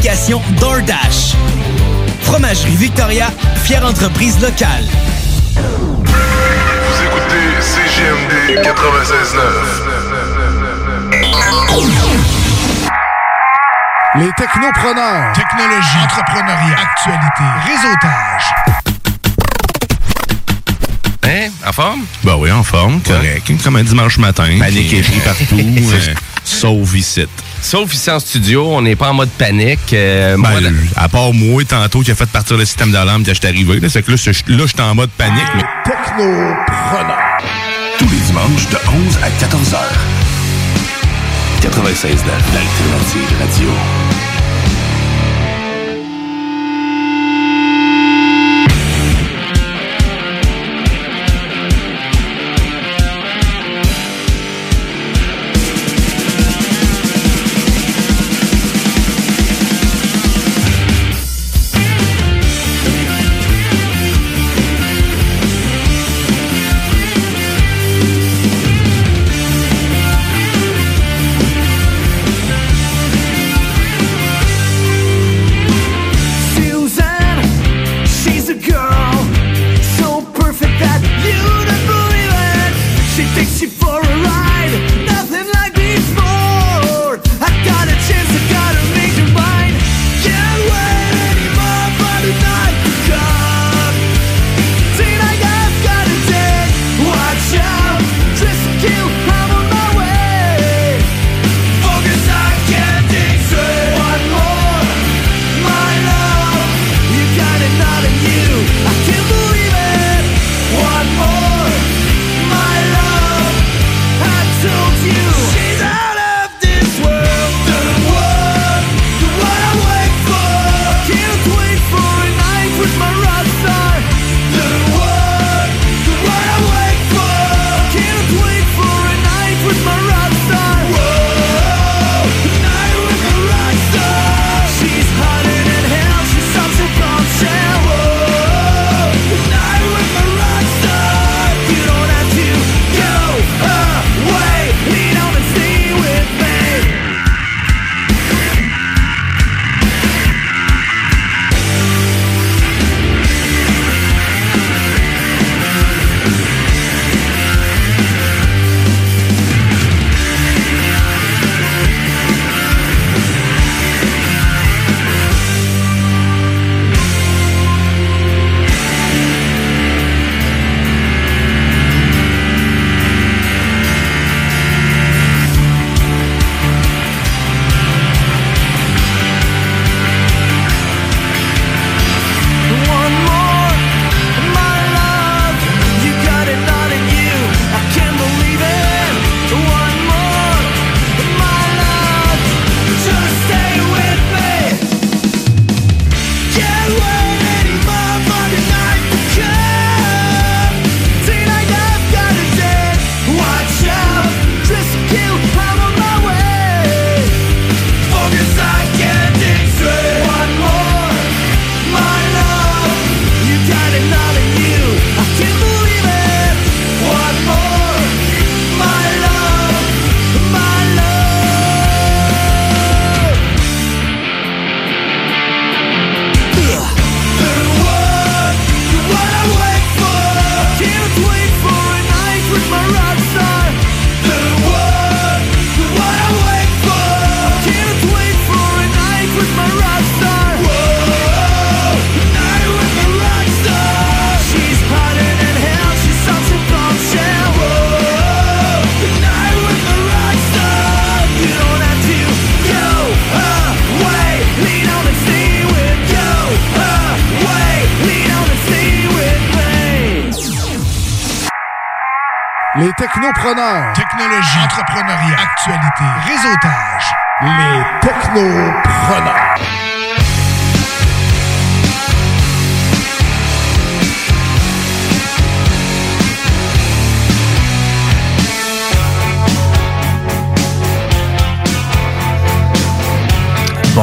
Application DoorDash. Fromagerie Victoria, fière entreprise locale. Vous écoutez CGMD 96.9. Les technopreneurs. Technologie. Entrepreneuriat. Actualité. Réseautage. Hein? En forme? Ben oui, en forme, correct. Comme un dimanche matin. Panique et Puis, partout. euh, sauf ici. Sauf ici en studio, on n'est pas en mode panique. euh, Ben, moi, à part moi, tantôt, qui a fait partir le système d'alarme quand je suis arrivé. Là, c'est que là, je j'étais en mode panique. Mais... Tous les dimanches de 11 à 14 heures. 96 l'alternative radio.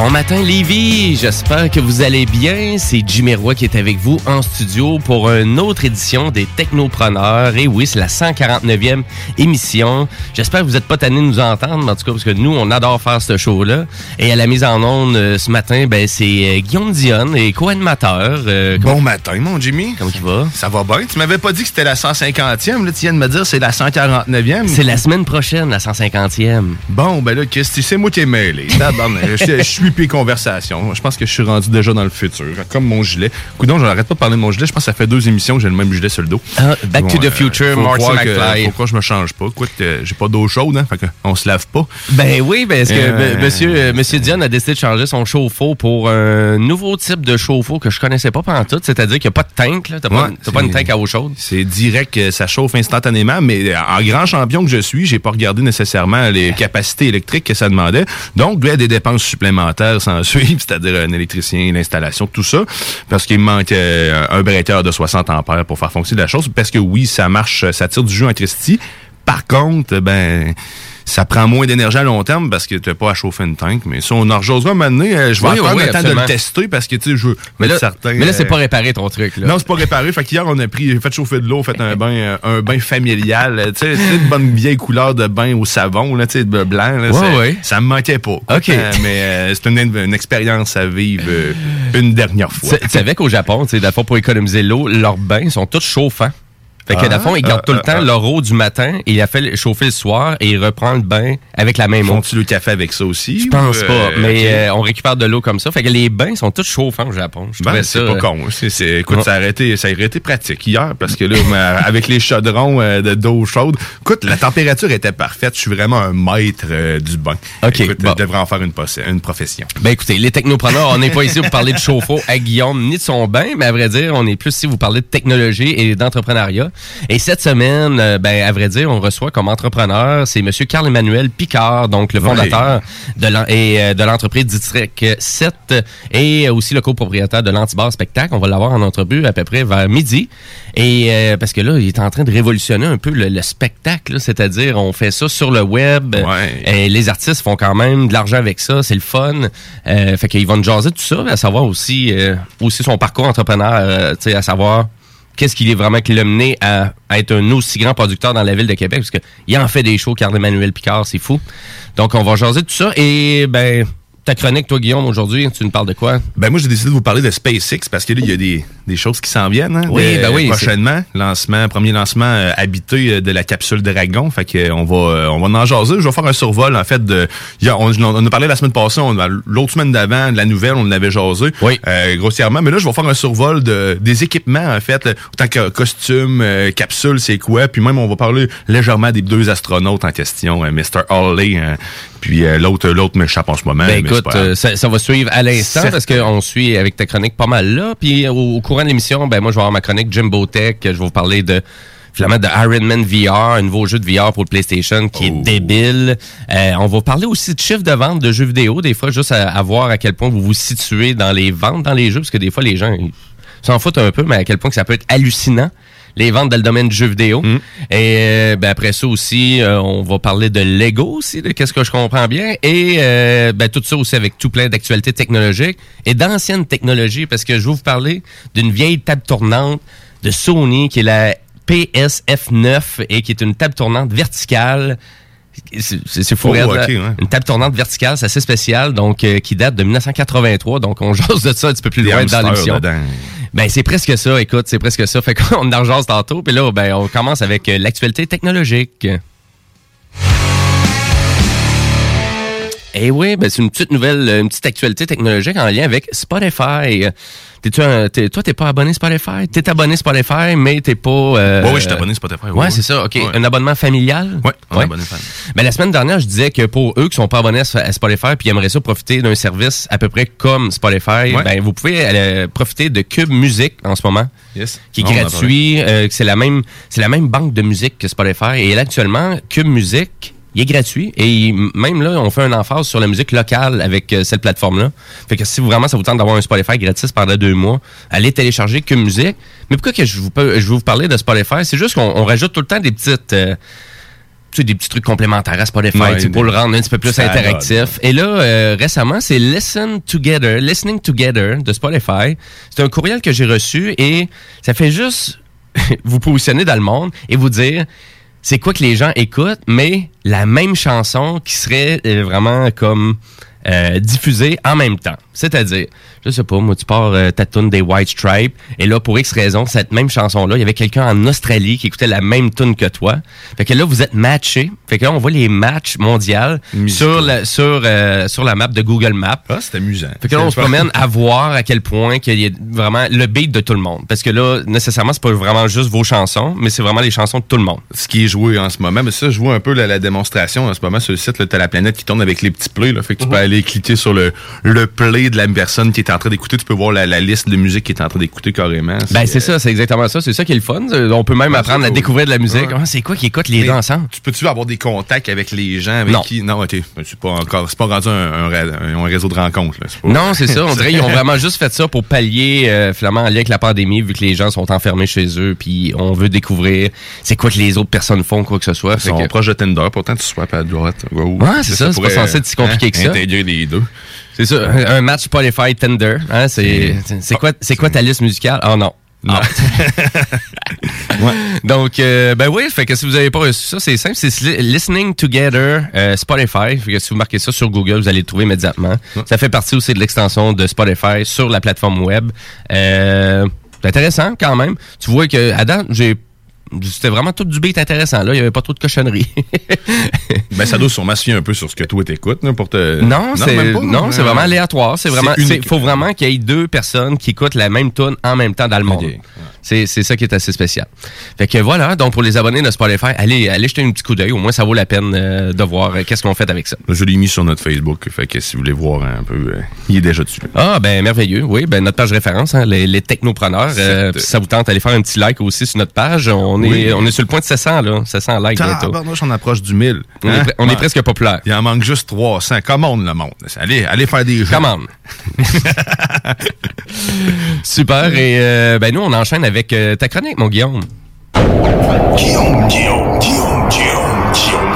Bon matin, Lévi. J'espère que vous allez bien. C'est Jimmy Roy qui est avec vous en studio pour une autre édition des Technopreneurs. Et oui, c'est la 149e émission. J'espère que vous n'êtes pas tannés de nous entendre, en tout cas, parce que nous, on adore faire ce show-là. Et à la mise en onde euh, ce matin, ben, c'est euh, Guillaume Dionne et co-animateur. Euh, Bon matin, mon Jimmy. Comment il va? Ça va bien? Tu m'avais pas dit que c'était la 150e, là, tu viens de me dire c'est la 149e. C'est la semaine prochaine, la 150e. Bon, ben là, qu'est-ce que c'est moi qui ai mêlé. Je suis conversation. Je pense que je suis rendu déjà dans le futur. Comme mon gilet. Coudon, je n'arrête pas de parler de mon gilet. Je pense que ça fait deux émissions que j'ai le même gilet sur le dos. Ah, Back to the Future, faut Marty McFly. Pourquoi je me change pas? Écoute, euh, j'ai pas d'eau chaude, hein? Fait qu'on se lave pas. Ben oui, parce que Euh, m- monsieur, euh, monsieur Dion a décidé de changer son chauffe-eau pour un nouveau type de chauffe-eau que je connaissais pas pendant tout. C'est-à-dire qu'il n'y a pas de tank, là. T'as pas, Ouais, pas une tank à eau chaude? C'est direct que ça chauffe instantanément, mais en grand champion que je suis, j'ai pas regardé nécessairement les capacités électriques que ça demandait. Donc, il y a des dépenses supplémentaires s'en suivent, c'est-à-dire un électricien, l'installation, tout ça, parce qu'il manque euh, un breaker de 60 ampères pour faire fonctionner la chose, parce que oui, ça marche, ça tire du jus en Christie. Par contre, ben ça prend moins d'énergie à long terme parce que tu n'as pas à chauffer une tank. Mais ça, on en moment donné. Euh, Je vais Oui, prendre oui, le temps de le tester parce que, tu sais, je veux Mais là, certain. mais là c'est euh, pas réparé ton truc, là. non, c'est pas réparé. Fait qu'hier, on a pris, fait chauffer de l'eau, fait un bain, euh, un bain familial. Tu sais, une bonne vieille couleur de bain au savon, là, tu sais, de blanc. Là, Ouais, ça, ouais. ça me manquait pas. OK. Mais euh, c'est une, une expérience à vivre euh, une dernière fois. Tu savais qu'au Japon, tu sais, d'abord pour économiser l'eau, leurs bains sont tous chauffants. Fait que, Ah, fond, ils gardent ah, tout le ah, temps ah. leur eau du matin il a fait chauffer le soir et il reprend le bain avec la même eau. Font-tu le café avec ça aussi? Je pense pas, euh, mais euh, on récupère de l'eau comme ça. Fait que les bains sont tous chauffants au Japon. Je Ben, c'est pas euh, con. C'est, c'est- écoute, ça, aurait été, ça aurait été pratique hier parce que là, avec les chaudrons euh, de d'eau chaude, écoute, la température était parfaite. Je suis vraiment un maître euh, du bain. OK, Écoute, bon. devrais en faire une, une profession. Ben écoutez, les technopreneurs, on n'est pas ici pour parler de chauffe-eau à Guillaume ni de son bain, mais à vrai dire, on est plus ici pour parler de technologie et d'entrepreneuriat. Et cette semaine, euh, ben à vrai dire, on reçoit comme entrepreneur, c'est Monsieur Carl-Emmanuel Picard, donc le fondateur de l'en- et euh, de l'entreprise District 7 et aussi le copropriétaire de l'Antibar Spectacle. On va l'avoir en entrevue à peu près vers midi. Et euh, parce que là, il est en train de révolutionner un peu le, le spectacle, c'est-à-dire on fait ça sur le web. Ouais. Et les artistes font quand même de l'argent avec ça, c'est le fun. Euh, fait qu'ils vont nous jaser tout ça, à savoir aussi, euh, aussi son parcours entrepreneur, euh, tu sais, à savoir qu'est-ce qui est vraiment qui l'a mené à, être un aussi grand producteur dans la ville de Québec, parce que il en fait des shows, Carl-Emmanuel Picard, c'est fou. Donc on va jaser tout ça et ben ta chronique, toi Guillaume, aujourd'hui, tu nous parles de quoi? Ben moi j'ai décidé de vous parler de SpaceX parce que là il y a des, des choses qui s'en viennent. Hein, Oui, ben oui, Prochainement, lancement, premier lancement euh, habité euh, de la capsule Dragon. Fait que euh, on va on va en jaser. Je vais faire un survol en fait de. a- on, on en a parlé la semaine passée, a- l'autre semaine d'avant de la nouvelle, on en avait jasé. Oui. euh, grossièrement. Mais là je vais faire un survol de des équipements en fait, autant que costume, capsule, c'est quoi. Puis même on va parler légèrement des deux astronautes en question, Mr. Hawley, hein, puis euh, l'autre l'autre m'échappe en ce moment. Ben écoute, euh, ça, ça va suivre à l'instant parce qu'on suit avec ta chronique pas mal là. Puis au, au courant de l'émission, ben moi je vais avoir ma chronique Jimbo Tech. Je vais vous parler de finalement de Iron Man VR, un nouveau jeu de VR pour le PlayStation qui Oh. est débile. Euh, on va parler aussi de chiffre de vente de jeux vidéo, des fois juste à, à voir à quel point vous vous situez dans les ventes dans les jeux, parce que des fois les gens s'en foutent un peu, mais à quel point que ça peut être hallucinant les ventes dans le domaine du jeu vidéo. Mm. Et euh, ben, après ça aussi, euh, on va parler de Lego aussi, de qu'est-ce que je comprends bien. Et euh, ben, tout ça aussi avec tout plein d'actualités technologiques et d'anciennes technologies, parce que je vais vous parler d'une vieille table tournante de Sony qui est la PSF9 et qui est une table tournante verticale. C'est fou. Oh, raide, ok, là. ouais. Une table tournante verticale, c'est assez spécial, donc euh, qui date de 1983. Donc on jase de ça un petit peu plus loin dans l'émission. Ben c'est presque ça, écoute, c'est presque ça. Fait qu'on en jase tantôt, puis là, ben on commence avec euh, l'actualité technologique. Eh oui, ben c'est une petite nouvelle, une petite actualité technologique en lien avec Spotify. T'es-tu un- t'es- toi, t'es pas abonné Spotify? T'es abonné Spotify, mais t'es pas... euh, Ouais, oui, je suis abonné Spotify. Ouais, ouais, ouais. c'est ça. OK. Ouais. Un abonnement familial? Ouais, un abonné familial. Ben, la semaine dernière, je disais que pour eux qui sont pas abonnés à Spotify puis aimeraient ça profiter d'un service à peu près comme Spotify, Ouais. ben, vous pouvez euh, profiter de Cube Musique en ce moment. Yes. Qui est Non, gratuit, euh, c'est la même, c'est la même banque de musique que Spotify. Et là, actuellement, Cube Musique, il est gratuit. Et même là, on fait un emphase sur la musique locale avec euh, cette plateforme-là. Fait que si vous- vraiment ça vous tente d'avoir un Spotify gratis pendant deux mois, allez télécharger Cube Musique. Mais pourquoi que je vous, je vous parler de Spotify? C'est juste qu'on on rajoute tout le temps des petites... euh, tu sais, des petits trucs complémentaires à Spotify Ouais, pour le rendre un petit peu plus interactif. Et là, euh, récemment, c'est Listen Together, Listening Together de Spotify. C'est un courriel que j'ai reçu et ça fait juste vous positionner dans le monde et vous dire c'est quoi que les gens écoutent, mais la même chanson qui serait euh, vraiment comme euh, diffusée en même temps. C'est-à-dire, je sais pas, moi, tu pars euh, ta tune des White Stripes, et là, pour X raison, cette même chanson-là, il y avait quelqu'un en Australie qui écoutait la même tune que toi. Fait que là, vous êtes matchés. Fait que là, on voit les matchs mondiaux sur la, sur, euh, sur la map de Google Maps. Ah, c'est amusant. Fait que là, on se promène à voir à quel point qu'il y a vraiment le beat de tout le monde. Parce que là, nécessairement, c'est pas vraiment juste vos chansons, mais c'est vraiment les chansons de tout le monde. ce qui est joué en ce moment. Mais ça, je vois un peu la, la démonstration en ce moment sur le site. Tu as la planète qui tourne avec les petits plays. Là, fait que tu peux aller cliquer sur le, le play de la personne qui est en train d'écouter. Tu peux voir la, la liste de musique qui est en train d'écouter carrément. Ben, c'est ça, c'est exactement ça. C'est ça qui est le fun. On peut même Ouais, apprendre c'est à découvrir de la musique. Ouais. Ah, c'est quoi qui écoute les deux ensemble? Tu peux-tu avoir des contacts avec les gens avec Non. qui? Non, ok. Ben, C'est pas encore. C'est pas rendu un, un réseau de rencontres. là. C'est pas- Non, c'est ça. On dirait qu'ils ont vraiment juste fait ça pour pallier, euh, finalement, en lien avec la pandémie, vu que les gens sont enfermés chez eux, puis on veut découvrir c'est quoi que les autres personnes font, quoi que ce soit. Ils Fait sont que- proches de Tinder, pourtant tu swipes à droite. Ouais, c'est ça, c'est pas censé être si compliqué hein, que ça. Les deux. C'est ça, un un match Spotify Tender. Hein, c'est quoi, ta liste musicale? Oh non. Non. Donc, euh, ben oui, fait que si vous avez pas reçu ça, c'est simple, c'est Listening Together euh, Spotify. Fait que si vous marquez ça sur Google, vous allez le trouver immédiatement. Ça fait partie aussi de l'extension de Spotify sur la plateforme web. Euh, c'est intéressant quand même. Tu vois que date, j'ai c'était vraiment tout du beat intéressant. Là, il y avait pas trop de cochonneries. Ben, ça doit sûrement se un peu sur ce que toi t'écoutes, là, pour te. Non, c'est non, c'est vraiment aléatoire. C'est vraiment, C'est faut vraiment qu'il y ait deux personnes qui écoutent la même tune en même temps dans le monde. C'est c'est ça qui est assez spécial. Fait que voilà. Donc pour les abonnés de Spotify, allez allez jeter un petit coup d'œil. Au moins ça vaut la peine euh, de voir euh, qu'est-ce qu'on fait avec ça. Je l'ai mis sur notre Facebook, fait que si vous voulez voir un peu, euh, il est déjà dessus. Ah ben merveilleux. Oui, ben notre page référence, hein, les, les technopreneurs. Si ça vous tente, allez faire un petit like aussi sur notre page. On Oui. est on est sur le point de 700 là, 700 likes bientôt. On approche du 1000. On, est, Hein? on est Ouais. presque populaire. Il en manque juste 300. Commande le monde. Allez, allez faire des jeux. Commande. Super. Et ben nous, on enchaîne avec euh, ta chronique, mon Guillaume. Guillaume, Guillaume, Guillaume, Guillaume, Guillaume.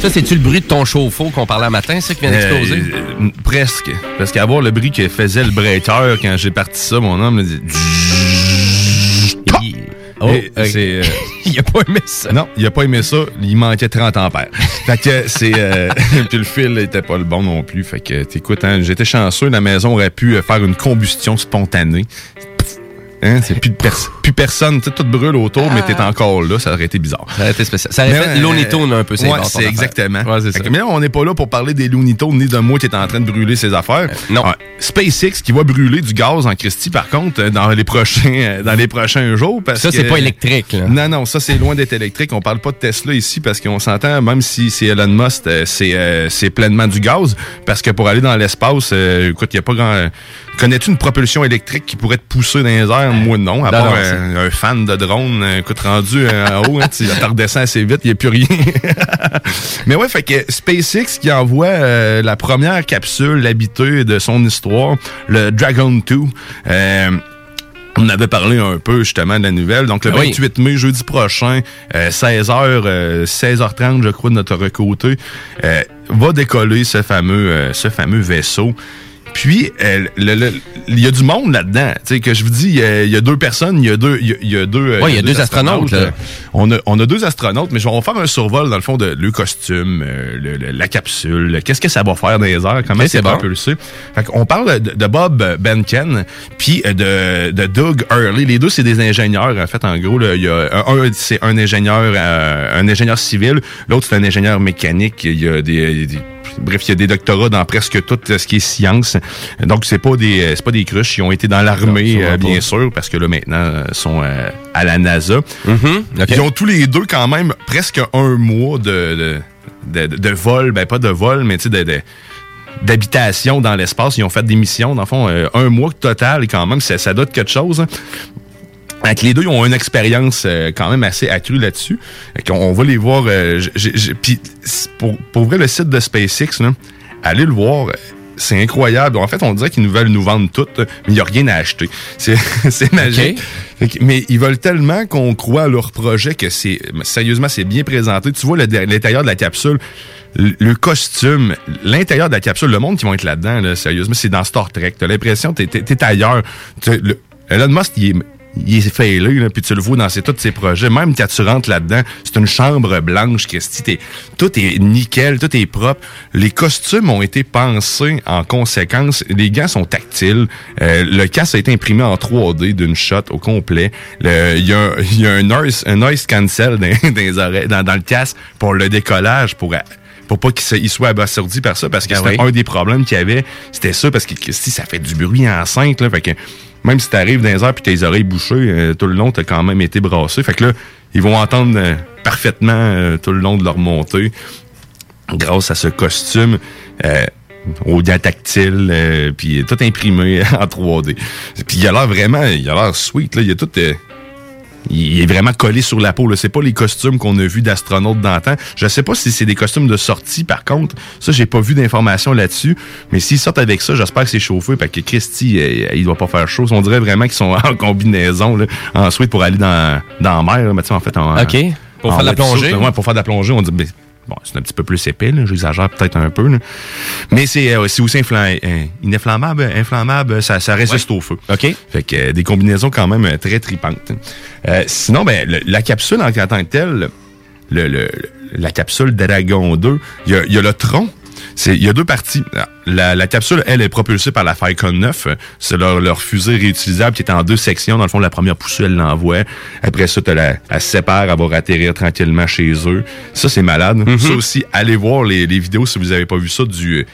Ça, c'est-tu le bruit de ton chauffe-eau qu'on parlait un matin, ça, qui vient d'exploser? Euh, euh, presque. Parce qu'avoir le bruit que faisait le breaker quand j'ai parti ça, mon homme me dit. Il- Oh, euh, euh, il a pas aimé ça. Non, il a pas aimé ça. Il manquait 30 ampères. fait que c'est... euh, puis le fil était pas le bon non plus. Fait que, t'écoutes, hein, j'étais chanceux. La maison aurait pu euh, faire une combustion spontanée. Hein, c'est plus, de pers- plus personne. Tu sais, tout brûle autour, mais t'es encore là. Ça aurait été bizarre. Ça aurait été spécial. Ça aurait Mais, fait euh, Looney Tunes un peu, c'est ouais, c'est affaire. exactement. Ouais, ça. que, mais là, on n'est pas là pour parler des Looney Tunes ni de moi qui est en train de brûler ses affaires. non. Ouais. SpaceX qui va brûler du gaz en Christie, par contre, euh, dans les prochains, euh, dans les prochains jours. Parce Ça, c'est pas électrique, là. Non, non, ça, c'est loin d'être électrique. On parle pas de Tesla ici parce qu'on s'entend, même si c'est Elon Musk, euh, c'est euh, c'est pleinement du gaz. Parce que pour aller dans l'espace, euh, écoute, il n'y a pas grand... Connais-tu une propulsion électrique qui pourrait te pousser dans les airs? Moi, non. À Non, part non, un, un fan de drone, euh, écoute, rendu euh, en haut, hein, tu redescends assez vite, il n'y a plus rien. Mais ouais, fait que SpaceX qui envoie euh, la première capsule habitée de son histoire, le Dragon 2. Euh, on avait parlé un peu justement de la nouvelle. Donc le Ah oui. 28 mai, jeudi prochain, euh, 16h, 16h30, je crois, de notre côté, euh, va décoller ce fameux, euh, ce fameux vaisseau Puis, euh, il y a du monde là-dedans. Tu sais, que je vous dis, il y a, il y a deux personnes, il y a deux... Il y a, il y a deux, euh, Ouais, il y a deux astronautes, là. euh, On a, on a deux astronautes, mais je vais- on va faire un survol, dans le fond, de le costume, euh, le- le- la capsule, qu'est-ce que ça va faire dans les airs, comment c'est bon. propulsé. Fait qu'on parle de, de Bob Benken, puis euh, de, de Doug Hurley. Les deux, c'est des ingénieurs, en fait, en gros. là, y a un, c'est un ingénieur euh, un ingénieur civil, l'autre, c'est un ingénieur mécanique. Il y a des... il y a des- Bref, il y a des doctorats dans presque tout ce qui est science. Donc, c'est pas des c'est pas des cruches. Ils ont été dans l'armée, euh, bien sûr, parce que là, maintenant, euh, sont euh, à la NASA. ok. Ils ont tous les deux quand même presque un mois de, de, de, de vol. Ben, pas de vol, mais tu sais, de, de- d'habitation dans l'espace. Ils ont fait des missions, dans le fond, euh, un mois total, quand même, ça, ça doit être quelque chose. hein. Que les deux, ils ont une expérience euh, quand même assez accrue là-dessus. Qu'on- On va les voir. euh, Puis pour, pour vrai, le site de SpaceX, là, allez le voir. euh, C'est incroyable. En fait, on dirait qu'ils nous veulent nous vendre tout, mais il n'y a rien à acheter. C'est magique. Que- mais ils veulent tellement qu'on croit à leur projet que c'est sérieusement c'est bien présenté. Tu vois l'intérieur de la capsule, le, costume, l'intérieur de la capsule, le monde qui vont être là-dedans, là, sérieusement, c'est dans Star Trek. T'as l'impression que t'es, ailleurs. Le- Elon Musk, il est, il est failé, là, puis tu le vois dans tous ses projets. Même quand tu rentres là-dedans, c'est une chambre blanche, Christy. Tout est nickel, tout est propre. Les costumes ont été pensés en conséquence. Les gants sont tactiles. Euh, le casque a été imprimé en 3D d'une shot au complet. Le- Il y a, y a un, noise, un noise cancel dans, dans le casque pour le décollage, pour pour pas qu'il se- il soit abasourdi par ça, parce que Ah c'était oui. un des problèmes qu'il y avait, c'était ça, parce que si ça fait du bruit enceinte, là, fait que même si t'arrives dans les airs puis tes oreilles bouchées, euh, tout le long, t'as quand même été brassé. Fait que là, ils vont entendre euh, parfaitement euh, tout le long de leur montée, grâce à ce costume. Euh, au gants tactile, euh, puis tout imprimé en 3D. Puis il a l'air vraiment, il a l'air sweet, là. Il a tout... euh, il est vraiment collé sur la peau. C'est pas les costumes qu'on a vus d'astronautes d'antan. Je sais pas si c'est des costumes de sortie, par contre. Ça, j'ai pas vu d'informations là-dessus. Mais s'ils sortent avec ça, j'espère que c'est chauffé. Parce que Christy, euh, il doit pas faire chaud. On dirait vraiment qu'ils sont en combinaison, là, ensuite pour aller dans, dans la mer. là. Mais tu sais, en fait, en, OK. Pour en faire de la plongée. Ouais, pour faire de la plongée, on dit, bon, c'est un petit peu plus épais, là. J'exagère peut-être un peu, là. Mais c'est euh, aussi euh, ininflammable, inflammable, ça, ça résiste au feu. OK. Fait que euh, des combinaisons quand même très tripantes. Euh, sinon, ben, le- la capsule en tant que telle, le, le- la capsule Dragon 2, il y y a le tronc. Il y a deux parties. La, la capsule, elle, est propulsée par la Falcon 9. C'est leur, leur fusée réutilisable qui est en deux sections. Dans le fond, la première poussée, elle l'envoie. Après ça, t'as la, elle se sépare, elle va atterrir tranquillement chez eux. Ça, c'est malade. Ça aussi, allez voir les, les vidéos si vous avez pas vu ça du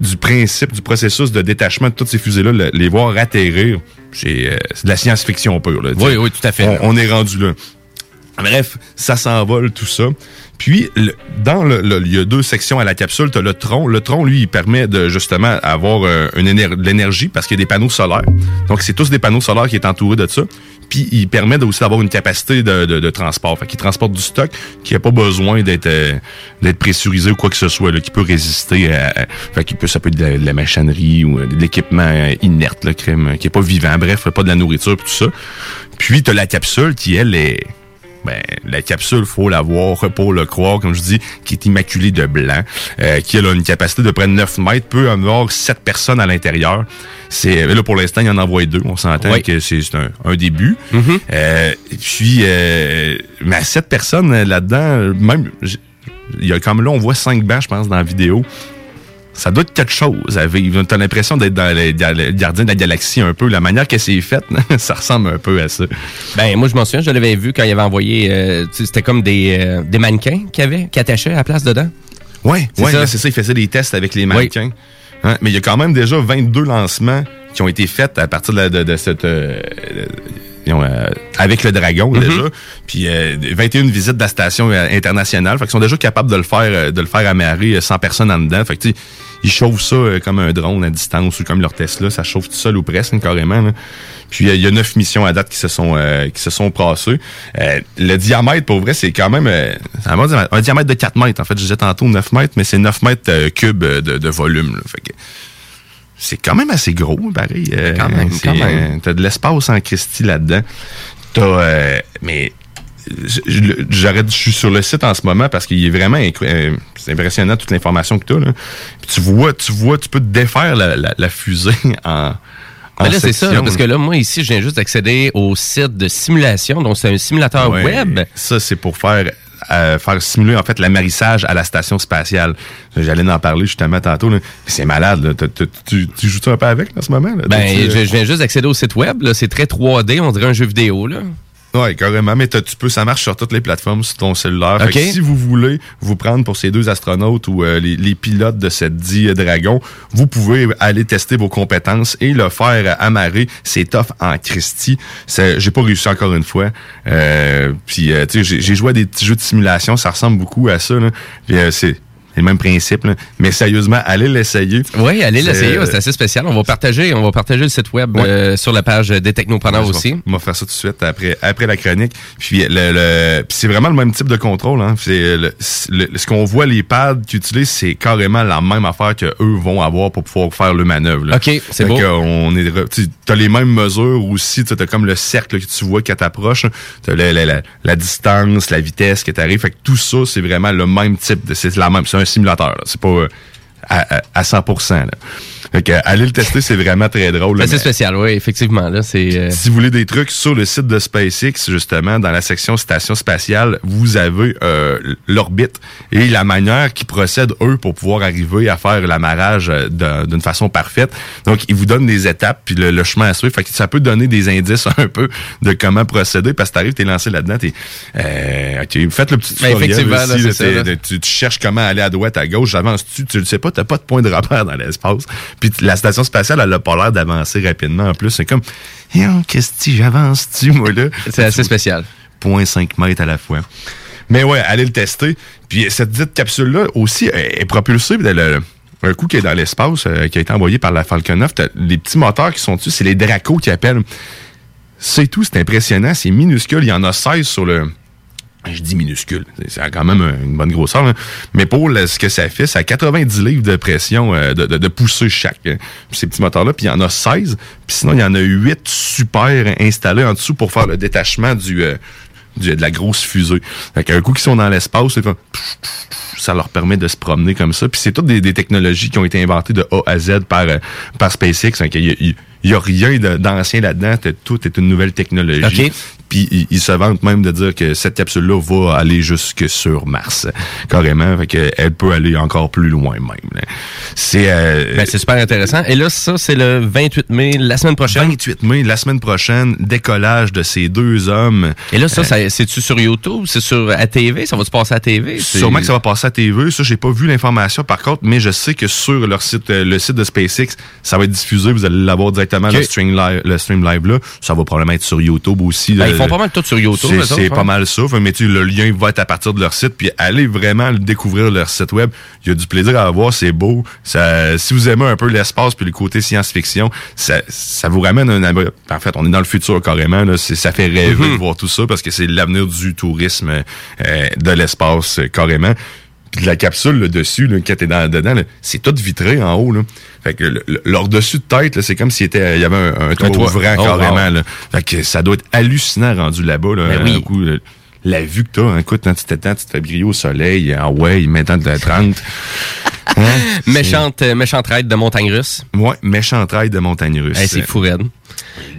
du principe, du processus de détachement de toutes ces fusées-là, le- les voir atterrir, c'est euh, c'est de la science-fiction pure. Là, tu. Oui, oui, tout à fait. On, on est rendu là. Bref, ça s'envole, tout ça. Puis, le- dans le, le- il y a deux sections à la capsule. Tu as le tronc. Le tronc, lui, il permet de justement avoir euh, une éner- de l'énergie parce qu'il y a des panneaux solaires. Donc, c'est tous des panneaux solaires qui est entouré de ça. Puis, il permet aussi d'avoir une capacité de, de- de transport. Fait qu'il transporte du stock qui n'a pas besoin d'être euh, d'être pressurisé ou quoi que ce soit, là, qui peut résister à... fait qu'il peut, ça peut être de la, machinerie ou euh, de l'équipement inerte, là, crème, qui est pas vivant. Bref, pas de la nourriture, tout ça. Puis, tu as la capsule qui, elle, est ben, la capsule, faut la voir pour le croire, comme je dis, qui est immaculée de blanc, euh, qui a là, une capacité de près de 9 mètres, peut avoir 7 personnes à l'intérieur. C'est là pour l'instant, il y en envoie deux. On s'entend Oui. que c'est un, un début. Euh, et puis, euh, mais à 7 personnes euh, là-dedans, euh, même, il y a comme là, on voit 5 bancs, je pense, dans la vidéo. Ça doit être quelque chose à vivre. T'as l'impression d'être dans les, gardiens de la galaxie un peu. La manière que c'est fait, ça ressemble un peu à ça. Ben, moi, je m'en souviens, je l'avais vu quand il avait envoyé. euh, C'était comme des, euh, des mannequins qu'il y avait, qui attachaient à la place dedans. Ouais, C'est ouais, ça. c'est ça. Il faisait des tests avec les mannequins. Hein, mais il y a quand même déjà 22 lancements qui ont été faits à partir de, la- de- de cette... euh, euh, euh, avec le Dragon Mm-hmm. déjà, puis euh, 21 visites de la station euh, internationale, fait qu'ils sont déjà capables de le faire, euh, de le faire amarrer euh, 100 personnes en dedans. Fait que ils chauffent ça euh, comme un drone à distance ou comme leur Tesla, ça chauffe tout seul ou presque hein, carrément. là. Puis euh, il y a neuf missions à date qui se sont euh, qui se sont passées. Euh, le diamètre, pour vrai, c'est quand même euh, un diamètre de 4 mètres. En fait, je disais tantôt 9 mètres, mais c'est 9 mètres euh, cubes euh, de, de volume. là. Fait que c'est quand même assez gros, pareil. Euh, Quand même, quand même. euh, T'as de l'espace en Christie là-dedans. T'as, euh, mais je- je- j'arrête, je suis sur le site en ce moment parce qu'il est vraiment euh, c'est impressionnant toute l'information que tu as. Là. Puis tu vois, tu vois, tu peux te défaire la, la, la fusée en. Ben là, c'est ça, parce que là, moi, ici, je viens juste d'accéder au site de simulation. Donc, c'est un simulateur Ouais, web. Ça, c'est pour faire euh, faire simuler en fait l'amarissage à la station spatiale. J'allais en parler justement tantôt. là. C'est malade. Là. T'as- Tu, tu joues-tu un peu avec là, en ce moment? Là? Ben, euh, je, je viens juste d'accéder au site web. là. C'est très 3D, on dirait un jeu vidéo. Là. Ouais, carrément. Mais tu peux, ça marche sur toutes les plateformes sur ton cellulaire. Fait Ok. que si vous voulez vous prendre pour ces deux astronautes ou euh, les, les pilotes de cette dit euh, Dragon, vous pouvez aller tester vos compétences et le faire amarrer. C'est tough en Christie. J'ai pas réussi encore une fois. Euh, puis, euh, tu sais, j'ai- joué à des petits jeux de simulation. Ça ressemble beaucoup à ça. Là. Puis, euh, c'est le même principe. là. Mais sérieusement, allez l'essayer. Oui, allez l'essayer, c'est assez spécial. On va partager, on va partager le site web Ouais. euh, sur la page des technopreneurs Ouais, aussi. On va faire ça tout de suite après, après la chronique. Puis le, le- c'est vraiment le même type de contrôle. Hein. C'est le- le- ce qu'on voit les pads qu'ils utilisent, c'est carrément la même affaire que eux vont avoir pour pouvoir faire le manœuvre. là. OK, c'est beau. on est, re- tu as les mêmes mesures aussi. Tu as comme le cercle que tu vois quand t'approches. Tu as la, la, la, la distance, la vitesse que tu arrives. Fait que tout ça, c'est vraiment le même type. de C'est la même. C'est un simulateur. C'est pas euh, à, à, à 100%. Là. Fait que, aller le tester, c'est vraiment très drôle. C'est spécial, oui, effectivement. Là, c'est. euh, si vous voulez des trucs sur le site de SpaceX, justement, dans la section station spatiale, vous avez euh, l'orbite et la manière qu'ils procèdent, eux, pour pouvoir arriver à faire l'amarrage euh, d'un- d'une façon parfaite. Donc, ils vous donnent des étapes, puis le, le chemin à suivre. Fait que ça peut donner des indices un peu de comment procéder, parce que t'arrives, t'es lancé là-dedans, t'es... Euh, OK, faites le petit tutoriel effectivement, là, aussi, là, ça, tu, tu cherches comment aller à droite, à gauche, j'avance-tu, tu le sais pas, t'as pas de point de repère dans l'espace. Puis la station spatiale, elle a pas l'air d'avancer rapidement en plus. C'est comme, Yo, qu'est-ce que j'avance-tu, moi, là? C'est assez spécial. 0.5 mètres à la fois. Mais ouais, allez le tester. Puis cette dite capsule-là aussi est propulsée. le- un coup qui est dans l'espace, euh, qui a été envoyé par la Falcon 9, t'as les petits moteurs qui sont dessus, c'est les Draco qui appellent. C'est tout, c'est impressionnant, c'est minuscule. Il y en a 16 sur le. Je dis minuscule, c'est- quand même une bonne grosseur. là. Mais pour ce que ça fait, c'est à 90 livres de pression euh, de, de, de poussée chaque. euh, Ces petits moteurs-là, puis il y en a 16. Puis sinon, il y en a 8 super installés en dessous pour faire le détachement du, euh, de la grosse fusée. Fait qu'un coup qu'ils sont dans l'espace, ça leur permet de se promener comme ça. Puis c'est toutes des, des technologies qui ont été inventées de A à Z par, euh, par SpaceX. A- il n'y a, rien de- d'ancien là-dedans. Tout est une nouvelle technologie. OK. Puis ils, se vantent même de dire que cette capsule-là va aller jusque sur Mars. Carrément. Fait qu'elle peut aller encore plus loin même. C'est... euh, Ben, c'est super intéressant. Et là, ça, c'est le 28 mai, la semaine prochaine. 28 mai, la semaine prochaine, décollage de ces deux hommes. Et là, ça, ça c'est-tu sur YouTube? C'est sur à TV? Ça va-tu passer à TV? Sûrement que ça va passer à TV. Ça, j'ai pas vu l'information par contre, mais je sais que sur leur site, euh, le site de SpaceX, ça va être diffusé. Vous allez l'avoir directement le stream live, le stream live là. Ça va probablement être sur YouTube aussi. Ben, ils font pas mal tout sur YouTube. C'est- pas mal ça. Mais tu le lien va être à partir de leur site. Puis allez vraiment découvrir leur site web. Il y a du plaisir à avoir. C'est beau. Ça, si vous aimez un peu l'espace puis le côté science-fiction, ça, ça vous ramène un. En fait, on est dans le futur carrément. Là. C'est- Ça fait rêver Mhm. de voir tout ça parce que c'est l'avenir du tourisme euh, de l'espace carrément. Puis la capsule là, dessus, là, quand t'es dans, dedans, c'est tout vitré en haut. Là. Fait que le- le- leur dessus de tête, là, c'est comme s'il était, il y avait un, un toit toit. ouvrant Oh, carrément. Là. Fait que ça doit être hallucinant rendu là-bas. Là, Ben oui. un coup, le- la vue que t'as, hein, écoute, quand tu t'étends, tu te fais briller au soleil, ah ouais, maintenant de la 30. Hein? Méchante, euh, méchante raid de montagne russe. Ouais, méchant trail de montagne russe. Hey, c'est fou, raide.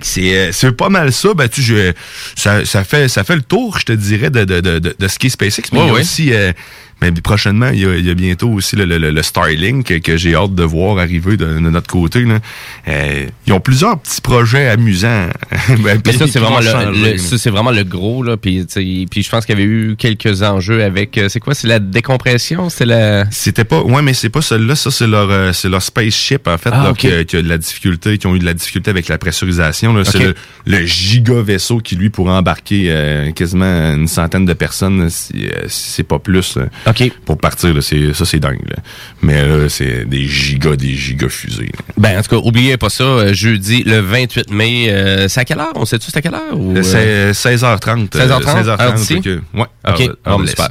C'est euh, c'est pas mal ça. Ben, tu, je, ça, ça, fait, ça fait le tour, je te dirais, de, de, de, de, de ce qui est SpaceX. Mais Ouais, il y a ouais. aussi, euh, mais prochainement, il y, a, il y a bientôt aussi le, le, le- le Starlink que, que j'ai hâte de voir arriver de, de notre côté. Là. Euh, ils ont plusieurs petits projets amusants. Ben, Mais ça, c'est vraiment, le, c'est vraiment le gros. Là, puis, puis je pense qu'il y avait eu quelques enjeux avec... euh, C'est quoi? C'est la décompression? C'est la... C'était pas, ouais, mais c'est pas celui-là. Ça, c'est leur, euh, c'est leur spaceship en fait, Ah, là, qui, a, qui a de la difficulté, qui ont eu de la difficulté avec la pressurisation. Là, c'est le, le giga vaisseau qui lui pourrait embarquer euh, quasiment une centaine de personnes, si, si c'est pas plus. OK. Pour partir, là, ça c'est dingue. là. Mais là, c'est des gigas, des gigas fusées. là. Ben, en tout cas, oubliez pas ça. euh, jeudi, le 28 mai. euh, c'est à quelle heure? On sait-tu c'est à quelle heure? Ou, euh, C'est 16h30. euh, 16h30, heure d'ici? fait que- ouais. OK. Bon, ben, super.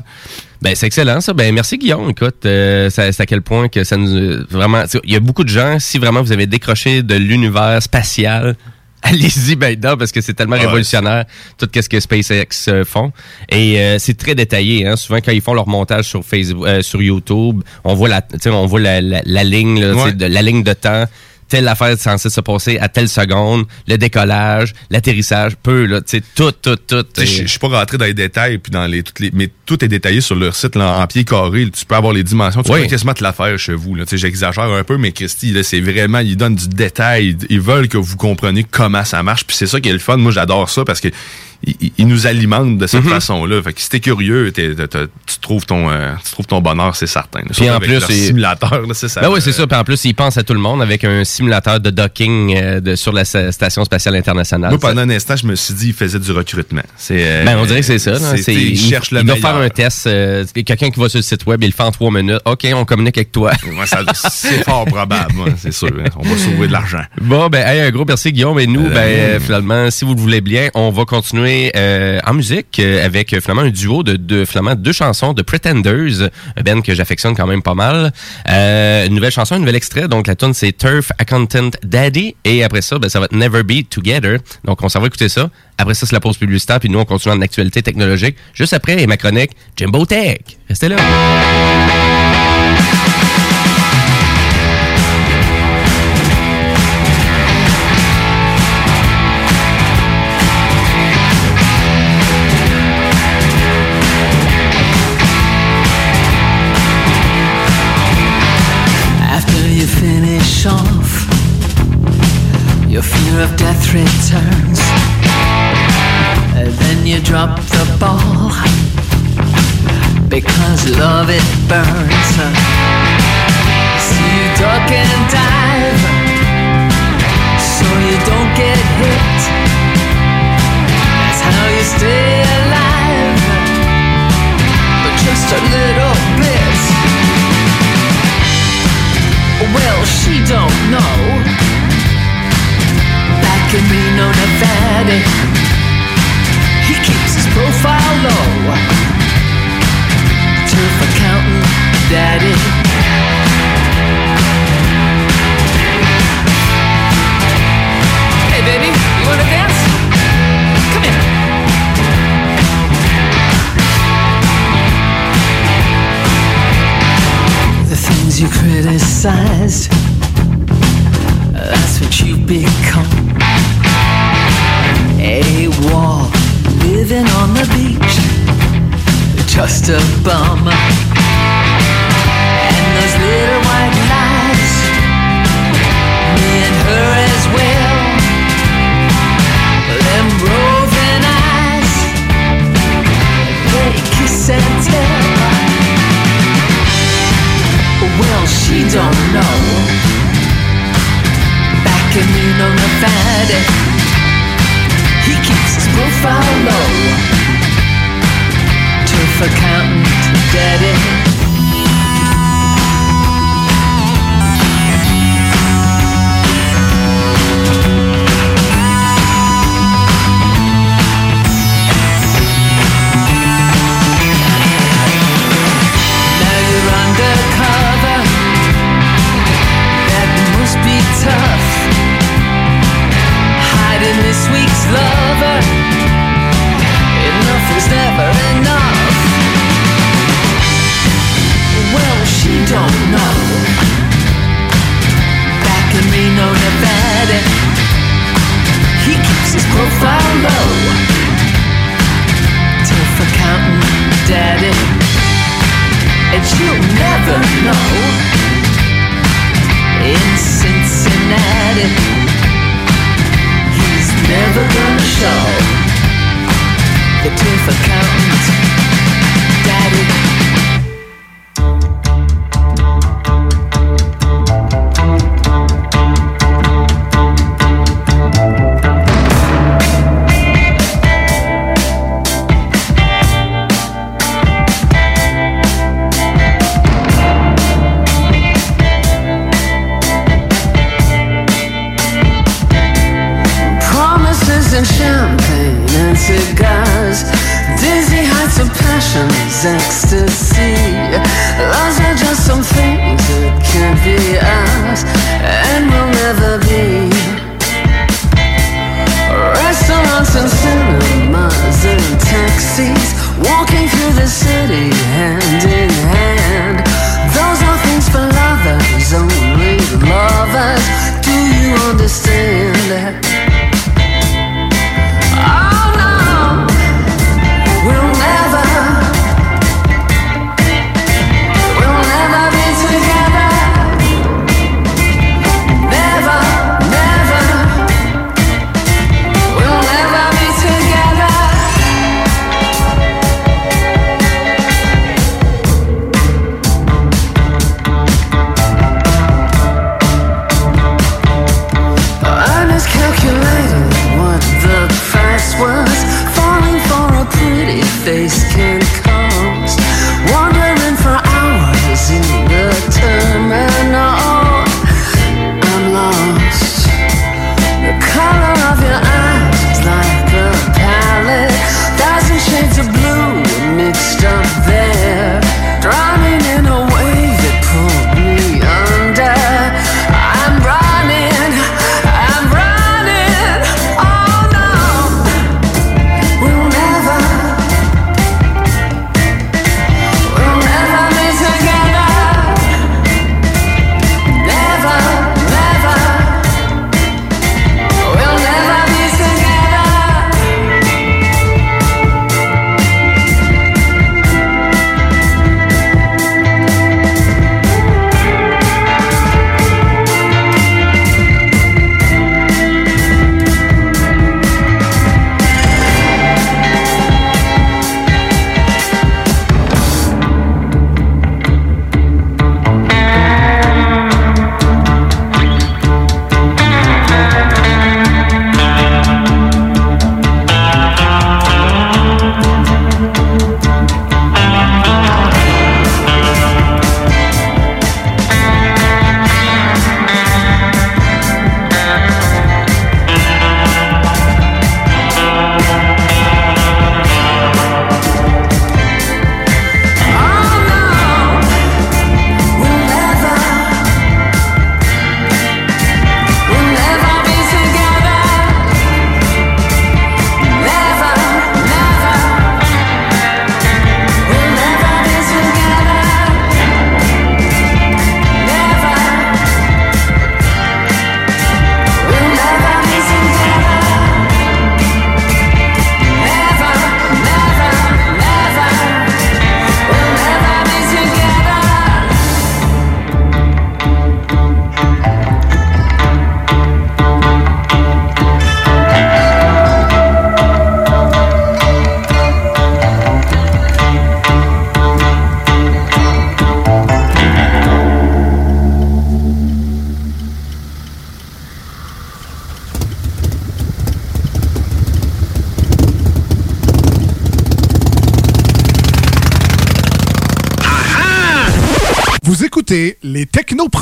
Ben, c'est excellent, ça. Ben, merci, Guillaume. Écoute, euh, c'est à quel point que ça nous. euh, Vraiment, il y a beaucoup de gens, si vraiment vous avez décroché de l'univers spatial, allez-y maintenant parce que c'est tellement ouais. révolutionnaire tout ce que SpaceX euh, font et euh, c'est très détaillé hein. souvent quand ils font leur montage sur Facebook euh, sur YouTube on voit la tu sais, on voit la, la, la ligne là, Ouais. de, la ligne de temps telle affaire est censée se passer à telle seconde le décollage l'atterrissage peu là tu sais tout tout tout sais, Je suis pas rentré dans les détails, puis dans les, toutes les, mais tout est détaillé sur leur site là, en pied carré. Tu peux avoir les dimensions. Tu Oui. peux quasiment te la faire chez vous. là. Tu sais, J'exagère un peu, mais Christy, là, c'est vraiment, ils donnent du détail. Ils veulent que vous compreniez comment ça marche. Puis c'est ça qui est le fun. Moi, j'adore ça parce que ils nous alimentent de cette Mhm. façon-là. Fait que si t'es curieux, t'es- t'es- t'es- tu trouves ton, euh, tu trouves ton bonheur, c'est certain. Surtout en avec plus, leur simulateur, c'est ça. Ben oui, c'est ça. Puis en plus, ils pensent à tout le monde avec un simulateur de docking euh, de, sur la Station spatiale internationale. Moi, pendant un instant, je me suis dit, il faisait du recrutement. Euh, Ben, on dirait que c'est ça. c'est- il il cherche le il doit meilleur. faire un test. euh, Quelqu'un qui va sur le site web, il le fait en trois minutes. OK, on communique avec toi. Ouais, c'est fort probable, c'est sûr. hein. On va sauver de l'argent. Bon, ben, hey, un gros merci, Guillaume. Et nous, ben, finalement, si vous le voulez bien, on va continuer euh, en musique euh, avec euh, finalement un duo de, de deux chansons de Pretenders, band que j'affectionne quand même pas mal. Une nouvelle chanson, un nouvel extrait. Donc, la tune c'est Turf Accountant Daddy. Et après ça, ben, ça va être Never Be Together. Donc, on s'en va écouter ça. Après ça, c'est la pause publicitaire. Puis nous, on continue en actualité technologique. Juste après, et ma chronique Jimbo Tech. Restez là. Drop the ball because love it burns. So you duck and dive so you don't get hit. That's how you stay alive, but just a little bit. Well, she don't know. Reno, Nevada, he keeps his profile low. Turf accountant, daddy. Hey, baby, you wanna dance? Come here. The things you criticized, that's what you become. A wall living on the beach, just a bum. And those little white lies, me and her as well. Them roving eyes, they kiss and tell. Well, she don't know. Back in Reno, Nevada, he keeps his profile low. Turf accountant, daddy. Don't know. Back in Reno, Nevada, he keeps his profile low.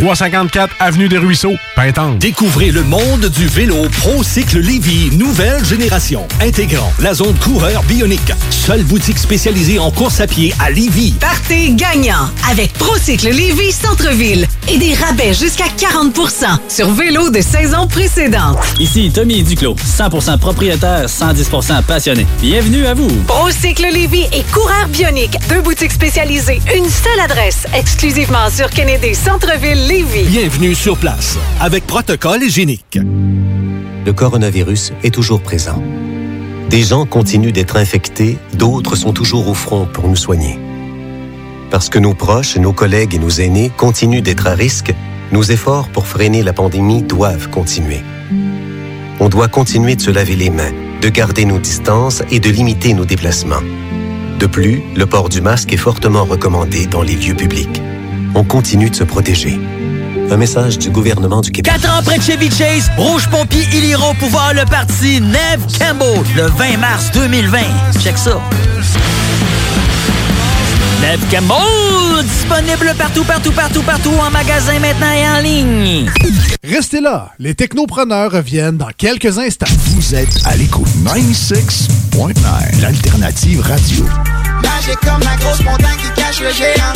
354 Avenue des Ruisseaux, Pintante. Découvrez le monde du vélo ProCycle Lévy, nouvelle génération, intégrant la zone coureur bionique. Seule boutique spécialisée en course à pied à Lévy. Partez gagnant avec Procycle Lévy Centre-Ville et des rabais jusqu'à 40 sur vélo de saison précédente. Ici Tommy Duclos, 100% propriétaire, 110% passionné. Bienvenue à vous. Procycle Lévy et Coureur Bionique, deux boutiques spécialisées, une seule adresse, exclusivement sur Kennedy Centre-Ville Lévy. Bienvenue sur place, avec protocole hygiénique. Le coronavirus est toujours présent. Des gens continuent d'être infectés, d'autres sont toujours au front pour nous soigner. Parce que nos proches, nos collègues et nos aînés continuent d'être à risque, nos efforts pour freiner la pandémie doivent continuer. On doit continuer de se laver les mains, de garder nos distances et de limiter nos déplacements. De plus, le port du masque est fortement recommandé dans les lieux publics. On continue de se protéger. Un message du gouvernement du Québec. 4 ans près Chevy Chase, Rouge Pompier, ils iront pouvoir le parti Neve Campbell le 20 mars 2020. Check ça. Neve Campbell, disponible partout, partout, partout, partout en magasin maintenant et en ligne. Restez là, les technopreneurs reviennent dans quelques instants. Vous êtes à l'écoute 96.9, l'alternative radio. Magique comme la grosse montagne qui cache le géant.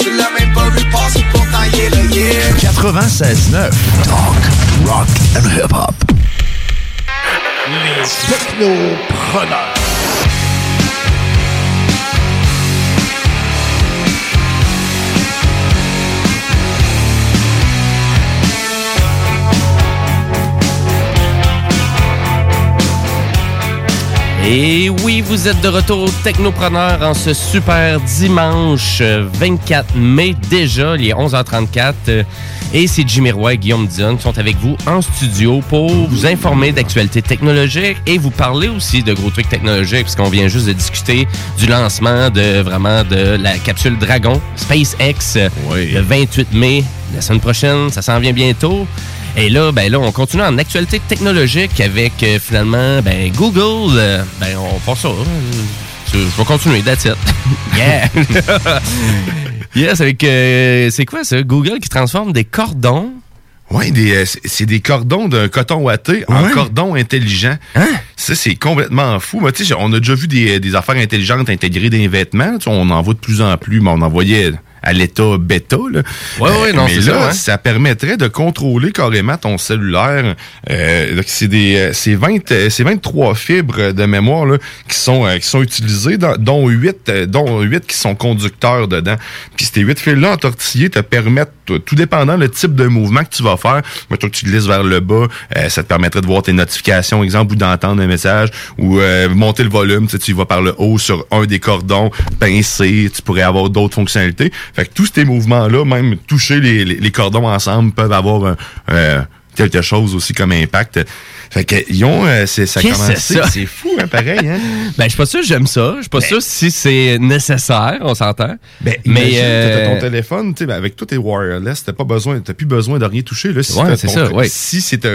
Tu l'as même pas vu passer, pourtant il est le yeah. 96.9, talk, rock and hip-hop. Les technopreneurs. Et oui, vous êtes de retour Technopreneur en ce super dimanche euh, 24 mai déjà, il est 11h34. euh, Et c'est Jimmy Roy et Guillaume Dion qui sont avec vous en studio pour vous informer d'actualités technologiques et vous parler aussi de gros trucs technologiques puisqu'on vient juste de discuter du lancement de vraiment de la capsule Dragon SpaceX euh, le 28 mai. La semaine prochaine, ça s'en vient bientôt. Et là, ben là, on continue en actualité technologique avec euh, finalement ben, Google. euh, ben, on passe ça. hein. Je vais continuer, that's it. yeah! yes, avec. euh, c'est quoi ça? Google qui transforme des cordons. Oui, euh, c'est des cordons d'un coton ouaté en cordon intelligent. Ça, c'est complètement fou. Mais, on a déjà vu des, des affaires intelligentes intégrées dans les vêtements. On en voit de plus en plus, mais on en voyait à l'état bêta. Là. Ouais, ouais, non, mais là, ça, hein. permettrait de contrôler carrément ton cellulaire. Euh, donc, c'est des, euh, c'est 20, euh, c'est 23 fibres de mémoire là, qui sont, euh, qui sont utilisées, dans- dont 8, euh, dont 8 qui sont conducteurs dedans. Puis ces 8 fils-là entortillés te permettent, tout dépendant le type de mouvement que tu vas faire, mettons que tu glisses vers le bas, euh, ça te permettrait de voir tes notifications, exemple, ou d'entendre un message, ou euh, monter le volume, tu vas par le haut sur un des cordons, pincer, tu pourrais avoir d'autres fonctionnalités. Fait que tous ces mouvements-là, même toucher les, cordons ensemble, peuvent avoir euh, quelque chose aussi comme impact. Fait que ils ont, euh, c'est, ça a commencé, c'est fou, hein, pareil, hein? Ben, je suis pas sûr que j'aime ça. Je suis pas sûr si c'est nécessaire, on s'entend. Ben, mais. euh, ton téléphone, tu sais, ben, avec tous tes wireless, t'as pas besoin, t'as plus besoin de rien toucher. Là, si Ouais, c'est ça, ouais. Si c'est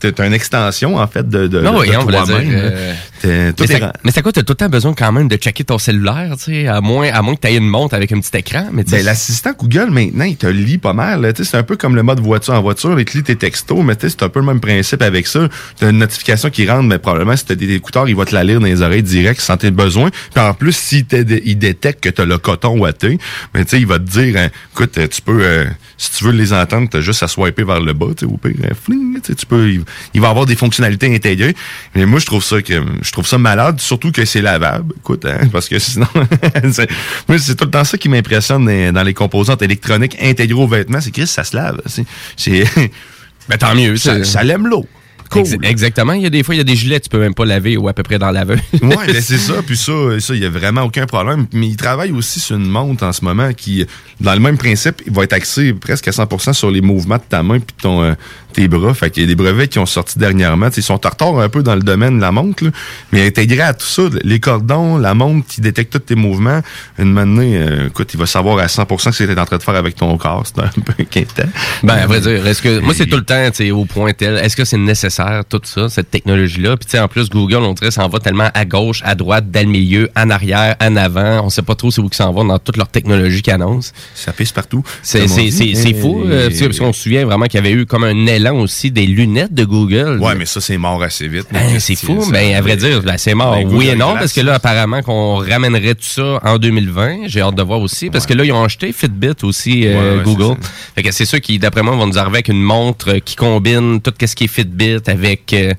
t'as une extension, en fait, de, de, Non, de oui, voulait toi-même. euh, T'es- mais mais c'est quoi, t'as tout le temps besoin quand même de checker ton cellulaire, tu sais, à moins, à moins que t'aies une montre avec un petit écran. Mais Ben, l'assistant Google, maintenant, il te lit pas mal. là. Tu sais, C'est un peu comme le mode voiture en voiture. Il te lit tes textos, mais c'est un peu le même principe avec ça. Tu as une notification qui rentre, mais probablement, si tu as des écouteurs, il va te la lire dans les oreilles direct sans tes besoin. Puis en plus, si il détecte que tu as le coton ouaté, mais tu sais, il va te dire, hein, écoute, tu peux, euh, si tu veux les entendre, tu as juste à swiper vers le bas, tu sais, au pire, euh, fling, tu peux, il, va avoir des fonctionnalités intégrées. Mais moi, je trouve ça que, je trouve ça malade, surtout que c'est lavable. Écoute, hein, parce que sinon, c'est- moi, c'est tout le temps ça qui m'impressionne dans, dans les composantes électroniques intégrées aux vêtements, c'est que ça se lave. C'est, c'est- ben, tant mieux. ça, ça l'aime l'eau. Cool. Ex- exactement. Il y a des fois, il y a des gilets, tu peux même pas laver ou à peu près dans la laveuse. ben c'est ça. Puis ça, ça, il y a vraiment aucun problème. Mais il travaille aussi sur une montre en ce moment qui, dans le même principe, il va être axé presque à 100% sur les mouvements de ta main puis de ton, euh, tes bras. Fait qu'il y a des brevets qui ont sorti dernièrement. T'sais, ils sont en retard un peu dans le domaine de la montre, là. mais intégré à tout ça, les cordons, la montre qui détecte tous tes mouvements, une manée, euh, écoute, il va savoir à 100% ce que tu es en train de faire avec ton corps. C'est un peu inquiétant. Ben, à vrai dire, est-ce que, moi, c'est tout le temps, tu sais, au point tel, est-ce que c'est nécessaire, tout ça, cette technologie-là? Puis, tu sais, en plus, Google, on dirait, s'en va tellement à gauche, à droite, dans le milieu, en arrière, en avant. On sait pas trop c'est où qu'ils s'en vont dans toute leur technologie qu'ils annoncent. Ça pisse partout. C'est, fou, euh, parce qu'on se souvient vraiment qu'il y avait eu comme un élan aussi des lunettes de Google. Ouais, mais ça, c'est mort assez vite. Ben, c'est fou. Ben, à vrai dire, ben, c'est mort. Ben, oui et non, parce que là, apparemment, qu'on ramènerait tout ça en 2020. J'ai hâte de voir aussi, parce que là, ils ont acheté Fitbit aussi, euh, Ouais, ouais, Google. Fait que c'est sûr qui, d'après moi, vont nous arriver avec une montre qui combine tout ce qui est Fitbit avec. euh,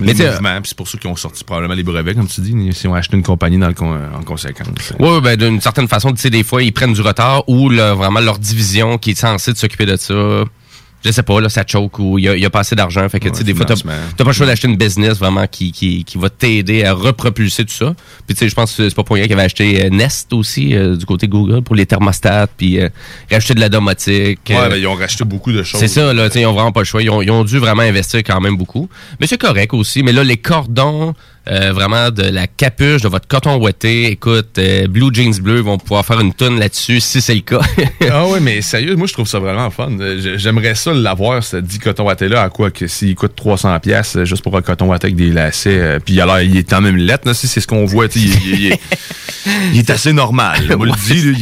les mouvements, c'est pour ça qu'ils ont sorti probablement les brevets, comme tu dis, si on a acheté une compagnie dans le con- en conséquence. Oui, ben, d'une certaine façon, tu sais, des fois, ils prennent du retard ou là, vraiment leur division qui est censée s'occuper de ça. Je sais pas, là, ça choke ou il y a, il y a pas assez d'argent. Fait que, tu sais, des fois, t'as pas le choix d'acheter une business vraiment qui, qui, qui va t'aider à repropulser tout ça. Puis, tu sais, je pense que c'est pas pour rien qu'ils avaient acheté euh, Nest aussi, euh, du côté Google, pour les thermostats, puis euh, racheter de la domotique. Ouais, euh, ben, ils ont racheté beaucoup de choses. c'est ça, là, tu sais, ils ont vraiment pas le choix. Ils ont, ils ont dû vraiment investir quand même beaucoup. Mais c'est correct aussi. Mais là, les cordons euh, vraiment de la capuche, de votre coton ouetté. Écoute, euh, Blue Jeans Bleu vont pouvoir faire une tonne là-dessus si c'est le cas. ah oui, mais sérieux, moi je trouve ça vraiment fun. Euh, j'ai- J'aimerais ça l'avoir, ce dit coton watté là, à quoi que s'il coûte 300 pièces juste pour un coton watté avec des lacets, euh, puis il a l'air, il est quand même lettre, là, si c'est ce qu'on voit, il, il- il est, il est assez normal. là. Moi le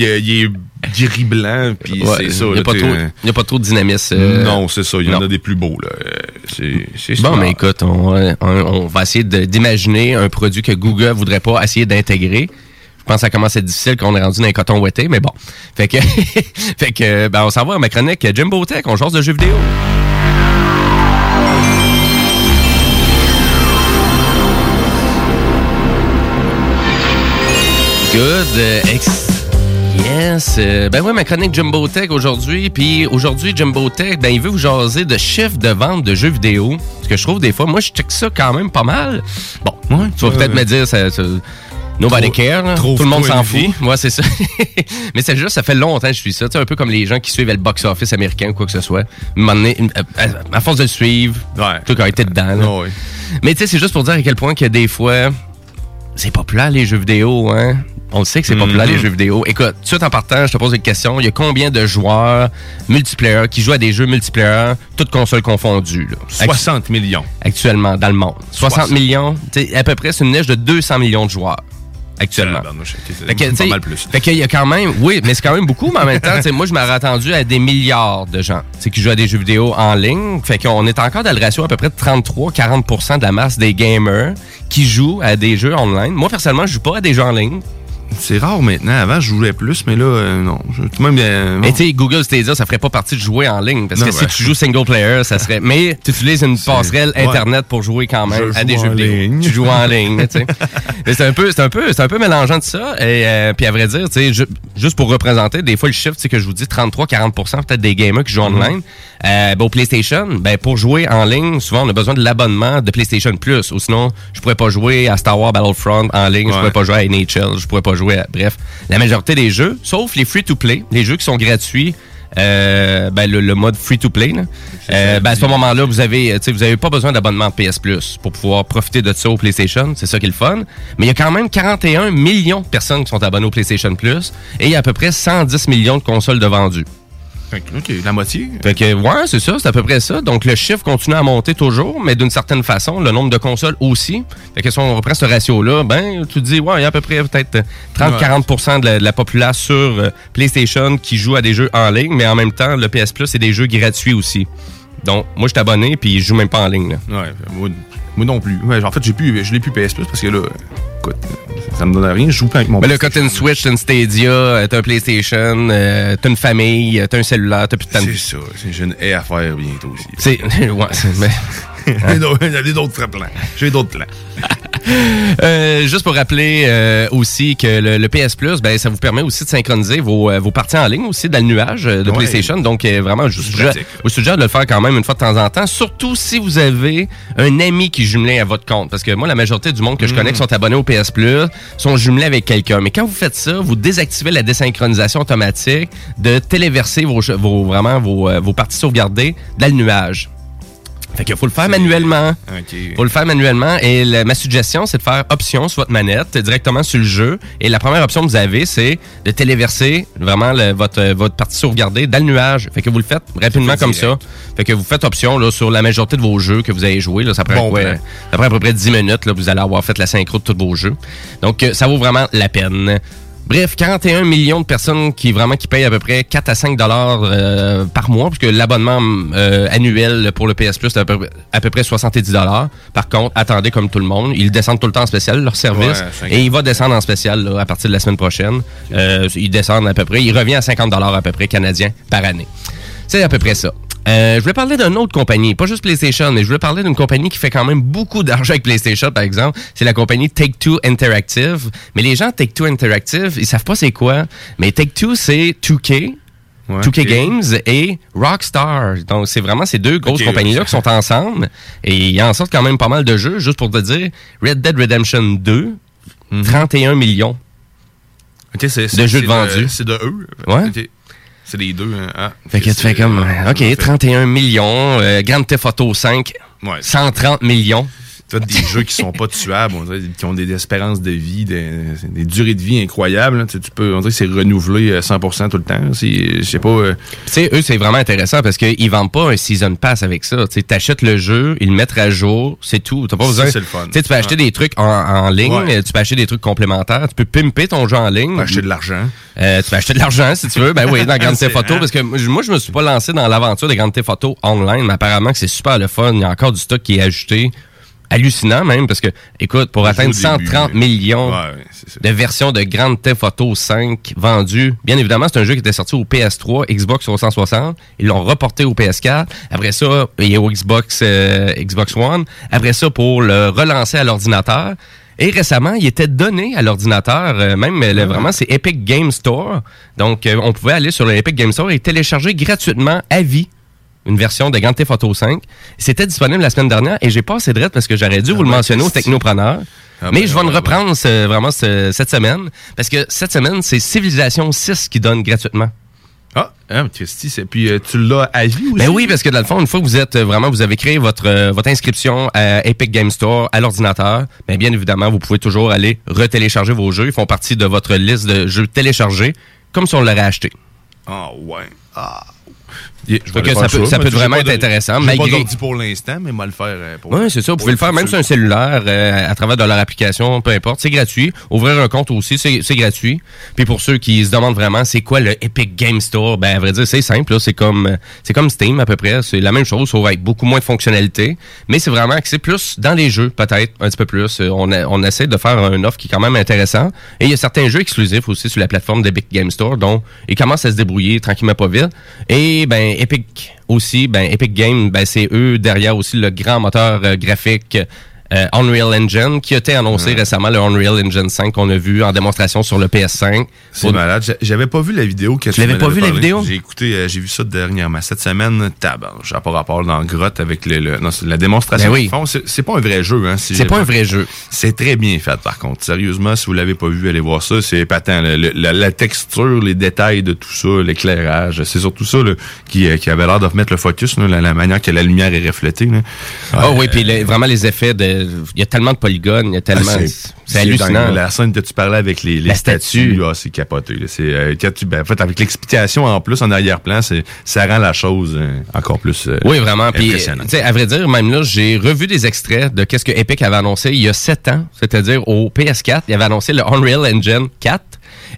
est- il est gris blanc, puis Ouais, c'est ça. Il n'y là, a, pas trop- sais, il y a pas trop de dynamisme. euh, Non, c'est ça. Il y en a des plus beaux, là. Euh, C'est, Bon, mais écoute, on, euh, on- on va essayer d'imaginer un produit que Google voudrait pas essayer d'intégrer. Je pense que ça commence à être difficile quand on est rendu dans un coton ouetté, mais bon. Fait que, fait que ben, on s'en va à ma chronique Jimbo Tech, on change de jeux vidéo. Good. euh, ex- Yes. euh, ben ouais, ma chronique Jumbo Tech aujourd'hui. Puis aujourd'hui, Jumbo Tech, ben il veut vous jaser de chiffres de vente de jeux vidéo. Ce que je trouve des fois, moi je check ça quand même pas mal. Bon, tu vas ouais, peut-être ouais. me dire, ça, ça- nobody care. Tout le monde s'en fout. Moi, c'est ça. Mais c'est juste, ça fait longtemps que je suis ça. Tu sais, un peu comme les gens qui suivent le box-office américain ou quoi que ce soit. Donné, euh, à, force de le suivre, tout a été dedans. là. Mais tu sais, c'est juste pour dire à quel point que des fois, c'est populaire les jeux vidéo, hein? On le sait que c'est populaire Mhm. les jeux vidéo. Écoute, tout de suite en partant, je te pose une question. Il y a combien de joueurs multiplayer qui jouent à des jeux multiplayer, toutes consoles confondues? Là? 60 millions. Actuellement, dans le monde. 60, 60. millions, à peu près, c'est une neige de 200 millions de joueurs. Actuellement. Fait que, tu pas mal plus. Fait qu'il y a quand même, oui, mais c'est quand même beaucoup, mais en même temps, moi, je m'aurais attendu à des milliards de gens qui jouent à des jeux vidéo en ligne. Fait qu'on est encore dans le ratio à peu près de 33-40% de la masse des gamers qui jouent à des jeux online. Moi, personnellement, je joue pas à des jeux en ligne. C'est rare maintenant. Avant, je jouais plus, mais là, euh, non. Même, euh, Mais tu sais, Google Stadia, ça ferait pas partie de jouer en ligne. Parce Non, que si tu joues single player, ça serait. Mais tu utilises une passerelle ouais. Internet pour jouer quand même Je à des jeux en vidéo. ligne. Tu joues en ligne, tu sais. Mais c'est un peu, c'est un peu, c'est un peu mélangeant de ça. Et euh, puis à vrai dire, tu sais, ju- juste pour représenter, des fois le chiffre, sais que je vous dis 33-40% peut-être des gamers qui jouent online. Euh, ben, au PlayStation, ben pour jouer en ligne, souvent on a besoin de l'abonnement de PlayStation Plus. Ou sinon, je pourrais pas jouer à Star Wars Battlefront en ligne, je pourrais pas jouer à NHL, je pourrais pas jouer à. Bref, la majorité des jeux, sauf les free-to-play, les jeux qui sont gratuits. euh, ben, le, le mode free-to-play, là. Euh, ben, à ce moment-là, vous avez, euh, vous avez pas besoin d'abonnement PS Plus pour pouvoir profiter de ça au PlayStation. C'est ça qui est le fun. Mais il y a quand même 41 millions de personnes qui sont abonnées au PlayStation Plus et il y a à peu près 110 millions de consoles de vendues. OK, la moitié. Fait que, ouais, c'est ça, c'est à peu près ça. Donc, le chiffre continue à monter toujours, mais d'une certaine façon, le nombre de consoles aussi. Fait que si on reprend ce ratio-là, ben, tu te dis, ouais, il y a à peu près peut-être 30-40% de la, de la population sur euh, PlayStation qui joue à des jeux en ligne, mais en même temps, le PS Plus, c'est des jeux gratuits aussi. Donc, moi, je suis abonné, puis je joue même pas en ligne. là. Ouais, moi, non plus. Ouais, en fait, j'ai plus, je l'ai plus PS Plus parce que là, écoute, ça me donne rien. Je joue pas avec mon Mais là, quand t'as une Switch, t'as une Stadia, euh, t'as un PlayStation, euh, t'as une famille, euh, t'as un cellulaire, t'as plus de temps C'est ça. J'ai une haie à faire bientôt aussi. C'est. ouais, c'est- mais- J'ai d'autres plans. J'ai d'autres plans. Euh, juste pour rappeler euh, aussi que le, le PS Plus, ben, ça vous permet aussi de synchroniser vos, euh, vos parties en ligne aussi dans le nuage de Ouais. PlayStation. Donc, vraiment, je vous suggère, je de le faire quand même une fois de temps en temps, surtout si vous avez un ami qui est jumelé à votre compte. Parce que moi, la majorité du monde que je connais qui sont abonnés au PS Plus sont jumelés avec quelqu'un. Mais quand vous faites ça, vous désactivez la désynchronisation automatique de téléverser vos, vos, vraiment vos, vos parties sauvegardées dans le nuage. Fait qu'il faut le faire manuellement. OK. Faut le faire manuellement. Et la- ma suggestion, c'est de faire option sur votre manette, directement sur le jeu. Et la première option que vous avez, c'est de téléverser vraiment le- votre, votre partie sauvegardée dans le nuage. Fait que vous le faites rapidement comme direct. ça. Fait que vous faites option là, sur la majorité de vos jeux que vous avez joués. Là, ça, prend Bon quoi, plan. ça prend à peu près 10 minutes. Là, vous allez avoir fait la synchro de tous vos jeux. Donc, euh, ça vaut vraiment la peine. Bref, 41 millions de personnes qui vraiment qui payent à peu près 4 à 5 dollars euh, par mois, puisque l'abonnement euh, annuel pour le PS Plus c'est à peu, à peu près 70 dollars. Par contre, attendez comme tout le monde, ils descendent tout le temps en spécial leur service Ouais, 50. et il va descendre en spécial là, à partir de la semaine prochaine. Euh, il descend à peu près, il revient à 50 dollars à peu près canadiens par année. C'est à peu près ça. Euh, je voulais parler d'une autre compagnie, pas juste PlayStation, mais je voulais parler d'une compagnie qui fait quand même beaucoup d'argent avec PlayStation, par exemple. C'est la compagnie Take-Two Interactive. Mais les gens Take-Two Interactive, ils savent pas c'est quoi. Mais Take-Two, c'est 2K. 2K ok. Games et Rockstar. Donc, c'est vraiment ces deux grosses compagnies-là ouais. qui sont ensemble. Et ils en sortent quand même pas mal de jeux. Juste pour te dire, Red Dead Redemption 2, Mhm. 31 millions. Ok, c'est- De jeux de vendus. C'est de eux? Ouais. C'est les deux. hein. Ah, Fait que tu fais comme, ouais, OK, parfait. 31 millions. Euh, Grand Theft Auto 5, Ouais. 130 millions. T'as des jeux qui sont pas tuables, on dirait, qui ont des espérances de vie, des, des durées de vie incroyables. là. Tu sais, tu peux, on dirait que c'est renouvelé à 100% tout le temps. Je sais pas. euh, Tu sais, eux, c'est vraiment intéressant parce qu'ils vendent pas un season pass avec ça. Tu sais, t'achètes le jeu, ils le mettent à jour, c'est tout. T'as pas besoin. c'est le fun. Tu peux acheter Ouais. des trucs en, en ligne, Ouais. tu peux acheter des trucs complémentaires, tu peux pimper ton jeu en ligne. Tu peux acheter de l'argent. tu peux acheter de l'argent si tu veux. Ben oui, dans Grande C'est Theft Photo, vrai. parce que moi, je- me suis pas lancé dans l'aventure des Grande Theft Photo online, mais apparemment que c'est super le fun. Il y a encore du stock qui est ajouté. Hallucinant même, parce que, écoute, pour atteindre joue au début, 130 mais- millions Ouais, de versions de Grande Theft Auto 5 vendues. Bien évidemment, c'est un jeu qui était sorti au PS3, Xbox 360. Ils l'ont reporté au PS4. Après ça, il est au Xbox, euh, Xbox One. Après ça, pour le relancer à l'ordinateur. Et récemment, il était donné à l'ordinateur, euh, même le- vraiment, c'est Epic Game Store. Donc, euh, on pouvait aller sur le Epic Game Store et télécharger gratuitement à vie une version de Grand Theft Auto 5. C'était disponible la semaine dernière et j'ai pas assez de parce que j'aurais dû vous le mentionner aux technopreneurs. Ah Mais ben, je vais le ouais. reprendre ce- vraiment ce- cette semaine parce que cette semaine, c'est Civilisation 6 qui donne gratuitement. Ah, hein, Christy, c'est- puis euh, tu l'as à vie aussi? Ben oui, parce que dans le fond, une fois que vous êtes euh, vraiment, vous avez créé votre, euh, votre inscription à Epic Game Store à l'ordinateur, ben bien évidemment, vous pouvez toujours aller retélécharger vos jeux. Ils font partie de votre liste de jeux téléchargés, comme si on l'aurait acheté. Ah, ouais. Ah. Yeah, je que ça peut- ça vraiment être de- intéressant, malgré- pas pour l'instant, mais moi le faire. euh, Oui, c'est ça. Vous pouvez le faire même sur un cellulaire, euh, à travers de leur application, peu importe. C'est gratuit. Ouvrir un compte aussi, c'est c'est gratuit. Puis pour ceux qui se demandent vraiment c'est quoi le Epic Game Store, ben à vrai dire, c'est simple. C'est comme euh, c'est comme Steam à peu près. C'est la même chose, sauf avec beaucoup moins de fonctionnalités. Mais c'est vraiment axé plus dans les jeux, peut-être un petit peu plus. On, a- on essaie de faire un offre qui est quand même intéressant. Et il y a certains jeux exclusifs aussi sur la plateforme d'Epic Game Store, dont ils commencent à se débrouiller tranquillement pas vite. Et ben Epic aussi, ben Epic Games, ben c'est eux derrière aussi le grand moteur euh, graphique euh, Unreal Engine qui a été annoncé récemment, le Unreal Engine 5 qu'on a vu en démonstration sur le PS5. C'est malade. J'a- J'avais pas vu la vidéo que Tu l'avais pas vu, la vidéo? J'ai écouté, euh, j'ai vu ça dernièrement. Cette semaine, tabarge. J'ai pas rapport dans la grotte avec le, le- non, c'est la démonstration Ben oui. C'est pas un vrai jeu, hein. si C'est pas un vrai jeu. C'est très bien fait, par contre. Sérieusement, si vous l'avez pas vu, allez voir ça. C'est épatant. Le- le- la, la texture, les détails de tout ça, l'éclairage. C'est surtout ça là, qui, euh, qui avait l'air de remettre le focus, là, la, la manière que la lumière est reflétée. là. Ah oui, puis le- vraiment les effets de. Il y a tellement de polygones, il y a tellement. Ah, c'est hallucinant. La scène que tu parlais avec les, statues, statue. ah, c'est capoté. C'est, euh, ben, en fait, avec l'explication en plus en arrière-plan, c'est, ça rend la chose euh, encore plus euh, Oui, vraiment. Puis, à vrai dire, même là, j'ai revu des extraits de qu'est-ce que Epic avait annoncé il y a sept ans, c'est-à-dire au PS4, il avait annoncé le Unreal Engine 4.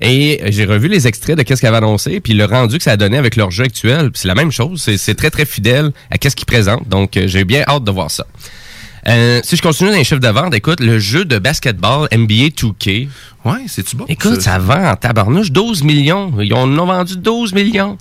Et j'ai revu les extraits de qu'est-ce qu'il avait annoncé, puis le rendu que ça a donné avec leur jeu actuel. C'est la même chose. C'est- très, très fidèle à qu'est-ce qu'ils présentent. Donc, euh, j'ai bien hâte de voir ça. Euh, si je continue dans les chiffres de écoute, le jeu de basketball NBA 2K. Ouais, c'est-tu bon? Écoute, ça? vend en tabarnouche 12 millions. Ils en ont vendu 12 millions.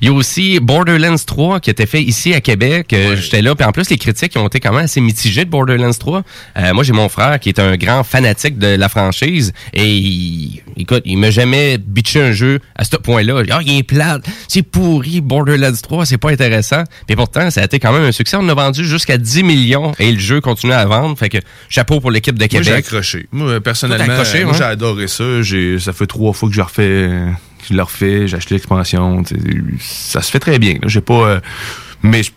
Il y a aussi Borderlands 3 qui a été fait ici à Québec. Euh, J'étais là. Puis en plus, les critiques ont été quand même assez mitigées de Borderlands 3. Euh, moi, j'ai mon frère qui est un grand fanatique de la franchise. Et il, écoute, il m'a jamais bitché un jeu à ce point-là. Ah, il est plate. C'est pourri, Borderlands 3. C'est pas intéressant. Mais pourtant, ça a été quand même un succès. On a vendu jusqu'à 10 millions et le jeu continue à vendre. Fait que chapeau pour l'équipe de Moi, j'ai Québec. accroché. Moi, euh, personnellement, accroché, moi, j'ai adoré ça. J'ai, ça fait trois fois que je refais, je le refais. J'ai acheté l'expansion. Ça se fait très bien. J'ai pas, euh, mais je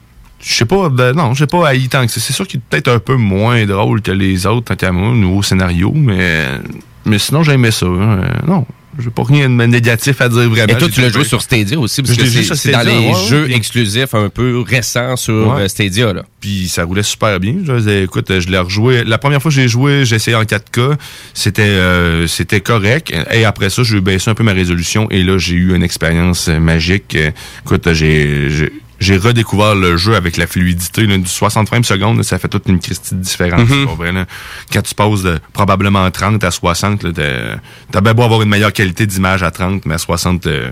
sais pas, ben non, j'ai pas haï tant que. C'est sûr qu'il est peut-être un peu moins drôle que les autres, tant qu'à moi, nouveau scénario, mais, mais sinon, j'aimais ça. hein. Euh, Non, j'ai pas rien de négatif à dire vraiment. Et toi, tu l'as joué sur Stadia aussi, parce Je que c'est dans les ouais, jeux exclusifs un peu récents sur Ouais. euh, Stadia. Là. Puis ça roulait super bien. Je disais, écoute, je l'ai rejoué. La première fois que j'ai joué, j'ai essayé en 4K. C'était euh, c'était correct. Et après ça, j'ai baissé un peu ma résolution. Et là, j'ai eu une expérience magique. Écoute, j'ai j'ai- redécouvert le jeu avec la fluidité. là, du 60 frames secondes, là, ça fait toute une de différence. Mhm. pas vrai, là. Quand tu passes de probablement 30 à 60, là, t'as- t'as bien beau avoir une meilleure qualité d'image à 30, mais à 60, euh,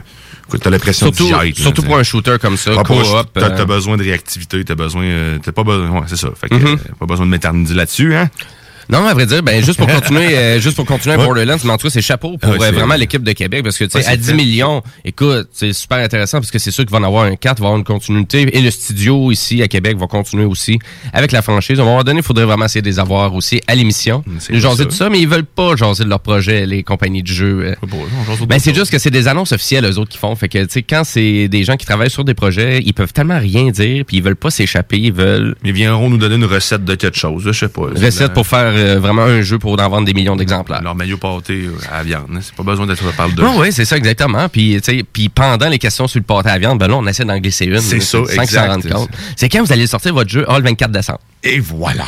t'as l'impression Surtout, là, surtout t'sais. pour un shooter comme ça, co-op. T'as euh, t'as besoin de réactivité, t'as besoin. euh, T'as pas besoin. Ouais, c'est ça. Fait que, euh, pas besoin de m'éterniser là-dessus, hein? Non, à vrai dire, ben juste pour continuer, euh, juste pour continuer à Borderlands, mais en tout cas, c'est chapeau pour Ouais, euh, vraiment l'équipe de Québec parce que tu sais, Ouais, à 10 fait. millions, écoute, c'est super intéressant parce que c'est sûr qu'il va en avoir un 4, il va avoir une continuité et le studio ici à Québec va continuer aussi avec la franchise. À un moment donné, il faudrait vraiment essayer de les avoir aussi à l'émission. Ils jaser ça. de ça, mais ils veulent pas jaser de leur projet, les compagnies de jeux. euh. Ben, c'est juste que c'est des annonces officielles, eux autres, qui font. Fait que, tu sais, quand c'est des gens qui travaillent sur des projets, ils peuvent tellement rien dire, puis ils veulent pas s'échapper, ils veulent... Ils viendront nous donner une recette de quelque chose, je sais pas. Recette pour faire euh, vraiment un jeu pour en vendre des millions d'exemplaires. Leur maillot pâté euh, à la viande. hein. C'est pas besoin d'être parle de. Oui, oui, c'est ça, exactement. Puis, puis pendant les questions sur le pâté à viande, ben là, on essaie d'en glisser une. C'est là, ça, sans compte. C'est quand vous allez sortir votre jeu, ah, le 24 décembre. Et voilà.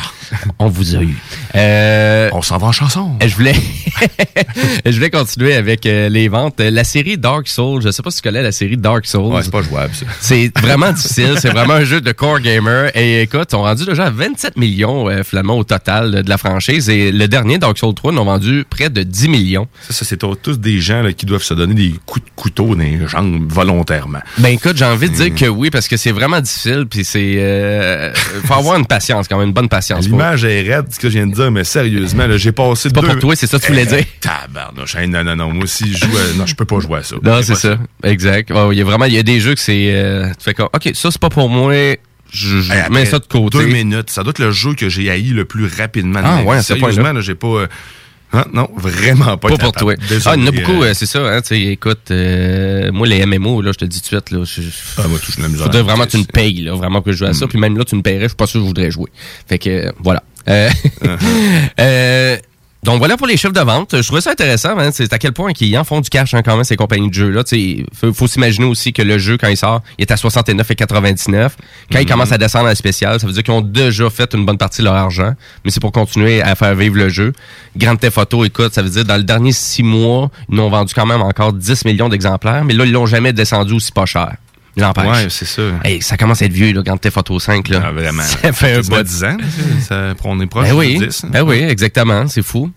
On vous a eu. Euh, on s'en va en chanson. Je voulais, je voulais continuer avec euh, les ventes. Euh, La série Dark Souls, je sais pas si tu connais la série Dark Souls. Ouais, c'est pas jouable, ça. C'est vraiment difficile. C'est vraiment un jeu de core gamer. Et écoute, on rendu déjà à 27 millions, euh, finalement, au total euh, de la franchise. Et le dernier, Dark Souls 3, ont vendu près de 10 millions. Ça, ça, c'est tous des gens là, qui doivent se donner des coups de couteau dans les jambes volontairement. Ben écoute, j'ai envie de dire Mm. que oui, parce que c'est vraiment difficile, puis c'est... Euh, faut avoir une patience, quand même, une bonne patience. L'image est raide, ce que je viens de dire, mais sérieusement, là, j'ai passé pas deux... pour toi, c'est ça que tu voulais dire? Tabarnouche, non, non, non, moi aussi, je joue à- Non, je peux pas jouer à ça. Non, c'est ça. Exact. Il y a vraiment, il y a des jeux que c'est... euh, tu fais comme, OK, ça, c'est pas pour moi, je, je mets ça de côté. Deux minutes, ça doit être le jeu que j'ai haï le plus rapidement. de Ah, ouais. Sérieusement, j'ai pas... euh, ah, non, vraiment pas Pas pour toi. Désolé, Ah, il y en a beaucoup, euh, euh, c'est ça. Hein, écoute, euh, moi, les MMO, là, je te dis tout de suite, là, je, Ah, moi, la misère. faudrait vraiment que tu me payes, là, vraiment que je joue à ça. Puis même là, tu me paierais, je suis pas sûr que je voudrais jouer. Fait que, euh, voilà. Euh, euh, donc voilà pour les chiffres de vente. Je trouvais ça intéressant, hein, c'est à quel point ils en font du cash hein, quand même ces compagnies de jeux là. Il faut, faut s'imaginer aussi que le jeu quand il sort, il est à 69,99. Quand il commence à descendre à la spéciale, ça veut dire qu'ils ont déjà fait une bonne partie de leur argent, mais c'est pour continuer à faire vivre le jeu. Grande Theft Auto, écoute, ça veut dire dans le dernier six mois, ils ont vendu quand même encore 10 millions d'exemplaires, mais là ils l'ont jamais descendu aussi pas cher. L'empêche. Ouais, c'est ça. Hey, ça commence à être vieux, là, Grand Theft Auto 5. Là. Ah, vraiment. Ça fait un bout. 10 ans, ça, on est proche Ben de oui, 10. hein. ben oui, exactement, c'est fou.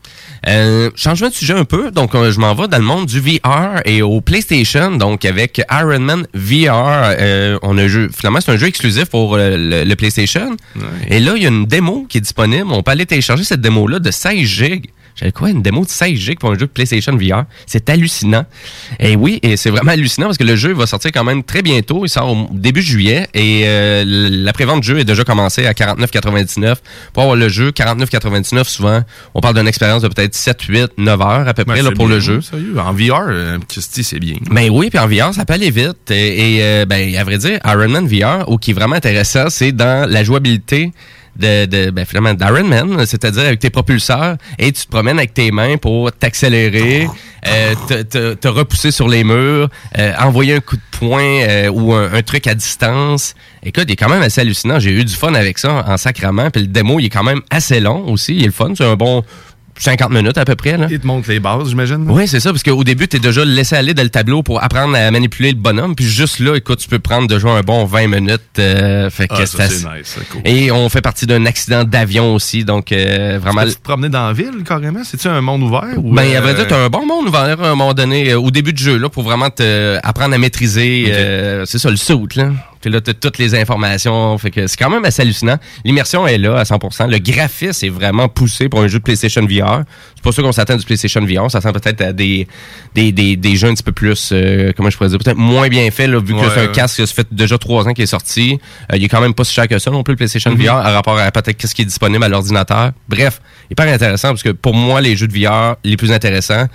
Euh, changement de sujet un peu, donc euh, je m'en vais dans le monde du VR et au PlayStation, donc avec Iron Man VR, euh, on a un jeu, finalement c'est un jeu exclusif pour euh, le, le PlayStation. Et là il y a une démo qui est disponible, on peut aller télécharger cette démo là de 16 gigs. J'avais quoi, une démo de 16 gigs pour un jeu de PlayStation VR? C'est hallucinant. Et oui, et c'est vraiment hallucinant parce que le jeu va sortir quand même très bientôt. Il sort au début juillet et euh, la prévente du jeu est déjà commencée à 49,99. Pour avoir le jeu, 49,99 souvent, on parle d'une expérience de peut-être 7, 8, 9 heures à peu près Ben, là, c'est pour bien, le jeu. Sérieux, en VR, euh, Christy, c'est bien. Ben oui, puis en VR, ça peut aller vite. Et, et, euh, ben, à vrai dire, Iron Man VR, ou qui est vraiment intéressant, c'est dans la jouabilité de, de ben, finalement d'Iron Man, c'est-à-dire avec tes propulseurs, et tu te promènes avec tes mains pour t'accélérer, euh, te, te, te repousser sur les murs, euh, envoyer un coup de poing euh, ou un, un truc à distance. Écoute, il est quand même assez hallucinant. J'ai eu du fun avec ça en sacrament. Puis le démo, il est quand même assez long aussi. Il est le fun. C'est un bon 50 minutes à peu près. Là. Il te montre les bases, j'imagine. Oui, c'est ça, parce qu'au début, tu es déjà laissé aller dans le tableau pour apprendre à manipuler le bonhomme. Puis juste là, écoute, tu peux prendre déjà un bon 20 minutes. euh, fait que Ah, ça, c'est nice, cool. Et on fait partie d'un accident d'avion aussi, donc euh, vraiment... Tu te promener dans la ville, carrément? C'est-tu un monde ouvert? Ou, Ben, à vrai dire, t'as un bon monde ouvert à un moment donné, euh, au début du jeu, là, pour vraiment te apprendre à maîtriser, euh, c'est ça, le saut, là. Puis là, toutes les informations, fait que c'est quand même assez hallucinant. L'immersion est là à 100%. Le graphisme est vraiment poussé pour un jeu de PlayStation VR. C'est pas ça qu'on s'attend du PlayStation VR. Ça sent peut-être à des, des, des, des jeux un petit peu plus, euh, comment je pourrais dire, peut-être moins bien fait, là, vu que c'est un ouais. casque qui fait déjà trois ans qu'il est sorti. Euh, il est quand même pas si cher que ça non plus, le PlayStation Mhm. VR, à rapport à peut-être qu'est-ce qui est disponible à l'ordinateur. Bref, hyper intéressant, parce que pour moi, les jeux de VR les plus intéressants,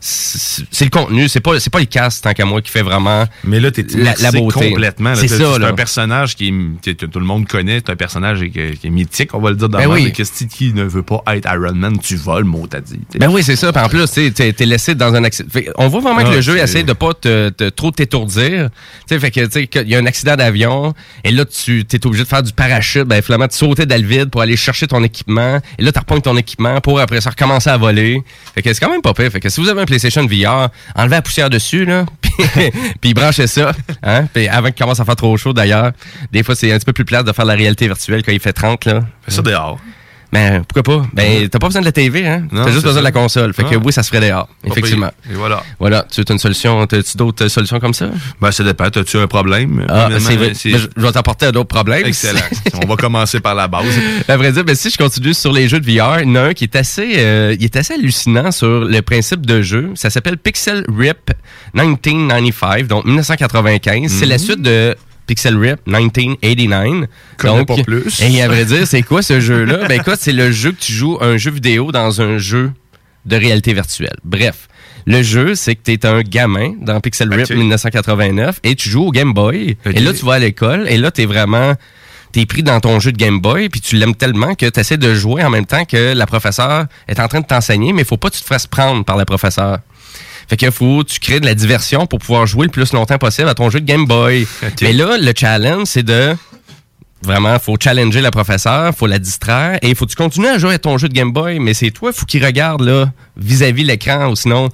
c'est le contenu, c'est pas c'est pas le casque tant qu'à moi qui fait vraiment Mais là, t'es la, beauté. complètement. C'est ça C'est un personnage qui est, que tout le monde connaît. C'est un personnage qui est, qui est mythique, on va le dire dans Ben oui. Christy, qui ne veut pas être Iron Man, tu voles, mot t'as dit. Ben oui, c'est ça. Puis en plus, tu t'es laissé dans un accident. On voit vraiment que Ah, le jeu essaie de pas te, te- trop t'étourdir. Tu sais, fait que tu qu'il y a un accident d'avion et là tu t'es obligé de faire du parachute, ben finalement de sauter dans le vide pour aller chercher ton équipement et là tu reprends ton équipement pour après ça recommencer à voler. Fait que c'est quand même pas pire. Fait que si vous avez un PlayStation VR, enlevez la poussière dessus là, puis, branchez ça, hein, puis avant qu'il commence à faire trop chaud d'ailleurs. Des fois c'est un petit peu plus plate de faire la réalité virtuelle quand il fait 30 là. Fais ça dehors. Ben, pourquoi pas? Ben, t'as pas besoin de la TV, hein? T'as juste besoin ça. de la console. Fait que Ah. oui, ça se ferait dehors. Effectivement. Et voilà. Voilà. Tu as une solution? T'as-tu d'autres euh, solutions comme ça? Ben, ça dépend. As-tu un problème? Ah, c'est vrai. Ben, je vais t'apporter à d'autres problèmes. Excellent. On va commencer par la base. À vrai dire, ben, si je continue sur les jeux de VR, il y en a un qui est assez, euh, il est assez hallucinant sur le principe de jeu. Ça s'appelle Pixel Rip 1995, donc 1995. C'est la Mhm. suite de Pixel Rip 1989. Connais donc, pas plus. Et à vrai dire, c'est quoi ce jeu-là? Ben écoute, c'est le jeu que tu joues un jeu vidéo dans un jeu de réalité virtuelle. Bref. Le jeu, c'est que tu es un gamin dans Pixel Rip Ok. 1989 et tu joues au Game Boy. Et là, tu vas à l'école et là, tu es vraiment t'es pris dans ton jeu de Game Boy, puis tu l'aimes tellement que tu essaies de jouer en même temps que la professeure est en train de t'enseigner, mais faut pas que tu te fasses prendre par la professeure. Fait que faut tu crées de la diversion pour pouvoir jouer le plus longtemps possible à ton jeu de Game Boy. Mais là, le challenge, c'est de Vraiment, faut challenger la professeure, faut la distraire et faut que tu continues à jouer à ton jeu de Game Boy, mais c'est toi, faut qu'il regarde là vis-à-vis l'écran ou sinon,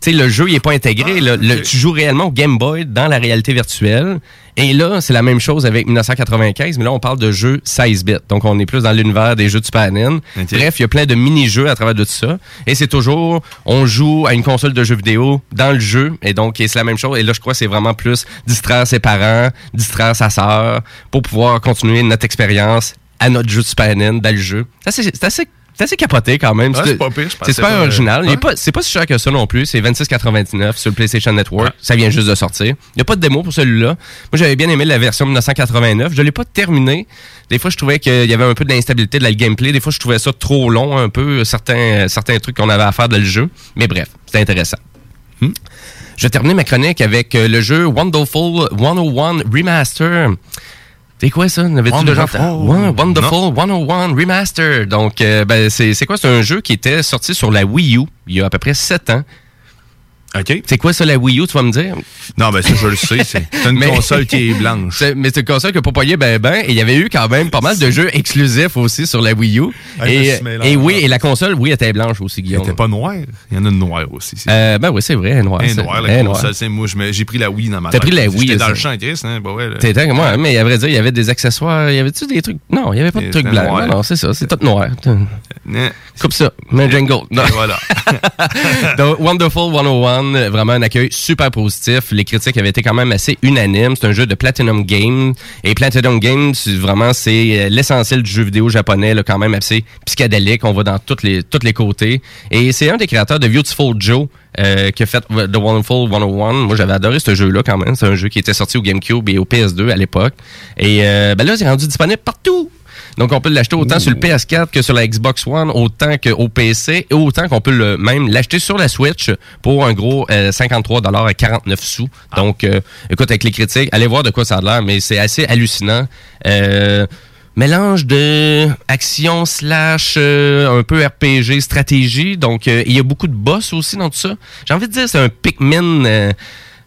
sais- le jeu il est pas intégré. là. Le- tu joues réellement au Game Boy dans la réalité virtuelle. Et là, c'est la même chose avec 1995, mais là on parle de jeux 16 bits, donc on est plus dans l'univers des jeux de Super NES. Bref, il y a plein de mini-jeux à travers de tout ça, et c'est toujours, on joue à une console de jeux vidéo dans le jeu, et donc c'est la même chose. Et là, je crois que c'est vraiment plus distraire ses parents, distraire sa sœur, pour pouvoir continuer notre expérience à notre jeu de Super NES dans le jeu. C'est assez, c'est assez, c'est assez capoté quand même. Ouais, c'est pas pire, C'est super euh, original. Ouais. C'est pas si cher que ça non plus. C'est 26,99 sur le PlayStation Network. Ça vient juste de sortir. Il n'y a pas de démo pour celui-là. Moi, j'avais bien aimé la version 1989. Je l'ai pas terminé. Des fois, je trouvais qu'il y avait un peu d'instabilité de la gameplay. Des fois, je trouvais ça trop long, un peu, certains, certains trucs qu'on avait à faire dans le jeu. Mais bref, c'était intéressant. Hmm. Je vais terminer ma chronique avec euh, le jeu Wonderful 101 Remaster. C'est quoi ça? N'avais-tu déjà Wonderful. entendu? Ouais, Wonderful 101 Remaster. Donc, euh, ben, c'est c'est quoi? C'est un jeu qui était sorti sur la Wii U il y a à peu près 7 ans. OK. C'est quoi ça, la Wii U, tu vas me dire? Non, ben ça, je le sais. C'est une Mais- console qui est blanche. Mais c'est une console que pas payé ben ben. Et il y avait eu quand même pas mal de jeux exclusifs aussi sur la Wii U. Ah, et, oui, et la console, oui, était blanche aussi, Elle Guillaume. était pas noire. Il y en a une noire aussi. Euh, ben oui, c'est vrai, elle est noire. Elle est noire, elle la console. C'est moi, j'ai pris la Wii dans ma T'as pris la Wii, J'étais dans le champ, Chris. Hein? Bah ouais. T'étais comme moi, mais à vrai dire, il y avait des accessoires. Il y avait-tu des trucs? Non, il n'y avait pas de trucs blancs. noir. Non, non, c'est ça, c'est tout noir. Coupe ça, un jingle. Voilà. Donc, Wonderful 101, vraiment un accueil super positif. Les critiques avaient été quand même assez unanimes. C'est un jeu de Platinum Games. Et Platinum c'est vraiment, c'est euh, l'essentiel du jeu vidéo japonais, là, quand même assez psychédélique. On va dans tous les, tous les côtés. Et c'est un des créateurs de Beautiful Joe. euh, qui a fait The Wonderful 101. Moi, j'avais adoré ce jeu-là quand même. C'est un jeu qui était sorti au GameCube et au PS2 à l'époque. Et euh, ben là, c'est rendu disponible partout. Donc, on peut l'acheter autant sur le PS4 que sur la Xbox One, autant qu'au PC, et autant qu'on peut le, même l'acheter sur la Switch pour un gros euh, 53 à 49 sous. Donc, euh, écoute, avec les critiques, allez voir de quoi ça a l'air, mais c'est assez hallucinant. Euh, mélange de action slash euh, un peu RPG stratégie. Donc, euh, il y a beaucoup de boss aussi dans tout ça. J'ai envie de dire, c'est un Pikmin... euh,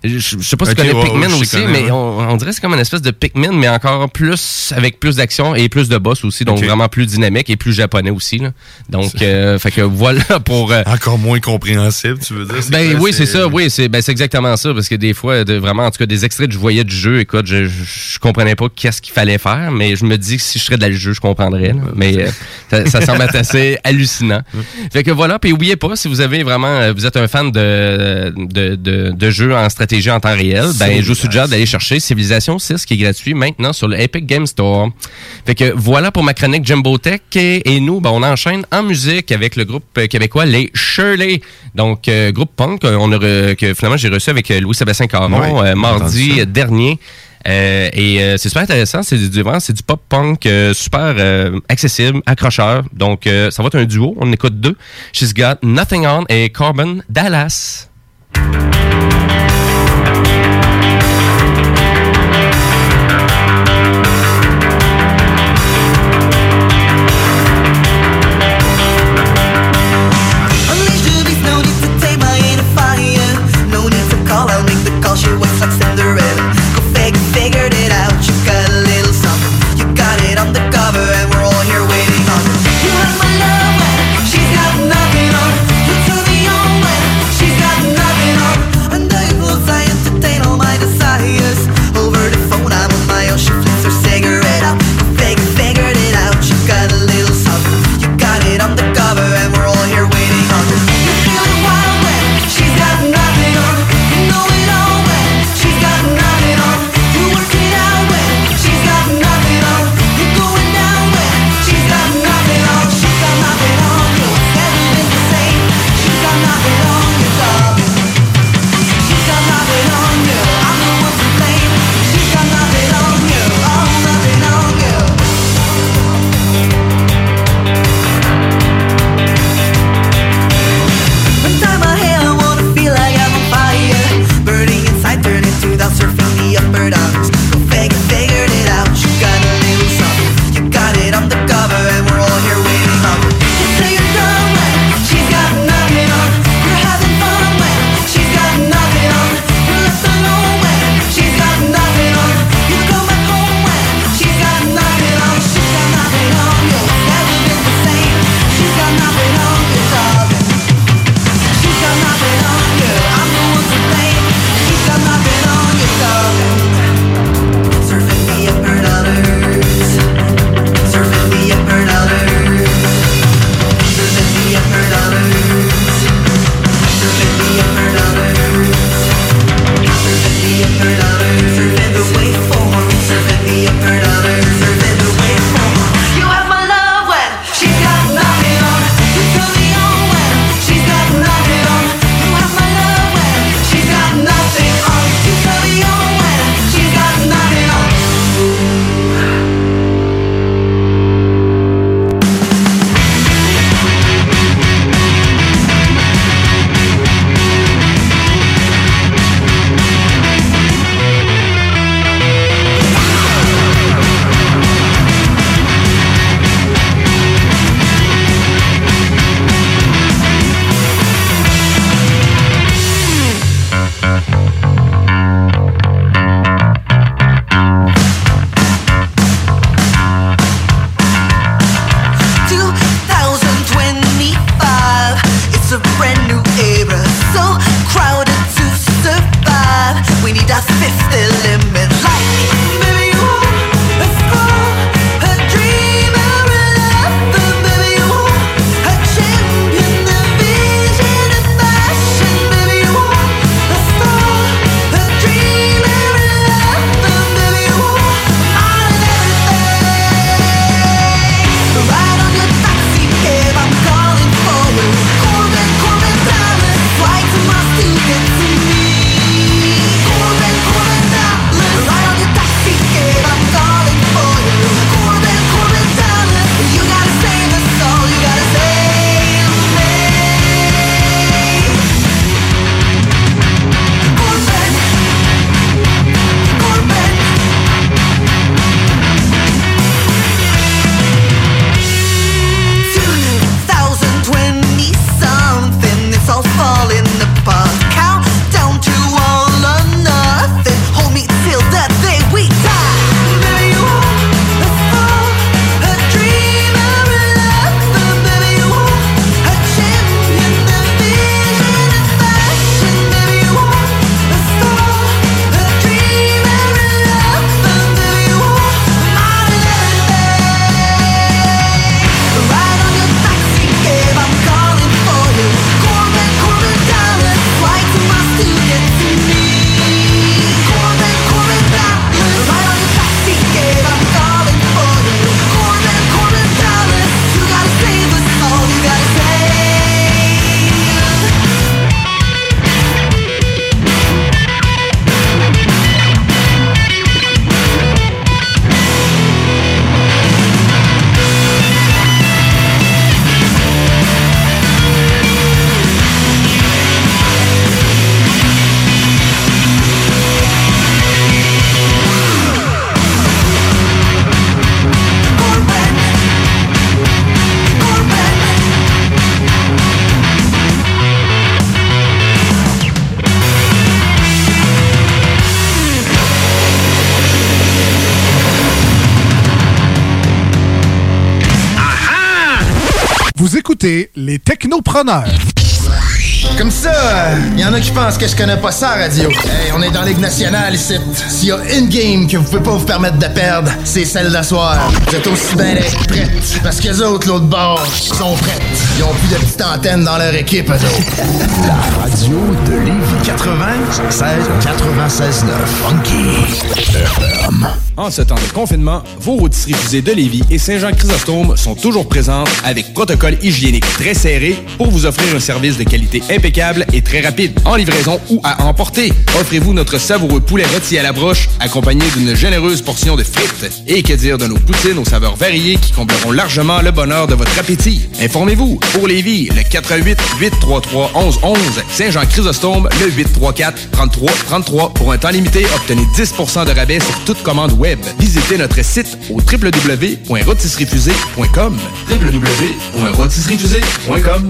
je, je sais pas si tu connais Pikmin aussi, connais, mais ouais. on, on dirait que c'est comme une espèce de Pikmin, mais encore plus, avec plus d'action et plus de boss aussi. Donc, Ok. vraiment plus dynamique et plus japonais aussi. Là. Donc, euh, fait que voilà pour... euh, Encore moins compréhensible, tu veux dire? ben quoi, oui, c'est ça, oui, c'est ben, exactement ça, parce que des fois, de, vraiment, en tout cas, des extraits que je voyais du jeu, écoute, je, je, comprenais pas qu'est-ce qu'il fallait faire, mais je me dis que si je serais dans le jeu, je comprendrais. là. mais euh, ça, ça semble être assez hallucinant. Fait que voilà, puis oubliez pas, si vous avez vraiment, euh, vous êtes un fan de, de, de, de jeux en stratégie en temps réel, ben je vous suggère d'aller chercher Civilization 6 qui est gratuit maintenant sur le Epic Game Store. Fait que voilà pour ma chronique Jumbo Tech et, et nous, ben, on enchaîne en musique avec le groupe euh, québécois les Shirley. Donc euh, groupe punk euh, on a re- que finalement j'ai reçu avec Louis-Sébastien Caron Ouais, euh, mardi dernier. Euh, et euh, c'est super intéressant, c'est du c'est du pop punk euh, super accessible, accrocheur. Donc ça va être un duo, on écoute deux. She's Got Nothing On et Corbin Dallas. Les technopreneurs. Comme ça, il y en a qui pensent que je connais pas ça, radio. Hey, on est dans Ligue nationale ici. S'il y a une game que vous pouvez pas vous permettre de perdre, c'est celle d'asseoir. Vous êtes aussi bien d'être prêtes. Parce que les autres, l'autre bord, sont prêtes. Ils ont plus de petites antennes dans leur équipe, eux autres. La radio de Lévis 96 96 9 Funky FM. En ce temps de confinement, vos rôtisseries fusées de Lévis et Saint-Jean-Chrysostome sont toujours présentes avec protocole hygiénique très serré pour vous offrir un service de qualité impeccable et très rapide, en livraison ou à emporter. Offrez-vous notre savoureux poulet rôti à la broche, accompagné d'une généreuse portion de frites. Et que dire de nos poutines aux saveurs variées qui combleront largement le bonheur de votre appétit? Informez-vous, pour Lévis, le 88 833 1111 Saint-Jean-Chrysostome, le 834 33 33 Pour un temps limité, obtenez 10 de rabais sur toute commande web. Visitez notre site au www.rotisseriefusée.com www.rotisseriefusée.com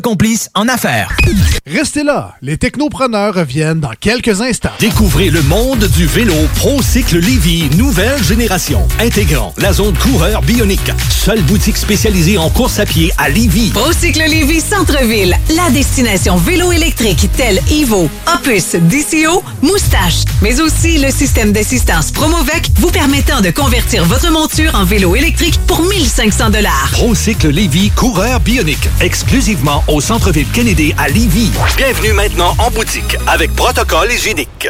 complice en affaires. Restez là, les technopreneurs reviennent dans quelques instants. Découvrez le monde du vélo ProCycle Lévy, nouvelle génération, intégrant la zone coureur bionique. Seule boutique spécialisée en course à pied à Lévy. Procycle Lévis Centre-Ville, la destination vélo électrique telle Evo, Opus, DCO, Moustache, mais aussi le système d'assistance Promovec vous permettant de convertir votre monture en vélo électrique pour 1500 dollars. ProCycle Lévy, coureur bionique, exclusivement au centre-ville Kennedy à Lévy. Bienvenue maintenant en boutique avec protocole hygiénique.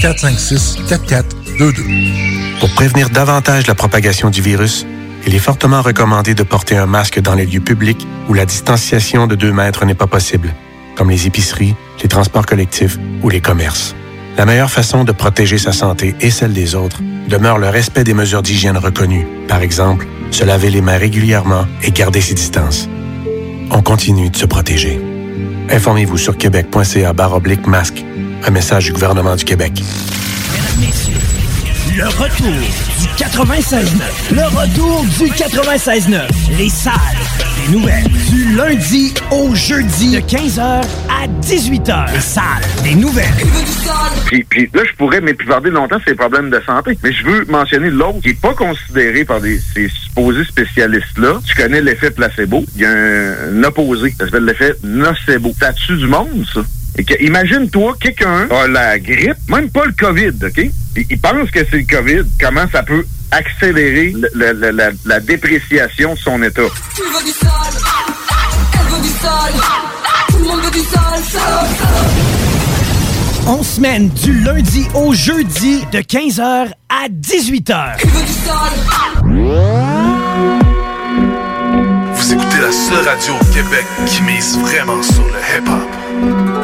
456 4422. Pour prévenir davantage la propagation du virus, il est fortement recommandé de porter un masque dans les lieux publics où la distanciation de 2 mètres n'est pas possible, comme les épiceries, les transports collectifs ou les commerces. La meilleure façon de protéger sa santé et celle des autres demeure le respect des mesures d'hygiène reconnues. Par exemple, se laver les mains régulièrement et garder ses distances. On continue de se protéger. Informez-vous sur québec.ca oblique masque. Un message du gouvernement du Québec. Le retour du 96.9. Le retour du 96.9. Les salles des nouvelles. Du lundi au jeudi de 15h à 18h. Les salles des nouvelles. Puis, puis là, je pourrais m'épivarder longtemps sur les problèmes de santé. Mais je veux mentionner l'autre qui n'est pas considéré par des, ces supposés spécialistes-là. Tu connais l'effet placebo. Il y a un, un opposé. Ça s'appelle l'effet nocebo. Tue du monde, ça. Et que, imagine-toi, quelqu'un a la grippe, même pas le COVID, OK? Il, il pense que c'est le COVID. Comment ça peut accélérer le- le- le- la, la dépréciation de son état? Tu veux du sol, elle veut du sol, tout le monde veut du sol, sol, On semaine du lundi au jeudi de 15h à 18h. Tu veux du sol, Vous écoutez la seule radio au Québec qui mise vraiment sur le hip-hop.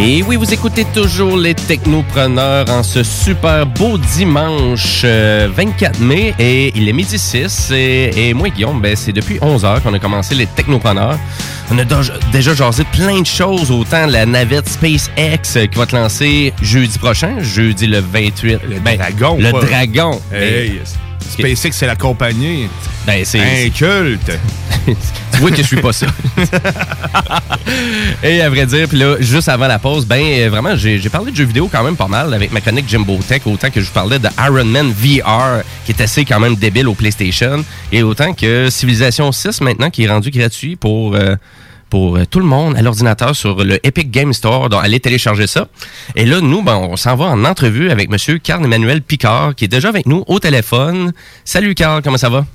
Et oui, vous écoutez toujours les technopreneurs en ce super beau dimanche euh, 24 mai et il est midi 6 et, et moi et Guillaume, ben, c'est depuis 11 heures qu'on a commencé les technopreneurs. On a déjà- jasé plein de choses, autant la navette SpaceX euh, qui va te lancer jeudi prochain, jeudi le 28. Le dragon, Le dragon. Hey, SpaceX, c'est la compagnie. Ben, c'est. Un culte. tu vois que je suis pas ça. Et à vrai dire, puis là, juste avant la pause, ben euh, vraiment, j'ai j'ai parlé de jeux vidéo quand même pas mal avec ma chronique Jimbo Tech, autant que je vous parlais de Iron Man VR, qui est assez quand même débile au PlayStation, et autant que Civilization 6 maintenant, qui est rendu gratuit pour... euh, pour euh, tout le monde à l'ordinateur sur le Epic Game Store. Donc, allez télécharger ça. Et là, nous, ben, on s'en va en entrevue avec Monsieur Carl Emmanuel Picard, qui est déjà avec nous au téléphone. Salut Carl, comment ça va?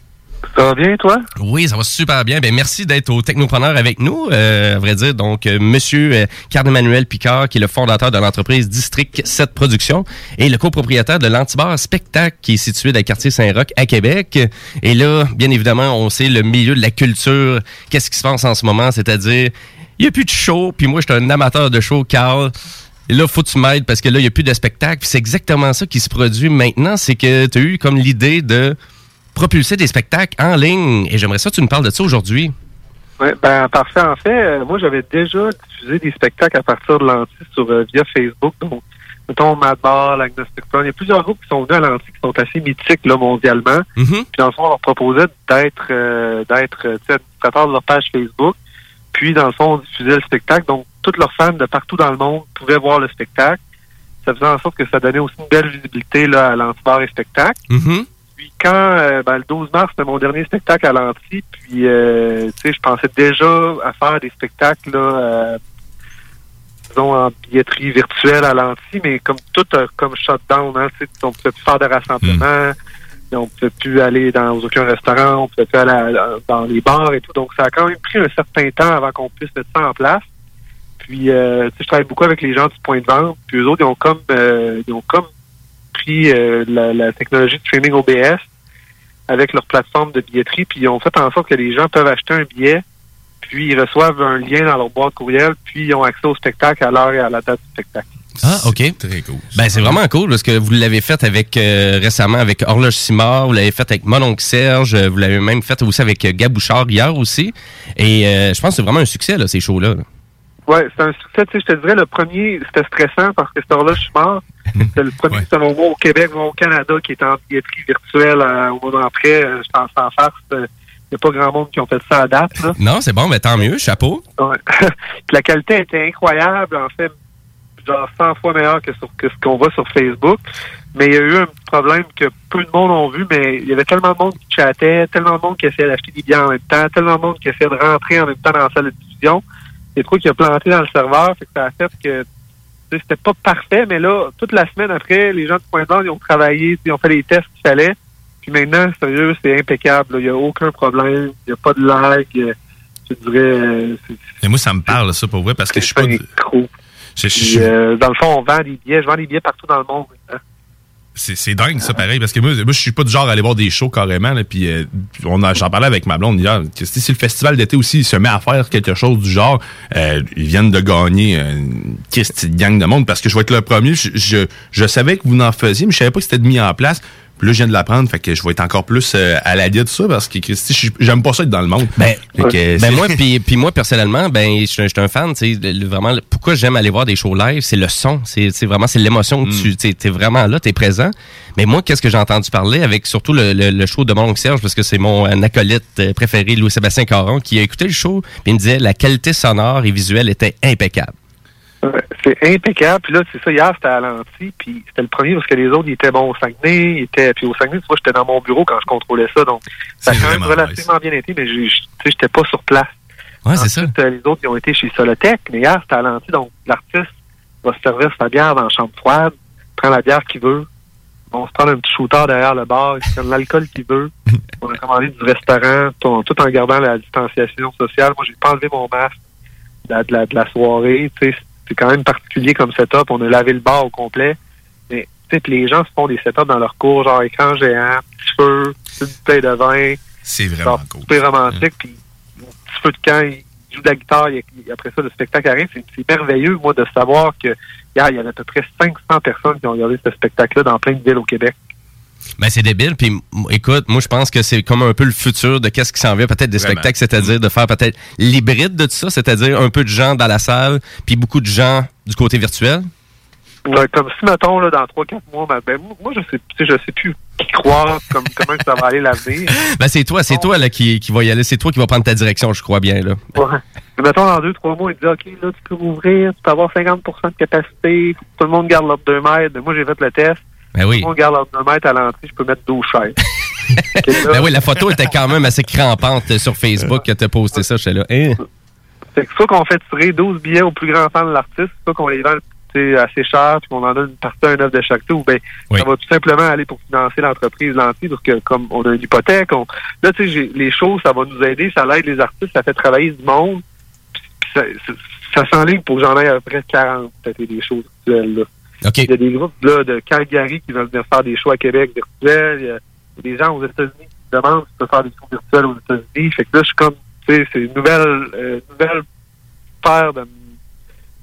Ça va bien, toi? Oui, ça va super bien. Ben, merci d'être au Technopreneur avec nous. Euh, à vrai dire, donc, euh, Monsieur euh, Carl-Emmanuel Picard, qui est le fondateur de l'entreprise District 7 Productions et le copropriétaire de l'Antibar Spectacle, qui est situé dans le quartier Saint-Roch à Québec. Et là, bien évidemment, on sait le milieu de la culture. Qu'est-ce qui se passe en ce moment? C'est-à-dire, il n'y a plus de show. Puis moi, je suis un amateur de show, Carl. Et là, faut que tu m'aides parce que là, il n'y a plus de spectacle. C'est exactement ça qui se produit maintenant. C'est que tu as eu comme l'idée de propulser des spectacles en ligne. Et j'aimerais ça que tu nous parles de ça aujourd'hui. Oui, ben parfait. En fait, euh, moi j'avais déjà diffusé des spectacles à partir de l'anti sur euh, via Facebook. Donc, mettons Mad Bar, l'Agnostic Front. Il y a plusieurs groupes qui sont venus à l'anti qui sont assez mythiques là, mondialement. Puis dans le fond, on leur proposait d'être euh, d'être euh, tu sais, administrateur de leur page Facebook. Puis dans le fond, on diffusait le spectacle. Donc, tous leurs fans de partout dans le monde pouvaient voir le spectacle. Ça faisait en sorte que ça donnait aussi une belle visibilité là, à l'antibar et spectacle. Puis quand euh, ben, le 12 mars, c'était mon dernier spectacle à l'anti, puis euh, tu sais, je pensais déjà à faire des spectacles là, euh, disons en billetterie virtuelle à l'anti, mais comme tout a comme shutdown, hein, tu sais, on pouvait plus faire de rassemblements, et on pouvait plus aller dans aucun restaurant, on pouvait plus aller à- dans les bars et tout. Donc ça a quand même pris un certain temps avant qu'on puisse mettre ça en place. Puis euh, tu sais, je travaille beaucoup avec les gens du point de vente, puis eux autres, ils ont comme euh, ils ont comme pris euh, la, la technologie de streaming OBS avec leur plateforme de billetterie, puis ils ont fait en sorte que les gens peuvent acheter un billet, puis ils reçoivent un lien dans leur boîte courriel, puis ils ont accès au spectacle à l'heure et à la date du spectacle. Ah, OK. Très cool. Ben, c'est vraiment cool parce que vous l'avez fait avec euh, récemment avec Horloge Simard, vous l'avez fait avec mon oncle Serge, vous l'avez même fait aussi avec euh, Gabouchard hier aussi. Et euh, je pense que c'est vraiment un succès, là, ces shows-là. là. Ouais, c'est un succès. Tu sais, je te dirais, le premier, c'était stressant parce que cette heure-là, je suis mort. C'était le premier, selon moi, au Québec, au Canada, qui était en billetterie virtuelle euh, au moment d'après. Euh, je pense en face. Il n'y a pas grand monde qui ont fait ça à date. Là. Non, c'est bon, mais tant mieux, chapeau. Ouais. Puis la qualité était incroyable, en fait, genre 100 fois meilleure que, sur, que ce qu'on voit sur Facebook. Mais il y a eu un problème que peu de monde ont vu, mais il y avait tellement de monde qui chattait, tellement de monde qui essayait d'acheter des biens en même temps, tellement de monde qui essayait de rentrer en même temps dans la salle de diffusion. C'est trop qui a planté dans le serveur, fait que ça a fait que c'était pas parfait, mais là, toute la semaine après, les gens du point de vente, ils ont travaillé, ils ont fait les tests qu'il fallait. Puis maintenant, sérieux, c'est impeccable. là. Il n'y a aucun problème. Il n'y a pas de lag. euh, Je dirais, euh, Et moi, ça me parle, ça, pour vrai, parce que je suis pas. de- Puis, euh, dans le fond, on vend des billets. Je vends des billets partout dans le monde. maintenant. C'est dingue, ça, pareil, parce que moi, moi je suis pas du genre à aller voir des shows carrément, là, puis euh, on a- j'en parlais avec ma blonde hier, que si le festival d'été aussi se met à faire quelque chose du genre, euh, ils viennent de gagner une petite gang de monde, parce que je vais être le premier, je, je, je savais que vous en faisiez, mais je savais pas que c'était mis en place, puis là, je viens de l'apprendre, fait que je vais être encore plus euh, à la guide de ça, parce que Christy, j'aime pas ça être dans le monde. Ben, que, ben c'est- moi, puis puis moi personnellement, ben je suis un- fan. Tu sais, le- vraiment, pourquoi j'aime aller voir des shows live, c'est le son. C'est vraiment c'est l'émotion que tu tu es vraiment là, tu es présent. Mais moi, qu'est-ce que j'ai entendu parler avec surtout le, le- le show de mon Serge, parce que c'est mon euh, acolyte euh, préféré, Louis-Sébastien Caron, qui a écouté le show, puis il me disait la qualité sonore et visuelle était impeccable. C'est impeccable. Puis là, c'est ça, hier, c'était à. Puis c'était le premier parce que les autres, ils étaient bons au Saguenay. Ils étaient, puis au Saguenay, tu vois, j'étais dans mon bureau quand je contrôlais ça. Donc, ça a quand même relativement bien été, mais j'étais pas sur place. Ouais, c'est ça. Les autres, ils ont été chez Solotech. Mais hier, c'était à. Donc, l'artiste va se servir sa bière dans la chambre froide, prend la bière qu'il veut. On se prend un petit shooter derrière le bar, il prend l'alcool qu'il veut. On a commandé du restaurant, tout en, tout en gardant la distanciation sociale. Moi, j'ai pas enlevé mon masque de la, de la, de la soirée. Tu sais, c'est quand même particulier comme setup. On a lavé le bar au complet. Mais tu sais, que les gens se font des setups dans leur cours, genre écran géant, petit feu, une bouteille de vin. C'est vraiment cool. Super romantique. Puis, petit feu de camp, il joue de la guitare. il- il- après ça, le spectacle arrive. C'est c'est merveilleux, moi, de savoir que hier, il y avait à peu près 500 personnes qui ont regardé ce spectacle-là dans plein de villes au Québec. Ben c'est débile. Puis écoute, moi je pense que c'est comme un peu le futur de qu'est-ce qui s'en vient, peut-être des Vraiment. spectacles, c'est-à-dire de faire peut-être l'hybride de tout ça, c'est-à-dire un peu de gens dans la salle, puis beaucoup de gens du côté virtuel. Ouais, comme si, mettons, là, dans 3-4 mois, ben, ben, moi, je sais, je sais plus qui croire, comme, comment que ça va aller l'avenir. Ben, c'est toi, c'est toi là, qui, qui va y aller. C'est toi qui va prendre ta direction, je crois bien. Là. Ouais. Mais mettons, dans 2-3 mois, il dit, OK, là, tu peux rouvrir, tu peux avoir 50% de capacité, tout le monde garde leur 2 mètres. Ben, moi, j'ai fait le test. Ben oui. Tout le monde garde leur 2 mètres à l'entrée, je peux mettre 12 chaises. Ben oui, la photo était quand même assez crampante sur Facebook que tu as posté ça. J'étais là. Hein? C'est soit qu'on fait tirer 12 billets au plus grand fan de l'artiste, soit qu'on les vend assez cher, puis qu'on en donne une partie à un œuvre de chaque tour, ben, ça va tout simplement aller pour financer l'entreprise l'entier, parce que comme on a une hypothèque, on, là, tu sais, les choses, ça va nous aider, ça l'aide les artistes, ça fait travailler du monde, puis ça, ça, ça s'enligne pour que j'en aille à peu près 40, peut-être, des choses virtuelles, là. Il y a des groupes, là, de Calgary qui veulent venir faire des shows à Québec virtuels, il y a des gens aux États-Unis qui demandent si tu peux faire des shows virtuels aux États-Unis, fait que là, je suis comme, tu sais, c'est une nouvelle, euh, nouvelle paire de,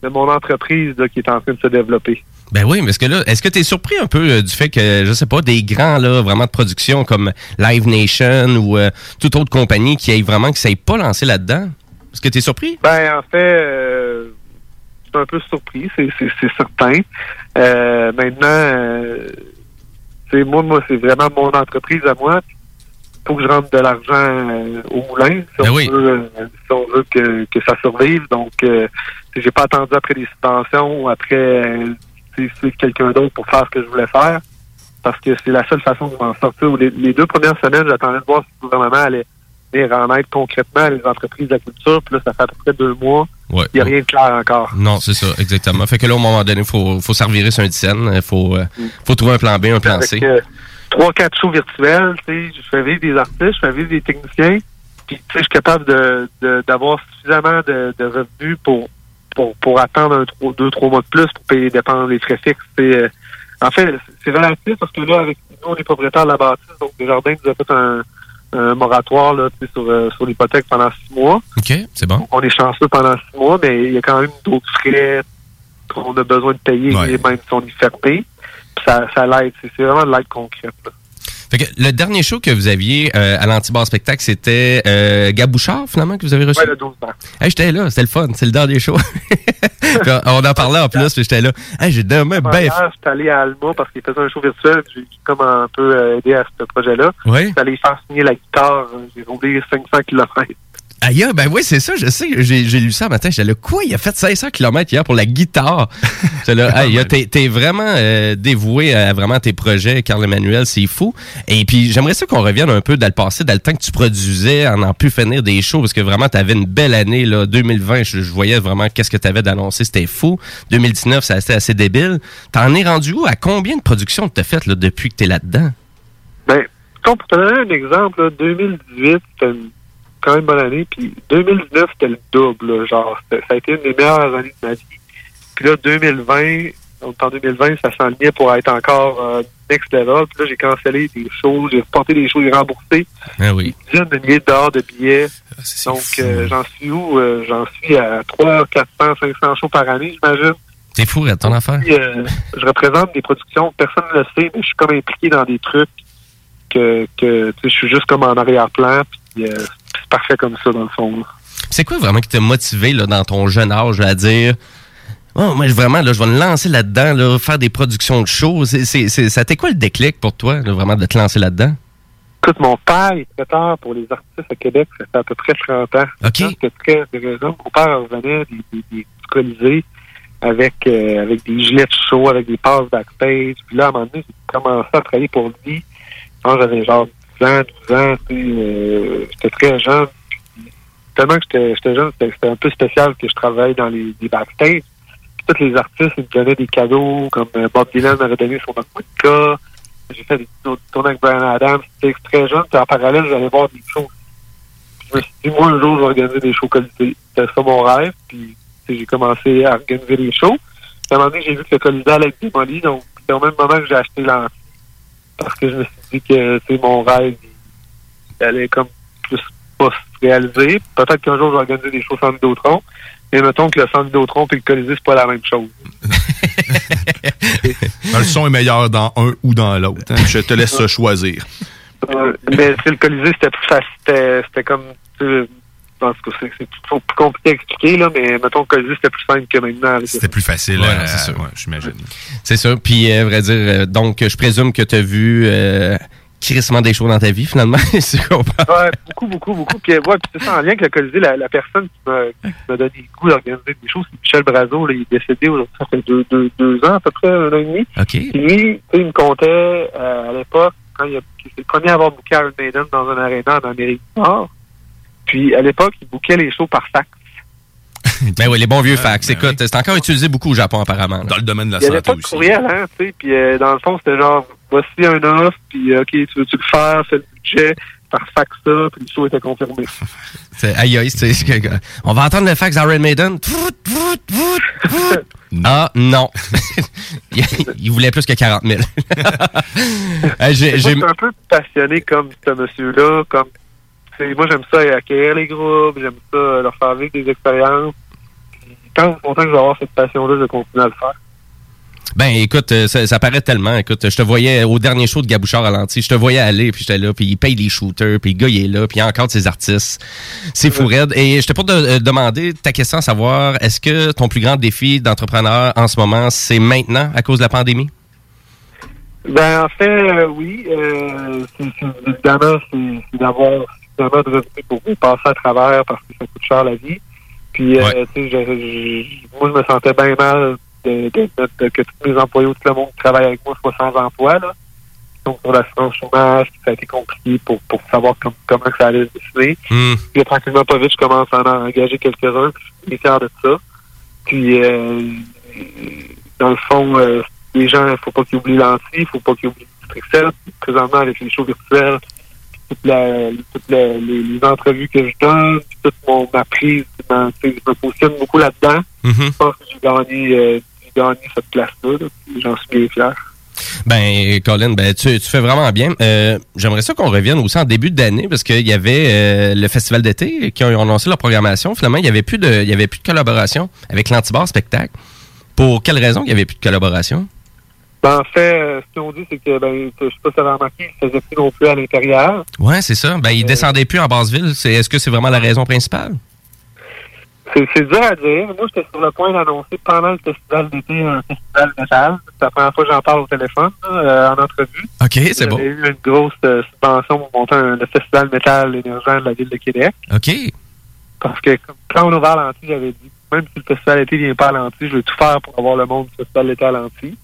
de mon entreprise, là, qui est en train de se développer. Ben oui, mais est-ce que là, est-ce que tu es surpris un peu euh, du fait que, je sais pas, des grands, là, vraiment de production comme Live Nation ou euh, toute autre compagnie qui aille vraiment, qui pas lancer là-dedans? Est-ce que tu es surpris? Ben, en fait, euh, un peu surpris, c'est, certain. Euh, maintenant, euh, c'est moi, moi, c'est vraiment mon entreprise à moi. Il faut que je rentre de l'argent euh, au moulin si, on, veut, euh, si on veut que, que ça survive. Donc, j'ai pas attendu après des subventions ou après quelqu'un d'autre pour faire ce que je voulais faire. Parce que c'est la seule façon de m'en sortir. Les, les deux premières semaines, j'attendais de voir si le gouvernement allait venir en aide concrètement à les entreprises de la culture. Puis là, ça fait à peu près deux mois. Ouais. Il n'y a rien de clair encore. Non, c'est ça, exactement. Fait que là, au moment donné, il faut, faut servir sur un dizaine. Il faut, euh, faut trouver un plan B, un plan C. Euh, trois, quatre shows virtuels, tu sais, je fais vivre des artistes, je fais vivre des techniciens, puis tu sais, je suis capable de de- d'avoir suffisamment de, de revenus pour, pour pour attendre un trois, deux, trois mois de plus pour payer les dépenses, les frais fixes. euh. en fait, c'est relatif parce que là, avec nous, on est propriétaire de la bâtisse, donc Desjardins nous a fait un, un moratoire là, sur, euh, sur l'hypothèque pendant six mois. OK, c'est bon. On est chanceux pendant six mois, mais il y a quand même d'autres frais qu'on a besoin de payer, et même si on est fermé. Puis Ça, ça l'aide. C'est c'est vraiment de l'aide concrète. là. Fait que le dernier show que vous aviez euh, à l'Antibar Spectacle, c'était euh, Gabouchard, finalement, que vous avez reçu? Ouais, le 12 mars. Hey, j'étais là, c'était le fun, c'est le dernier show. On en parlait en plus, puis j'étais là. Hey, j'ai demain ben j'étais allé à Alma parce qu'il faisait un show virtuel. puis J'ai comme un peu euh, aidé à ce projet-là. Oui. J'étais allé faire signer la guitare. J'ai roulé 500 km. Aïe, ben oui, c'est ça, je sais. J'ai j'ai lu ça un matin. J'étais là, quoi? Il a fait 500 km hier pour la guitare? J'étais là, là, t'es t'es vraiment euh, dévoué à vraiment tes projets, Carl Emmanuel, c'est fou. Et puis, j'aimerais ça qu'on revienne un peu dans le passé, dans le temps que tu produisais, en en pu finir des shows, parce que vraiment, t'avais une belle année, là. 2020, je, je voyais vraiment qu'est-ce que t'avais d'annoncé, c'était fou. 2019, ça c'était assez débile. T'en es rendu où? À combien de productions t'as faites, là, depuis que t'es là-dedans? Ben, comme pour te donner un exemple, là, 2018, c'était une quand même bonne année. Puis 2019, c'était le double. là, genre, ça a été une des meilleures années de ma vie. Puis là, 2020, donc en 2020, ça s'enlignait pour être encore euh, next level. Puis là, j'ai cancellé des shows, j'ai reporté des shows, j'ai remboursé Ah oui. des dizaines de milliers de dollars de billets. Donc, euh, j'en suis où? Euh, j'en suis à 300, 400, 500 shows par année, j'imagine. T'es fou, ton affaire? Puis, je représente des productions, personne ne le sait, mais je suis comme impliqué dans des trucs que, que tu sais, je suis juste comme en arrière-plan, puis parfait comme ça, dans le fond. C'est quoi vraiment qui t'a motivé là, dans ton jeune âge à dire Oh, moi, vraiment, là, je vais me lancer là-dedans, là, faire des productions de shows. C'est, ça été quoi le déclic pour toi, là, vraiment, de te lancer là-dedans? Écoute, mon père est traiteur pour les artistes à Québec, ça fait à peu près 30 ans. OK. C'était très. Mon père revenait des, des, colisées avec, euh, avec des gilets de show, avec des passes backstage. Puis là, à un moment donné, j'ai commencé à travailler pour lui. Quand j'avais genre 10 ans, 12 ans, euh, j'étais très jeune. Tellement que j'étais jeune, c'était un peu spécial que je travaille dans les, les backstage. Tous les artistes, me donnaient des cadeaux, comme euh, Bob Dylan m'avait donné son Aquatica. J'ai fait des tournées avec Brian Adams. C'était très jeune. En parallèle, j'allais voir des shows. Puis je me suis dit, moi, un jour, je vais organiser des shows qualité. C'était ça mon rêve. Puis j'ai commencé à organiser des shows. À un moment donné, j'ai vu que le Colisée allait être démoli. Donc, c'était au même moment que j'ai acheté l'ancien. Parce que je me suis dit que c'est mon rêve. Il allait comme plus pas se réaliser. Peut-être qu'un jour, je vais organiser des shows sans Vidéotron. Mais mettons que le centre Vidéotron et le Colisée, c'est pas la même chose. Ben, le son est meilleur dans un ou dans l'autre. hein. Je te laisse choisir. Euh, mais le Colisée, c'était plus facile. C'était, comme en tout cas, c'est plus compliqué à expliquer, là, mais mettons que c'était plus simple que maintenant. avec C'était plus facile, Ouais, euh, c'est sûr. ouais, j'imagine. C'est ça. Puis, euh, vrai dire, euh, donc, je présume que tu as vu euh, crissement des shows dans ta vie, finalement. Ouais, beaucoup, beaucoup, beaucoup. Puis, euh, ouais, puis c'est ça, en lien avec le Colisée, la, la personne qui m'a qui m'a donné le goût d'organiser des choses, c'est Michel Brazo. Là, il est décédé aujourd'hui, ça fait deux, deux, deux ans, à peu près, un an et demi. OK. Puis lui, il me comptait euh, à l'époque, quand il a- c'est le premier à avoir booké Iron Maiden dans un aréna en Amérique du Nord. Puis à l'époque, il bookait les shows par fax. Ben oui, les bons vieux fax. Écoute, c'est encore utilisé beaucoup au Japon, apparemment. Dans le domaine de la Il n'y avait pas de courriel, hein, tu sais. Puis euh, dans le fond, c'était genre, voici un offre, puis euh, OK, tu veux-tu le faire, fais le budget, par fax ça, puis le show était confirmé. C'est- Aïe, aïe, c'est- on va entendre le fax d'Iron Maiden. Ah, non. il, il voulait plus que 40 000. Euh, j'ai- Moi, je j'ai- suis un peu passionné comme ce monsieur-là, comme moi j'aime ça acquérir les groupes, j'aime ça euh, leur faire vivre des expériences. Puis, Tant longtemps que je vais avoir cette passion-là, je vais continuer à le faire. Ben, écoute, euh, ça, ça paraît tellement. Écoute, je te voyais au dernier show de Gabouchard à l'anti, je te voyais aller, puis j'étais là, puis il paye les shooters, puis le gars, il est là, puis il y a encore de ses artistes. C'est fou raide. Et je t'ai pas de- euh, demandé ta question à savoir, est-ce que ton plus grand défi d'entrepreneur en ce moment, c'est maintenant, à cause de la pandémie? Ben en fait, euh, oui. Euh, c'est- c'est- évidemment, c'est c'est d'avoir suffisamment de revenus pour passer à travers parce que ça coûte cher la vie. Puis, euh, tu sais, je- je- moi, je me sentais bien mal de, de que tous mes employés ou tout le monde qui travaille avec moi soient sans emploi. Là. Donc, sur l'assurance chômage, ça a été compliqué pour, pour savoir com- comment ça allait se dessiner. Hmm. Puis, tranquillement, pas vite, je commence à en engager quelques-uns, puis je suis fier de ça. Puis, euh, dans le fond, euh, les gens, il faut pas qu'ils oublient l'anti, il faut pas qu'ils oublient Strixel. Présentement, avec les shows virtuels, toutes les, les entrevues que je donne, toute mon, ma prise, dans- je me positionne beaucoup là-dedans. Mm-hmm. Je pense que j'ai gagné, euh, gagné cette place-là, j'en suis bien fier. Ben, Colin, ben, tu, tu fais vraiment bien. Euh, J'aimerais ça qu'on revienne aussi en début d'année parce qu'il y avait euh, le festival d'été qui ont annoncé leur programmation. Finalement, il n'y avait plus de, il y avait plus de collaboration avec l'Antibar Spectacle. Pour quelle raison il n'y avait plus de collaboration? Ben, en fait, euh, ce qu'on dit, c'est que, ben, je sais pas si tu avais remarqué, ils faisaient plus non plus à l'intérieur. Ouais, c'est ça. Ben, ils descendaient plus en Basseville. C'est, est-ce que c'est vraiment la raison principale? C'est c'est dur à dire. Moi, j'étais sur le point d'annoncer pendant le festival d'été un festival métal. C'est la première fois que j'en parle au téléphone, là, euh, en entrevue. OK, c'est bon. J'avais eu une grosse euh, subvention pour monter un, le festival métal émergent de la ville de Québec. OK. Parce que quand on a ouvert à l'anti, j'avais dit, même si le festival d'été vient pas à l'anti, je vais tout faire pour avoir le monde du festival d'été à l'anti.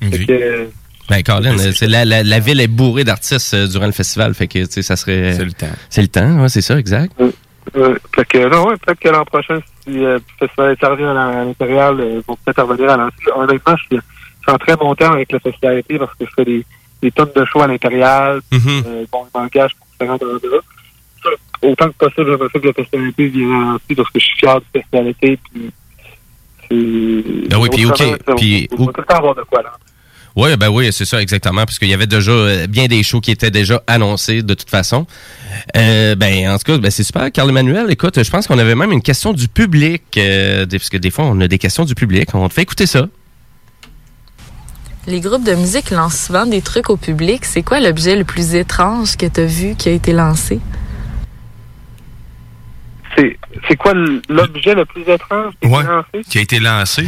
Fait que, euh, Ben, Colin, c'est la, la, la ville est bourrée d'artistes euh, durant le festival. Fait que, tu sais, ça serait. C'est le temps. C'est le temps, ouais, c'est ça, exact. euh, fait que, non, ouais, peut-être que l'an prochain, si euh, le festival d'été revient à euh, ils vont peut-être revenir à l'anti. Honnêtement, je suis, je en très bon temps avec le festival parce que je fais des, des tonnes de shows à l'intérieur. Mm-hmm. Euh, bon, ils m'engagent pour différents endroits. Ça, Autant que possible, j'aimerais ça que le festival vienne à parce que je suis fier du festival d'été. Puis. Ben oui, puis OK, autrement, ça, puis- on va tout le temps avoir de quoi, là. Oui, ben oui, c'est ça, exactement, parce qu'il y avait déjà euh, bien des shows qui étaient déjà annoncés de toute façon. Euh, ben, en tout cas, ben, c'est super. Carl Emmanuel, écoute, je pense qu'on avait même une question du public, euh, des- parce que des fois, on a des questions du public. On te fait écouter ça. Les groupes de musique lancent souvent des trucs au public. C'est quoi l'objet le plus étrange que tu as vu qui a été lancé? C'est c'est quoi l'objet le plus étrange qui a été Ouais. lancé? Qui a été lancé.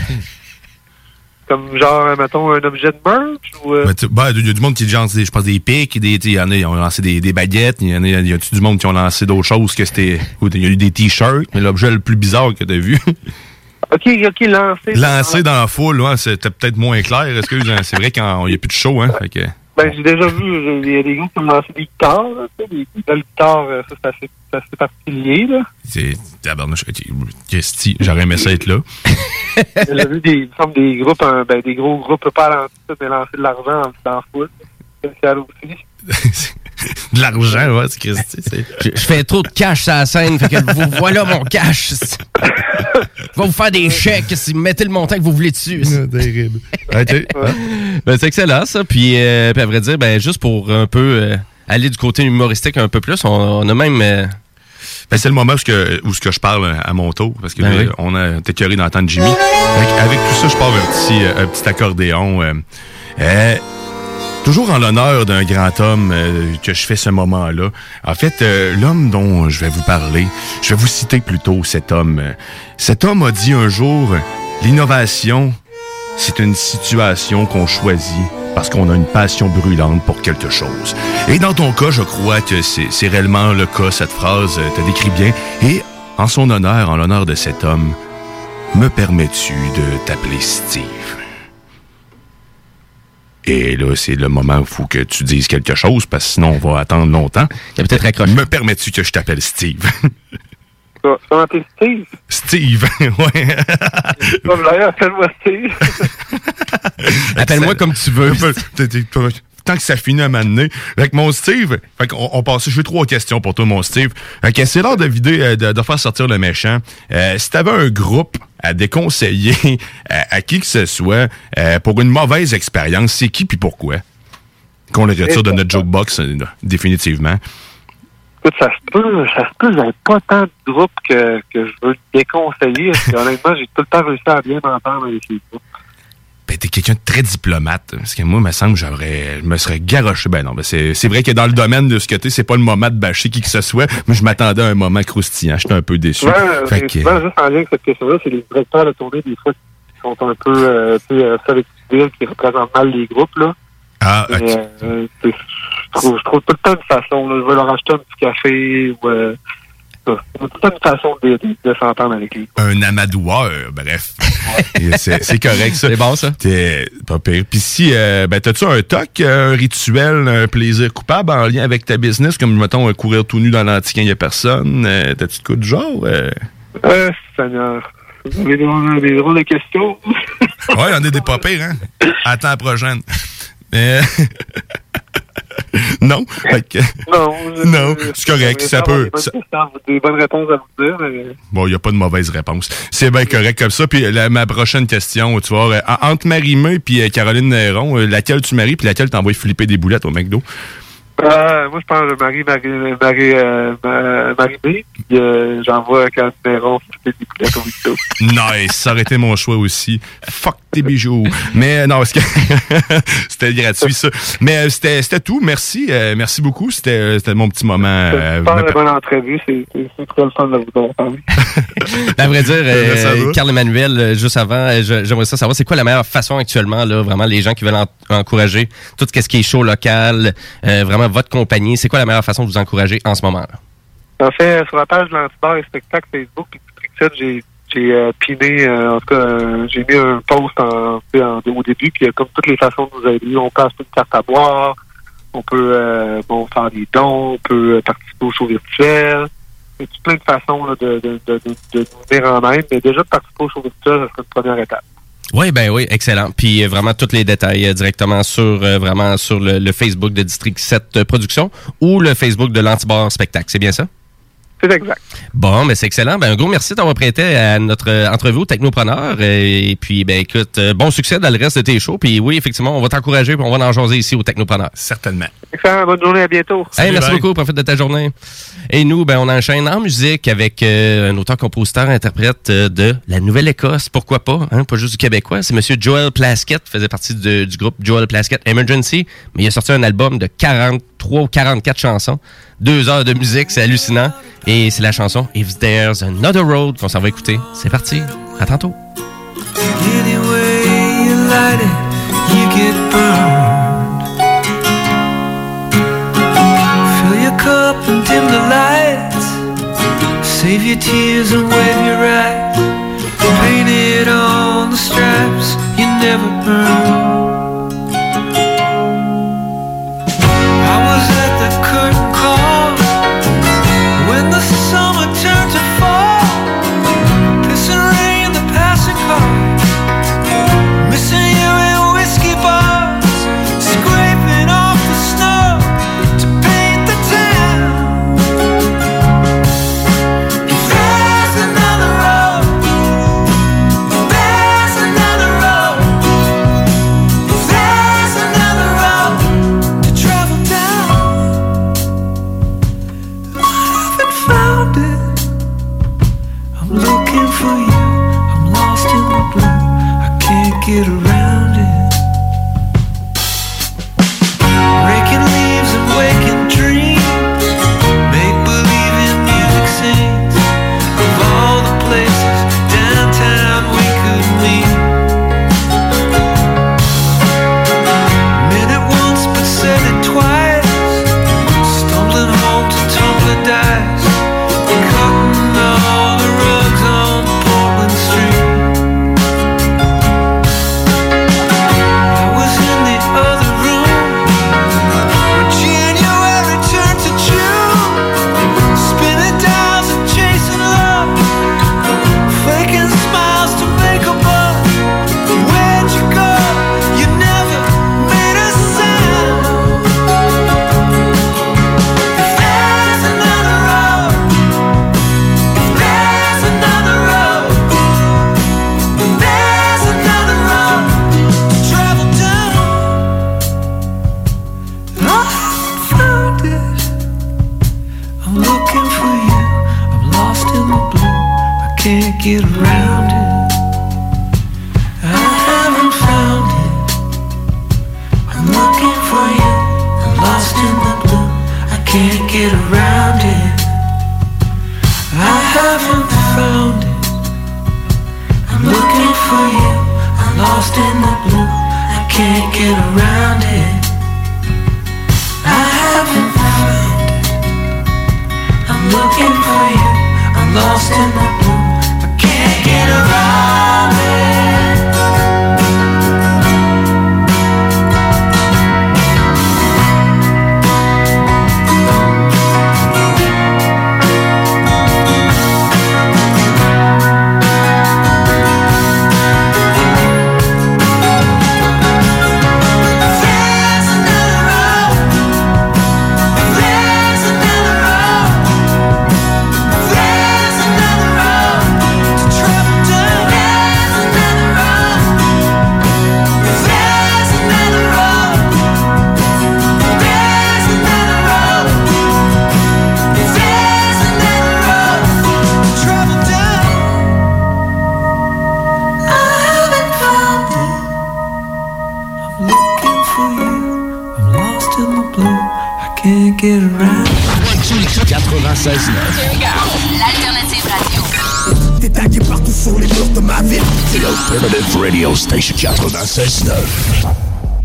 Comme genre, mettons, un objet de merch ou... euh, Ben, tu- ben, il y a du monde qui lance, des- je pense, des pics, des, tu il y en a, ils ont lancé des, des baguettes, il y en a, y a du monde qui ont lancé d'autres choses que c'était, il y a eu des t-shirts, mais l'objet le plus bizarre que t'as vu. OK, OK, lancé. lancé dans la foule, ouais, c'était peut-être moins clair, excuse, hein, c'est vrai qu'il n'y a plus de show, hein, fait que, Ben, j'ai déjà vu, il y a des groupes qui ont lancé des guitares, là, des belles guitares, euh, ça, c'est assez, c'est assez particulier, là. c'est, tabarnouche, Christy, j'aurais aimé ça être là. J'ai vu des, me des groupes, hein, ben, des gros groupes pas à lancer, mais lancer de l'argent en- dans la foule. C'est aussi. De l'argent, ouais, c'est. Je, je fais trop de cash sur la scène, fait que vous, voilà mon cash. Je vais vous faire des chèques si vous mettez le montant que vous voulez dessus. terrible. Ben, c'est excellent, ça. Puis, euh, puis à vrai dire, ben, juste pour un peu euh, aller du côté humoristique un peu plus, on, on a même... euh, Ben, c'est le moment où, ce que, où ce que je parle à mon tour, parce que Ben oui. on a t'écœuré d'entendre Jimmy. Avec, avec tout ça, je parle un petit, euh, un petit accordéon. euh, euh, Toujours en l'honneur d'un grand homme euh, que je fais ce moment-là. En fait, euh, l'homme dont je vais vous parler, je vais vous citer plutôt cet homme. Cet homme a dit un jour, l'innovation, c'est une situation qu'on choisit parce qu'on a une passion brûlante pour quelque chose. Et dans ton cas, je crois que c'est c'est réellement le cas, cette phrase euh, te décrit bien. Et en son honneur, en l'honneur de cet homme, me permets-tu de t'appeler Steve? Et là, c'est le moment où il faut que tu dises quelque chose, parce que sinon, on va attendre longtemps. peut-être Me permets-tu que je t'appelle Steve? Vas m'appeler Steve? Steve, ouais. Comme l'air, appelle-moi Steve. Appelle-moi comme tu veux. Tant que ça finit à m'amener. Avec mon Steve, fait qu'on, on passe, je fais trois questions pour toi, mon Steve. Fait que c'est l'heure de vider, euh, de, de faire sortir le méchant. Euh, si t'avais un groupe à déconseiller à, à qui que ce soit euh, pour une mauvaise expérience, c'est qui puis pourquoi? Qu'on le retire de notre jokebox, euh, définitivement? Écoute, ça se peut, ça se peut, j'avais pas tant de groupes que, que je veux déconseiller. Parce que, honnêtement, j'ai tout le temps réussi à bien m'entendre avec les groupes. Ben, t'es quelqu'un de très diplomate. Parce que moi, il me semble que j'aurais, je me serais garoché. Ben non, ben c'est, c'est vrai que dans le domaine de ce que t'es, c'est pas le moment de bâcher qui que ce soit. Mais je m'attendais à un moment croustillant. J'étais un peu déçu. Souvent, Fait que- souvent, juste en lien avec cette question-là, c'est les directeurs de tournée, des fois, qui sont un peu, euh, tu sais, euh, qui représentent mal les groupes, là. Ah, Mais, euh, je trouve, je trouve tout le temps une façon, là. Je vais leur acheter un petit café ou, euh, le temps une façon de, de, de s'entendre avec lui. un amadoueur, bref. C'est c'est correct, ça. C'est bon, ça. T'es pas pire. Puis si, euh, ben, t'as-tu un toc, un rituel, un plaisir coupable en lien avec ta business, comme, mettons, courir tout nu dans l'antique, il y a personne? Euh, T'as-tu de coup de genre? Euh? Euh, Seigneur. Vous avez des, drôles de questions. Ouais, on est des pas pires, hein? Attends la prochaine. Mais... non? Que- Non. Non, c'est correct, ça peut. Des ça- bonnes, questions, des bonnes réponses à vous dire, mais... Bon, il n'y a pas de mauvaise réponse. C'est bien correct comme ça. Puis la- ma prochaine question, tu vois, entre Marie-May et Caroline Néron, euh, laquelle tu maries puis laquelle t'envoies flipper des boulettes au McDo? Euh, moi, je pense que Marie, Marie, Marie, euh, Ma- Marie B. Puis, euh, j'envoie des au Victo. Nice, ça aurait été mon choix aussi. Fuck tes bijoux. Mais euh, non, parce que c'était gratuit ça. Mais euh, c'était c'était tout. Merci, euh, merci beaucoup. C'était euh, c'était mon petit moment. euh, Pas une bonne entrevue, c'est c'est- c'est très le fun de vous entendre. À vrai dire, Euh, ça euh, va? Carl Emmanuel, euh, juste avant, euh, je- j'aimerais ça savoir, c'est quoi la meilleure façon actuellement, là, vraiment, les gens qui veulent en- encourager tout ce qui est show local, euh, votre compagnie, c'est quoi la meilleure façon de vous encourager en ce moment? Là? En fait, sur la page de l'Antibar et Spectacle Facebook et District 7, j'ai j'ai euh, piné, euh, en tout cas, euh, j'ai mis un post au début, puis comme toutes les façons de nous aider. On acheter une carte à boire, on peut bon, faire des dons, on peut participer au show virtuel. Il y a plein de façons de, de, nous venir en aide, mais déjà de participer au show virtuel, ça serait une première étape. Oui, ben oui, excellent. Puis euh, vraiment tous les détails euh, directement sur euh, vraiment sur le, Facebook de District 7 Productions ou le Facebook de l'Antibar Spectacle. C'est bien ça? C'est exact. Bon, mais c'est excellent. Ben, un gros merci d'avoir prêté à notre euh, entrevue au Technopreneur. Et puis, ben, écoute, euh, bon succès dans le reste de tes shows. Puis oui, effectivement, on va t'encourager puis on va en jaser ici au Technopreneur. Certainement. Excellent, bonne journée, à bientôt. Hey, merci beaucoup, profite de ta journée. Et nous, ben, on enchaîne en musique avec euh, un auteur-compositeur, interprète euh, de la Nouvelle-Écosse, pourquoi pas, hein, pas juste du québécois. C'est Monsieur Joel Plaskett, faisait partie de- du groupe Joel Plaskett Emergency, mais il a sorti un album de 43 ou 44 chansons, deux heures de musique, c'est hallucinant. Et c'est la chanson If There's Another Road qu'on s'en va écouter. C'est parti, à tantôt. It. Fill your cup and dim the lights. Save your tears and wave your right. Painted on the stripes you never earned. Get around it. I haven't found it. I'm looking for you. I'm lost in the blue. I can't get around it. I haven't found it. I'm looking for you. I'm lost in the blue. I can't get around it. I haven't found it. I'm looking for you. I'm lost in the. L'alternative radio. Partout sur les murs de ma ville. C'est l'Alternative Radio Station 96.9.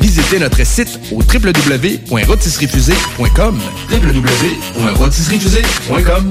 Visitez notre site au www.rotisseriefusée.com www.rotisseriefusée.com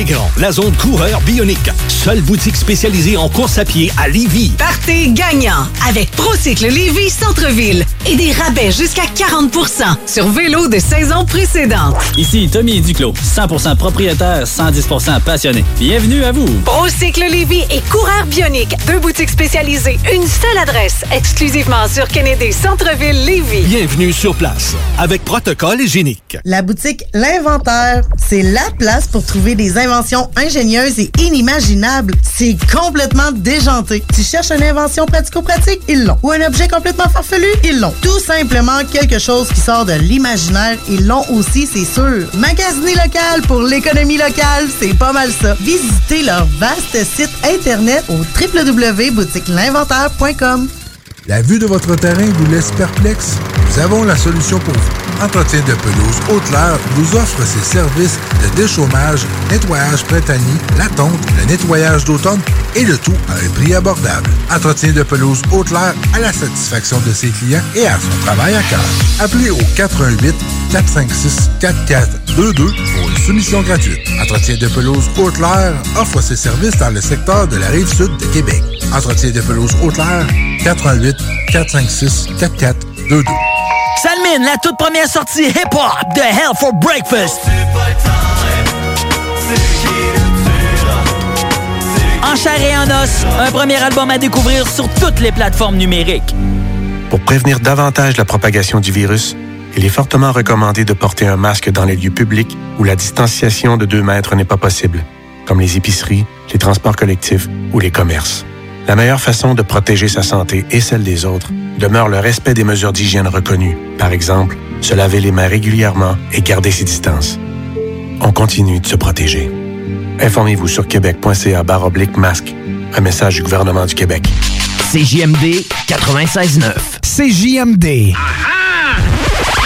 Intégrant la zone coureur bionique. Seule boutique spécialisée en course à pied à Lévy. Partez gagnant avec Procycle Lévis Centre-Ville et des rabais jusqu'à 40% sur vélo de saison précédente. Ici Tommy Duclos, 100% propriétaire, 110% passionné. Bienvenue à vous. Procycle Lévis et Coureur Bionique, deux boutiques spécialisées, une seule adresse, exclusivement sur Kennedy Centre-Ville Lévis. Bienvenue sur place avec protocole hygiénique. La boutique L'Inventaire, c'est la place pour trouver des inventions ingénieuses et inimaginables. C'est complètement déjanté. Tu cherches une invention pratico-pratique? Ils l'ont. Ou un objet complètement farfelu? Ils l'ont. Tout simplement quelque chose qui sort de l'imaginaire? Ils l'ont aussi, c'est sûr. Magasiner local pour l'économie locale, c'est pas mal ça. Visitez leur vaste site internet au www.boutiquelinventaire.com. La vue de votre terrain vous laisse perplexe? Nous avons la solution pour vous. Entretien de pelouse Haute-Laure vous offre ses services de déchômage, nettoyage printanier, la tonte, le nettoyage d'automne et le tout à un prix abordable. Entretien de pelouse Haute-Laure à la satisfaction de ses clients et à son travail à cœur. Appelez au 418 456 4422 pour une soumission gratuite. Entretien de pelouse Haute-Laure offre ses services dans le secteur de la rive sud de Québec. Entretien de pelouse Haute-Laure 418 456 4422. Salmine, la toute première sortie hip-hop de Hell for Breakfast. En chair et en os, un premier album à découvrir sur toutes les plateformes numériques. Pour prévenir davantage la propagation du virus, il est fortement recommandé de porter un masque dans les lieux publics où la distanciation de 2 mètres n'est pas possible, comme les épiceries, les transports collectifs ou les commerces. La meilleure façon de protéger sa santé et celle des autres demeure le respect des mesures d'hygiène reconnues. Par exemple, se laver les mains régulièrement et garder ses distances. On continue de se protéger. Informez-vous sur québec.ca barre oblique masque. Un message du gouvernement du Québec. CJMD 96.9. CJMD.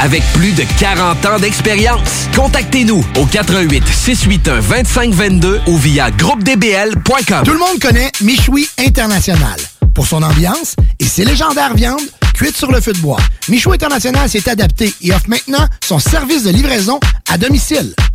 avec plus de 40 ans d'expérience. Contactez-nous au 88 681 2522 ou via groupedbl.com. Tout le monde connaît Michoui International pour son ambiance et ses légendaires viandes cuites sur le feu de bois. Michoui International s'est adapté et offre maintenant son service de livraison à domicile.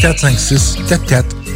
456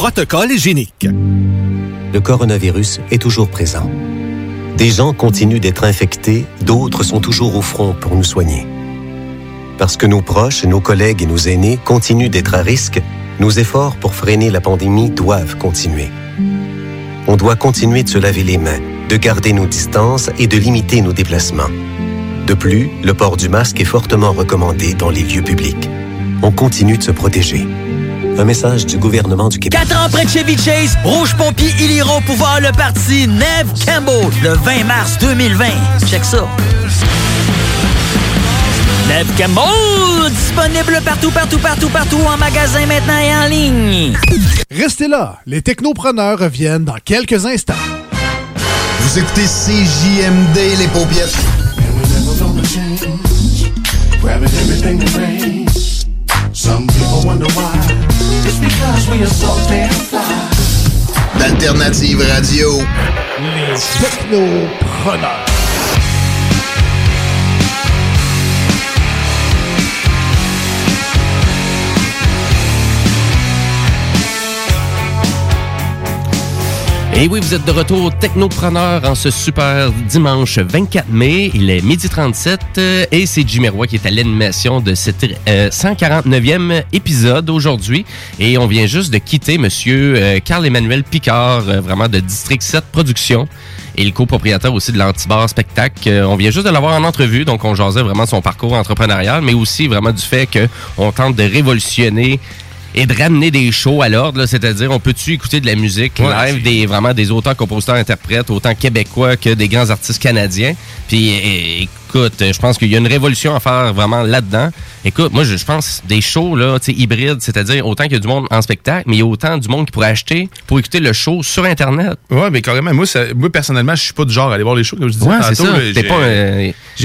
protocole hygiénique. Le coronavirus est toujours présent. Des gens continuent d'être infectés, d'autres sont toujours au front pour nous soigner. Parce que nos proches, nos collègues et nos aînés continuent d'être à risque, nos efforts pour freiner la pandémie doivent continuer. On doit continuer de se laver les mains, de garder nos distances et de limiter nos déplacements. De plus, le port du masque est fortement recommandé dans les lieux publics. On continue de se protéger. Un message du gouvernement du Québec. Quatre ans après Chevy Chase, Rouge Pompier, ils iront au pouvoir le parti Neve Campbell le 20 mars 2020. Check ça. Neve Campbell, disponible partout, partout, partout, partout, en magasin maintenant et en ligne. Restez là, les technopreneurs reviennent dans quelques instants. Vous écoutez CJMD, les paupiètes. Some people wonder why. It's because we are so damn fly. D'Alternative Radio. Les technopreneurs. Et oui, vous êtes de retour technopreneur en ce super dimanche 24 mai. Il est midi 37 euh, et c'est Jimmy qui est à l'animation de cet euh, 149e épisode aujourd'hui. Et on vient juste de quitter monsieur euh, Carl-Emmanuel Picard, euh, vraiment de District 7 Productions et le copropriétaire aussi de l'Antibar Spectacle. Euh, on vient juste de l'avoir en entrevue, donc on jasait vraiment son parcours entrepreneurial, mais aussi vraiment du fait qu'on tente de révolutionner et de ramener des shows à l'ordre, c'est-à-dire on peut-tu écouter de la musique Ouais, live, des vraiment des auteurs, compositeurs, interprètes, autant québécois que des grands artistes canadiens? Puis écoute, je pense qu'il y a une révolution à faire vraiment là-dedans. Écoute, moi, je, je pense des shows là, hybrides, c'est-à-dire autant qu'il y a du monde en spectacle, mais il y a autant du monde qui pourrait acheter pour écouter le show sur Internet. Ouais, mais carrément, moi, ça- moi personnellement, je suis pas du genre à aller voir les shows, comme je disais Ouais, tantôt.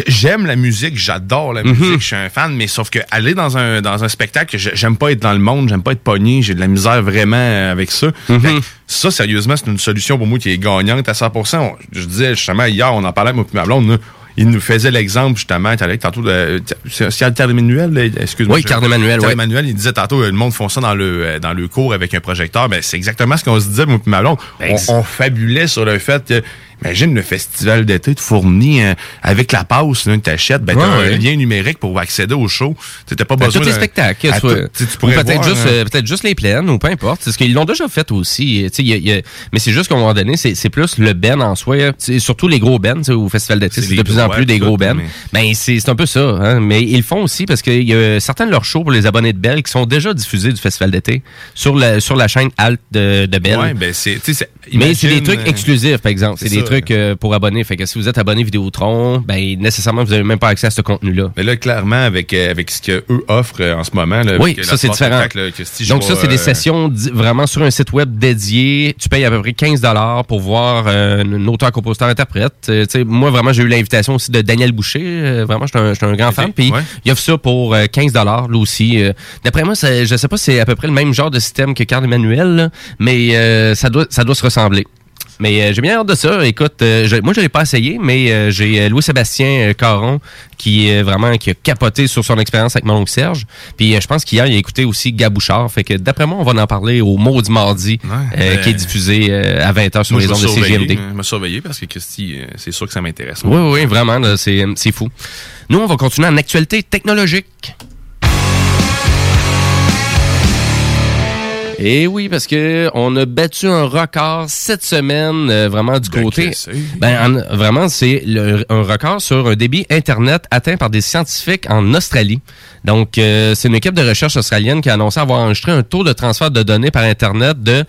J'aime la musique, j'adore la Mhm. musique, je suis un fan, mais sauf que aller dans un, dans un spectacle, j'ai- j'aime pas être dans le monde, j'aime pas être pogné, j'ai de la misère vraiment euh, avec ça. Mhm. Fait ça, sérieusement, c'est une solution pour moi qui est gagnante à 100%. On- je disais justement, hier, on en parlait avec ma blonde, là, il nous faisait l'exemple, justement, tantôt, de- c'est c'est Carl Emmanuel, là, excuse-moi. Oui, je- Carl Emmanuel, Carl ouais. Emmanuel, il disait tantôt, le monde font ça dans le, euh, dans le cours avec un projecteur. Ben, c'est exactement ce qu'on se disait, moi et ma blonde. Ben, On, on fabulait sur le fait que, imagine le festival d'été de fourni euh, avec la passe, là, t'achètes, ben, ouais. un lien numérique pour accéder au show. Tu pas besoin tous les spectacles. à tu tu peut-être juste, hein. peut-être juste les plaines ou peu importe. C'est ce qu'ils l'ont déjà fait aussi. Tu y a- y a- mais c'est juste qu'à un moment donné, c'est c'est plus le ben en soi. Surtout les gros ben au festival d'été, C'est de plus en plus des gros ben. mais- Ben c'est c'est un peu ça. Hein? Mais ils le font aussi parce qu'il y a certains de leurs shows pour les abonnés de Bell qui sont déjà diffusés du festival d'été sur la sur la chaîne Alt de, de Bell. Ouais, ben, c'est, tu Mais c'est des trucs euh, exclusifs, par exemple. C'est des. Trucs euh, pour abonnés. Fait que si vous êtes abonné Vidéotron, ben nécessairement vous n'avez même pas accès à ce contenu-là. Mais là, clairement, avec, euh, avec ce qu'eux offrent euh, en ce moment, là, Oui, ça c'est différent. là, si Donc ça, c'est des sessions vraiment sur un site web dédié. Tu payes à peu près 15 dollars pour voir euh, un auteur, compositeur, interprète. Euh, moi, vraiment, j'ai eu l'invitation aussi de Daniel Boucher. Euh, vraiment, je suis un, un grand fan. Puis ouais. il offre ça pour euh, 15 dollars, là aussi. Euh, D'après moi, ça- je sais pas si c'est à peu près le même genre de système que Carl Emmanuel, là, mais euh, ça doit, ça doit se ressembler. Mais euh, j'ai bien hâte de ça. Écoute, euh, je- moi je l'ai pas essayé, mais euh, j'ai Louis-Sébastien Caron qui est vraiment qui a capoté sur son expérience avec mon oncle Serge. Puis je pense qu'hier il a écouté aussi Gabouchard. Fait que d'après moi on va en parler au Maudit Mardi, euh, ben, qui est diffusé euh, à 20h sur moi, les ondes de CGMD. hein, Je vais surveiller parce que Christy, c'est sûr que ça m'intéresse. Oui, oui, vraiment, c'est fou. Nous, on va continuer en actualité technologique. Et oui, parce que on a battu un record cette semaine, euh, vraiment du côté. Ben, en- vraiment, c'est un record sur un débit Internet atteint par des scientifiques en Australie. Donc, euh, c'est une équipe de recherche australienne qui a annoncé avoir enregistré un taux de transfert de données par Internet de,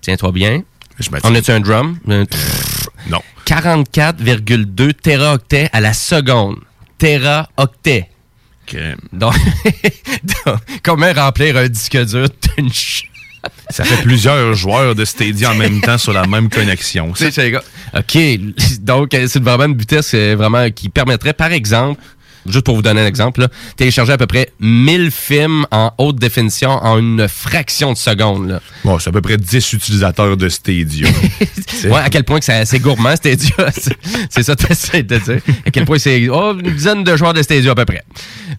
tiens-toi bien, on a-tu un drum? Un- Non. 44,2 téraoctets à la seconde. Téraoctets. Donc, donc, comment remplir un disque dur d'une Ça fait plusieurs joueurs de Stadia en même temps sur la même connexion. OK. Donc, euh, c'est vraiment une vitesse euh, vraiment qui permettrait, par exemple, juste pour vous donner un exemple, là, télécharger à peu près 1000 films en haute définition en une fraction de seconde. Là. Bon, c'est à peu près 10 utilisateurs de Stadia. Ouais, à quel point que c'est assez gourmand, Stadia? C'est- ça tu de dire. À quel point c'est oh, une dizaine de joueurs de Stadia à peu près.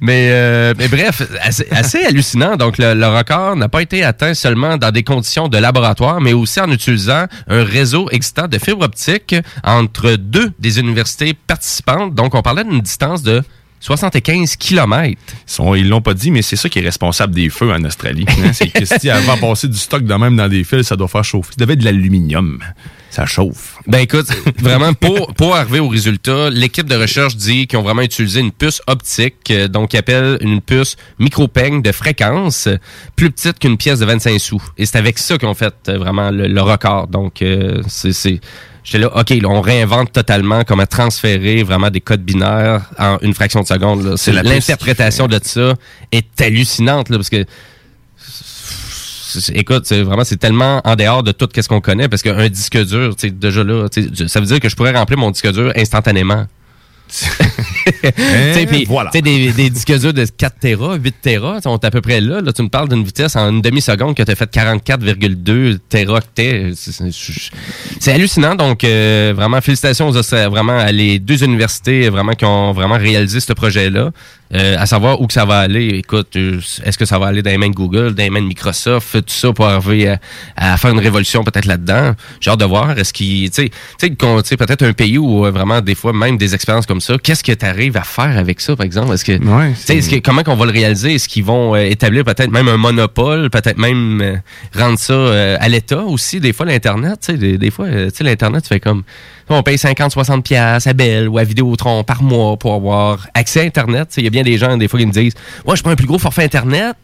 Mais, euh, mais bref, assez, assez hallucinant. Donc, le, le record n'a pas été atteint seulement dans des conditions de laboratoire, mais aussi en utilisant un réseau existant de fibre optique entre deux des universités participantes. Donc, on parlait d'une distance de 75 km. Ils l'ont pas dit, mais c'est ça qui est responsable des feux en Australie. hein. C'est que si avant passer du stock de même dans des fils, ça doit faire chauffer. Ça devait être de l'aluminium. Ça chauffe. Ben écoute, vraiment pour pour arriver au résultat, l'équipe de recherche dit qu'ils ont vraiment utilisé une puce optique, euh, donc ils appellent une puce micro-peigne de fréquence, plus petite qu'une pièce de 25 sous. Et c'est avec ça qu'ils ont fait euh, vraiment le, le record. Donc euh, c'est J'étais là, OK, là, on réinvente totalement comment transférer vraiment des codes binaires en une fraction de seconde. C'est L'interprétation de ça est hallucinante, là, parce que écoute, c'est vraiment c'est tellement en dehors de tout ce qu'on connaît parce qu'un disque dur, tu déjà là, ça veut dire que je pourrais remplir mon disque dur instantanément. Tu sais, puis, voilà. des, des disques durs de 4 Tera, 8 Tera, sont à peu près là. Là, tu me parles d'une vitesse en une demi-seconde que tu as fait 44,2 téraoctets. C'est- hallucinant. Donc, euh, vraiment, félicitations aux, vraiment à les deux universités vraiment qui ont vraiment réalisé ce projet-là. Euh, à savoir où que ça va aller. Écoute, euh, est-ce que ça va aller dans les mains de Google, dans les mains de Microsoft, tout ça pour arriver à, à faire une révolution peut-être là-dedans? J'ai hâte de voir. Est-ce qu'il, tu sais, peut-être un pays où euh, vraiment des fois même des expériences comme ça, qu'est-ce que tu arrives à faire avec ça, par exemple? Est-ce que, est-ce que comment qu'on va le réaliser? Est-ce qu'ils vont euh, établir peut-être même un monopole, peut-être même rendre ça à l'État aussi? Des fois, l'Internet, tu sais, des, des fois, tu sais, l'Internet, tu fais comme, on paye 50-60 pièces à Bell ou à Vidéotron par mois pour avoir accès à Internet. Il y a bien des gens, des fois, qui me disent, moi, je prends un plus gros forfait Internet,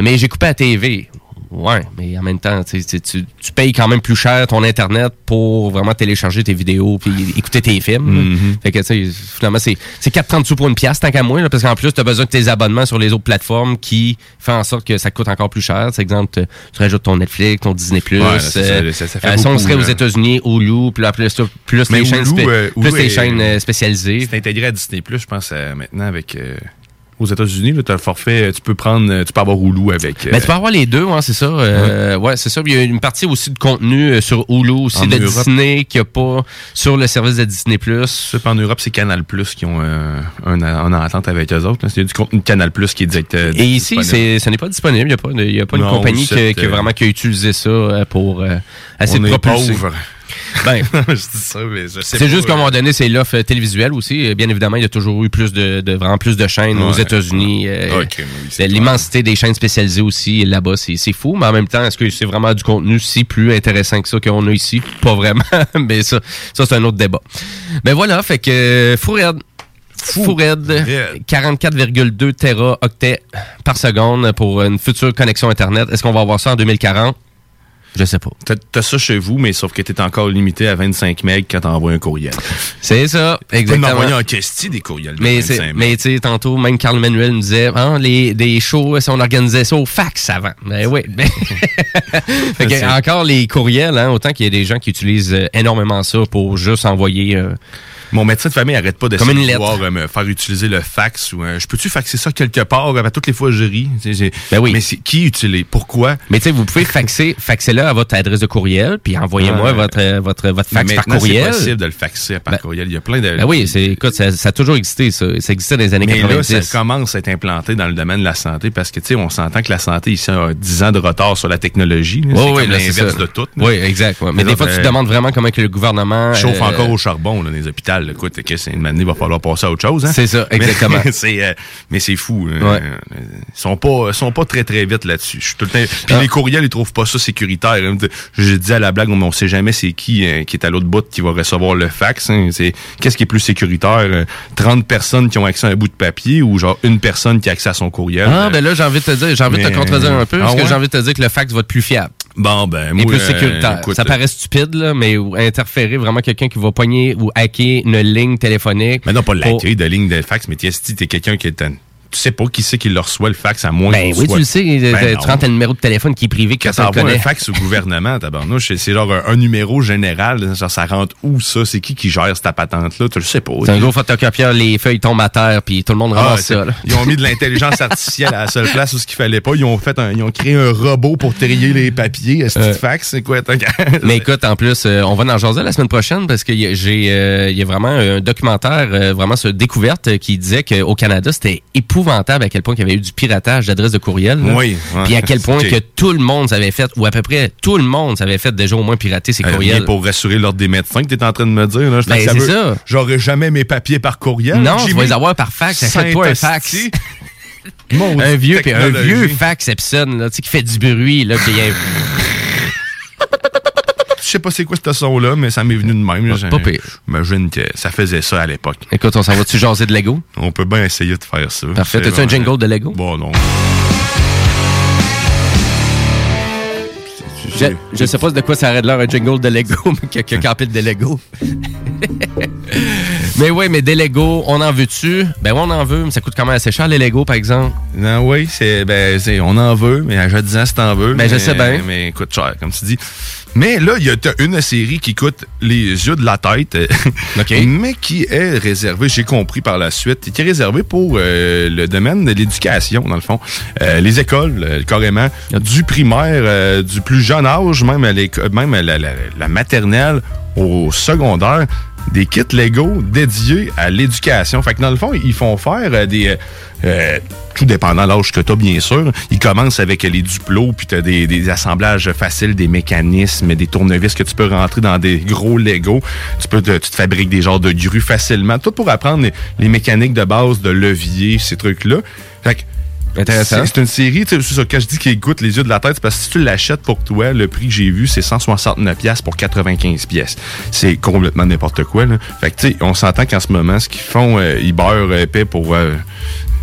mais j'ai coupé la TV. Ouais, mais en même temps, tu, sais, tu, tu payes quand même plus cher ton Internet pour vraiment télécharger tes vidéos puis écouter tes films. Mhm. Fait que, tu sais, finalement, c'est c'est 4,30 sous pour une pièce, tant qu'à moi, là, parce qu'en plus, tu as besoin de tes abonnements sur les autres plateformes qui font en sorte que ça coûte encore plus cher. C'est exemple, tu- rajoutes ton Netflix, ton Disney+. Ouais, là, ça, euh, ça- ça fait euh, si on serait aux. États-Unis, Hulu, plus, plus Mais les chaînes, Hulu, euh, plus les chaînes euh, spécialisées. C'est intégré à Disney+, je pense, euh, maintenant, avec... euh, aux États-Unis, tu as le forfait, euh, tu peux prendre, euh, tu peux avoir Hulu avec... euh, Ben, tu peux avoir les deux, hein, c'est ça. Euh, ouais, c'est ça. Il y a une partie aussi de contenu euh, sur Hulu, aussi En de Europe. Disney, qu'il n'y a pas sur le service de Disney+. Ça, en Europe, c'est Canal Plus qui ont euh, un, un entente avec eux autres. Il y a du contenu de Canal Plus qui est direct. euh, Et ici, c'est, ce n'est pas disponible. Il n'y a pas, y a pas une compagnie qui, qui a euh, vraiment qui a utilisé ça euh, pour euh, est propulser. pauvres. Ben, je dis ça, mais je sais c'est juste qu'à un euh, moment donné, c'est l'offre télévisuelle aussi. Euh, Bien évidemment, il y a toujours eu plus de, de vraiment plus de chaînes aux. États-Unis. euh, oui, L'immensité des chaînes spécialisées aussi là-bas, c'est, fou. Mais en même temps, est-ce que c'est vraiment du contenu si plus intéressant que ça qu'on a ici? Pas vraiment. mais ça, ça c'est un autre débat. Mais voilà, fait que euh, fou raide. Fou raide, 44,2 téraoctets par seconde pour une future connexion Internet. Est-ce qu'on va avoir ça en 2040? Je sais pas. T'as, t'as ça chez vous, mais sauf que t'es encore limité à 25 MB quand t'envoies un courriel. C'est ça, Tu exactement. m'envoyer en question des courriels de Mais, 25 c'est- MB. mais tu sais, tantôt, même Carl Manuel nous disait, hein, les, des shows, si on organisait ça au fax avant. Ben oui. Ben- fait que, encore les courriels, hein, autant qu'il y a des gens qui utilisent euh, énormément ça pour juste envoyer. euh, Mon médecin de famille arrête pas de pouvoir euh, me faire utiliser le fax ou euh, je peux-tu faxer ça quelque part? À toutes les fois, je ris. Ben oui. Mais c'est qui utilise? Pourquoi? Mais tu sais, vous pouvez faxer, faxez-le à votre adresse de courriel, puis envoyez-moi Ouais. votre, euh, votre, votre fax Mais par courriel. C'est possible de le faxer par Ben- courriel. Il y a plein de. Ben oui, c'est, écoute, ça, ça a toujours existé, ça. Ça existait dans les années Mais là, 90. ça commence à être implanté dans le domaine de la santé parce que, tu sais, on s'entend que la santé ici a 10 ans de retard sur la technologie. là. Là, c'est l'inverse de tout. là. Oui, exact. ouais. Mais des fois, tu te euh, demandes vraiment comment que le gouvernement... chauffe encore au charbon dans les hôpitaux. Là. Écoute, que une année, il va falloir passer à autre chose. Hein? C'est ça, Mais- exactement. c'est, euh, mais c'est fou. hein. Ouais. Ils sont pas, ils sont pas très très vite là-dessus. Je suis tout le temps. Puis Ah. les courriels, ils trouvent pas ça sécuritaire. hein. J'ai dit à la blague, mais on sait jamais c'est qui euh, qui est à l'autre bout qui va recevoir le fax. hein. C'est qu'est-ce qui est plus sécuritaire euh, 30 personnes qui ont accès à un bout de papier ou genre une personne qui a accès à son courriel? Ah, Euh, ben là, j'ai envie de te dire, j'ai envie de te mais- contredire un peu, Ah parce que j'ai envie de te dire que le fax va être plus fiable. Bon, ben, Et moi, plus euh, sécuritaire. écoute, ça paraît stupide, là, mais interférer vraiment quelqu'un qui va pogner ou hacker une ligne téléphonique. Mais non, pas pour- de ligne de fax, mais si t'es quelqu'un qui est un- Tu sais pas qui c'est qui le reçoit le fax à moins Ben qu'il oui, soit- tu le sais, Ben tu non. rentres un numéro de téléphone qui est privé, que t'envoies connaît. un fax au gouvernement, tabarnouche, c'est- genre un, un numéro général. là, Genre, ça rentre où, ça? C'est qui qui gère cette patente-là? Tu le sais pas. C'est un gros photocopieur, les feuilles tombent à terre, puis tout le monde Ah, ramasse ça. là. Ils ont mis de l'intelligence artificielle à la seule place où ce qu'il fallait pas. Ils ont fait un- ils ont créé un robot pour trier les papiers. Est-ce Euh. fax? C'est quoi? Mais écoute, en plus, euh, on va en jaser la semaine prochaine parce qu'il y a- j'ai, euh, il y a vraiment un documentaire, euh, vraiment sur découverte, qui disait qu'au Canada, c'était épouvantable à quel point il y avait eu du piratage d'adresses de courriel. là. Oui, ouais. Puis à quel point que tout le monde s'avait fait, ou à peu près tout le monde s'avait fait déjà au moins pirater ses Euh, courriels. pour rassurer l'ordre des médecins que t'es en train de me dire. Là. Je Ben, c'est veut- ça. J'aurais jamais mes papiers par courriel. Non, tu vas mis les avoir par fax. Achète-toi un fax. Un vieux, un vieux fax Epson, là, tu sais, qui fait du bruit, là, puis il y a- Je sais pas c'est quoi ce son-là, mais ça m'est venu de même. là. Pas pire. J'imagine que ça faisait ça à l'époque. Écoute, on s'en va-tu jaser de Lego? On peut bien essayer de faire ça. Parfait. T'as-tu un jingle de Lego? Bon, non. Je, je sais pas de quoi ça arrête l'air un jingle de Lego, mais a qu'un pile de Lego. mais oui, mais des Lego, on en veut-tu? Ben oui, on en veut, mais ça coûte quand même assez cher les Lego, par exemple. Non, oui, c'est, ben, on en veut, mais à 10 ans, si t'en veux. Ben, je mais- sais bien. Mais coûte cher, comme tu dis. Mais là, il y a une série qui coûte les yeux de la tête, euh, mais qui est réservée, j'ai compris par la suite, qui est réservée pour euh, le domaine de l'éducation, dans le fond. Euh, les écoles, euh, carrément, du primaire, du plus jeune âge, même, à même à la, la- la maternelle, au secondaire, des kits Lego dédiés à l'éducation. Fait que dans le fond, ils font faire euh, des... euh, euh, tout dépendant l'âge que tu as, bien sûr. Ils commencent avec les duplos, puis tu as des, des assemblages faciles, des mécanismes, des tournevis que tu peux rentrer dans des gros Lego. Tu peux te, tu te fabriques des genres de grues facilement. Tout pour apprendre les, les mécaniques de base de levier, ces trucs-là. Fait que Intéressant. c'est une série, tu sais, quand je dis qu'il goûte les yeux de la tête, c'est parce que si tu l'achètes pour toi, le prix que j'ai vu, c'est 169 pièces pour 95 pièces. C'est complètement n'importe quoi, là. Fait que, tu sais, on s'entend qu'en ce moment, ce qu'ils font, euh, ils beurrent épais pour... euh,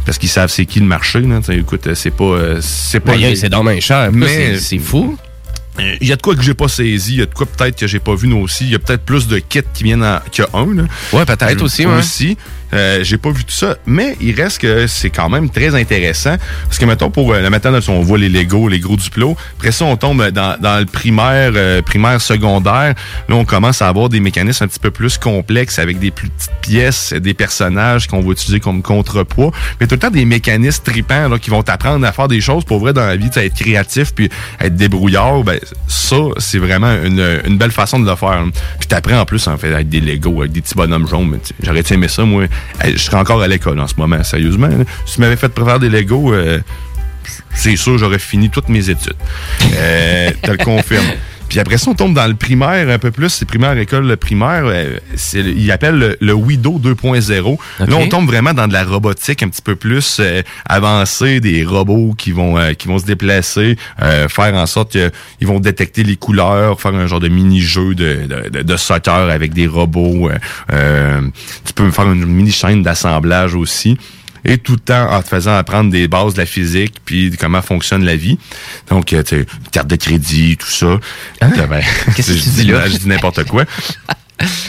parce qu'ils savent c'est qui le marché. Là. Tu sais, Écoute, euh, c'est pas, euh, c'est pas. Mais, c'est dommage cher. Mais c'est- fou. Euh, Il y a de quoi que j'ai pas saisi, il y a de quoi peut-être que j'ai pas vu nous aussi. Il y a peut-être plus de kits qui viennent en, qu'il y a un. Là. Ouais, peut-être Euh, aussi, ouais. Aussi. Euh, j'ai pas vu tout ça, mais il reste que c'est quand même très intéressant. Parce que, mettons, pour euh, le matin, on voit les Lego, les gros Duplo, après ça, on tombe dans, dans le primaire, euh, primaire, secondaire. Là, on commence à avoir des mécanismes un petit peu plus complexes avec des plus petites pièces, des personnages qu'on va utiliser comme contrepoids. Mais tout le temps des mécanismes tripants là, qui vont t'apprendre à faire des choses pour vrai dans la vie, sais, être créatif puis être débrouillard. Ben, ça, c'est vraiment une, une belle façon de le faire. Puis t'apprends en plus en fait avec des Lego, avec des petits bonhommes jaunes. J'aurais aimé ça, moi. Je serais encore à l'école en ce moment, sérieusement. Si tu m'avais fait préférer des Lego, euh, c'est sûr, j'aurais fini toutes mes études. Euh, te le confirme. Puis après ça, on tombe dans le primaire un peu plus. C'est primaire, école primaire. euh, c'est le- il appelle le, le Wido 2.0. Là, on tombe vraiment dans de la robotique un petit peu plus euh, avancée, des robots qui vont euh, qui vont se déplacer, euh, faire en sorte qu'ils vont détecter les couleurs, faire un genre de mini-jeu de, de, de- de soccer avec des robots. tu peux faire une mini-chaîne d'assemblage aussi et tout le temps en te faisant apprendre des bases de la physique puis de comment fonctionne la vie. Donc, euh, tu sais, carte de crédit, tout ça. Ben, Hein? Qu'est-ce que je tu dis là? Je dis n'importe quoi.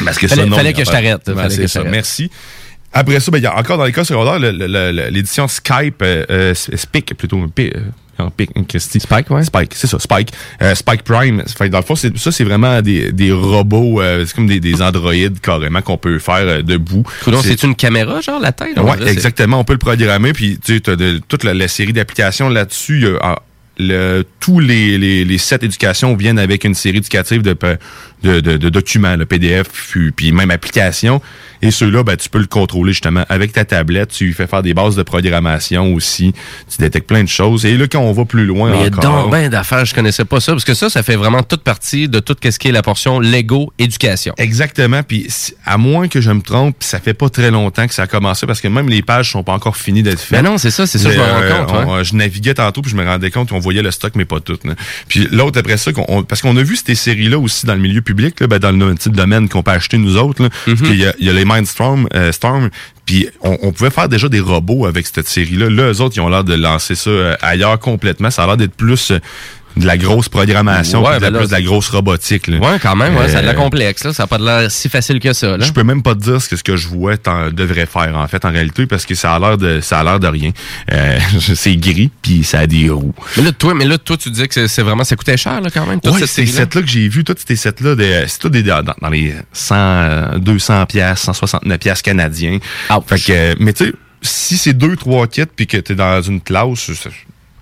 Parce que Fallait- ça, non, fallait que je t'arrête. C'est ça. Merci. Après ça, ben, il y a encore dans l'école secondaire l'édition Skype, euh, euh, Spic plutôt. P- euh, Christy. Spike, ouais. Spike, c'est ça, Spike. Euh, Spike Prime. Fait, dans le fond, c'est- ça, c'est vraiment des, des robots, euh, c'est comme des, des androïdes carrément qu'on peut faire euh, debout. C'est une caméra, genre, la tête? C'est- exactement. On peut le programmer, puis tu as de, toute la, la série d'applications là-dessus. ah, le, tous les, les, les sept éducations viennent avec une série éducative de, de, de, de documents, le PDF, puis, même applications. Et ceux-là, ben, tu peux le contrôler justement avec ta tablette. Tu lui fais faire des bases de programmation aussi. Tu détectes plein de choses. Et là, quand on va plus loin Mais il y a donc ben d'affaires, je connaissais pas ça, parce que ça, ça fait vraiment toute partie de tout ce qui est la portion Lego éducation. Exactement. Puis à moins que je me trompe, ça fait pas très longtemps que ça a commencé parce que même les pages sont pas encore finies d'être faites. Ben non, c'est ça, c'est ça, je me rends Euh, compte, on- ouais. je naviguais tantôt puis je me rendais compte qu'on voyait le stock mais pas tout. là. Puis l'autre après ça, on- parce qu'on a vu ces séries là aussi dans le milieu public, là, ben, dans le petit domaine qu'on peut acheter nous autres. y, a- il y a les Mindstorm, euh, Storm. Puis on, on pouvait faire déjà des robots avec cette série-là. Là, eux autres, ils ont l'air de lancer ça euh, ailleurs complètement. Ça a l'air d'être plus euh, de la grosse programmation, Ouais, de la- ben là, plus de la grosse robotique. Là. Ouais, quand même, ouais, ça a de la Euh, complexe, là. Ça n'a pas de l'air si facile que ça, là. je peux même pas te dire ce que ce que je vois devrait faire en fait en réalité parce que ça a l'air de ça a l'air de rien. Euh, c'est gris puis ça a des roues. Mais là, toi, mais là, toi, tu dis que c'est- vraiment, ça coûtait cher, là, quand même, Ouais, ces série-là. sets là que j'ai vu, tous ces sets là c'est tout des dans, dans les 100 euh, 200 pièces, 169 pièces canadiens. Fait que euh, mais tu sais si c'est deux trois kits puis que tu es dans une classe,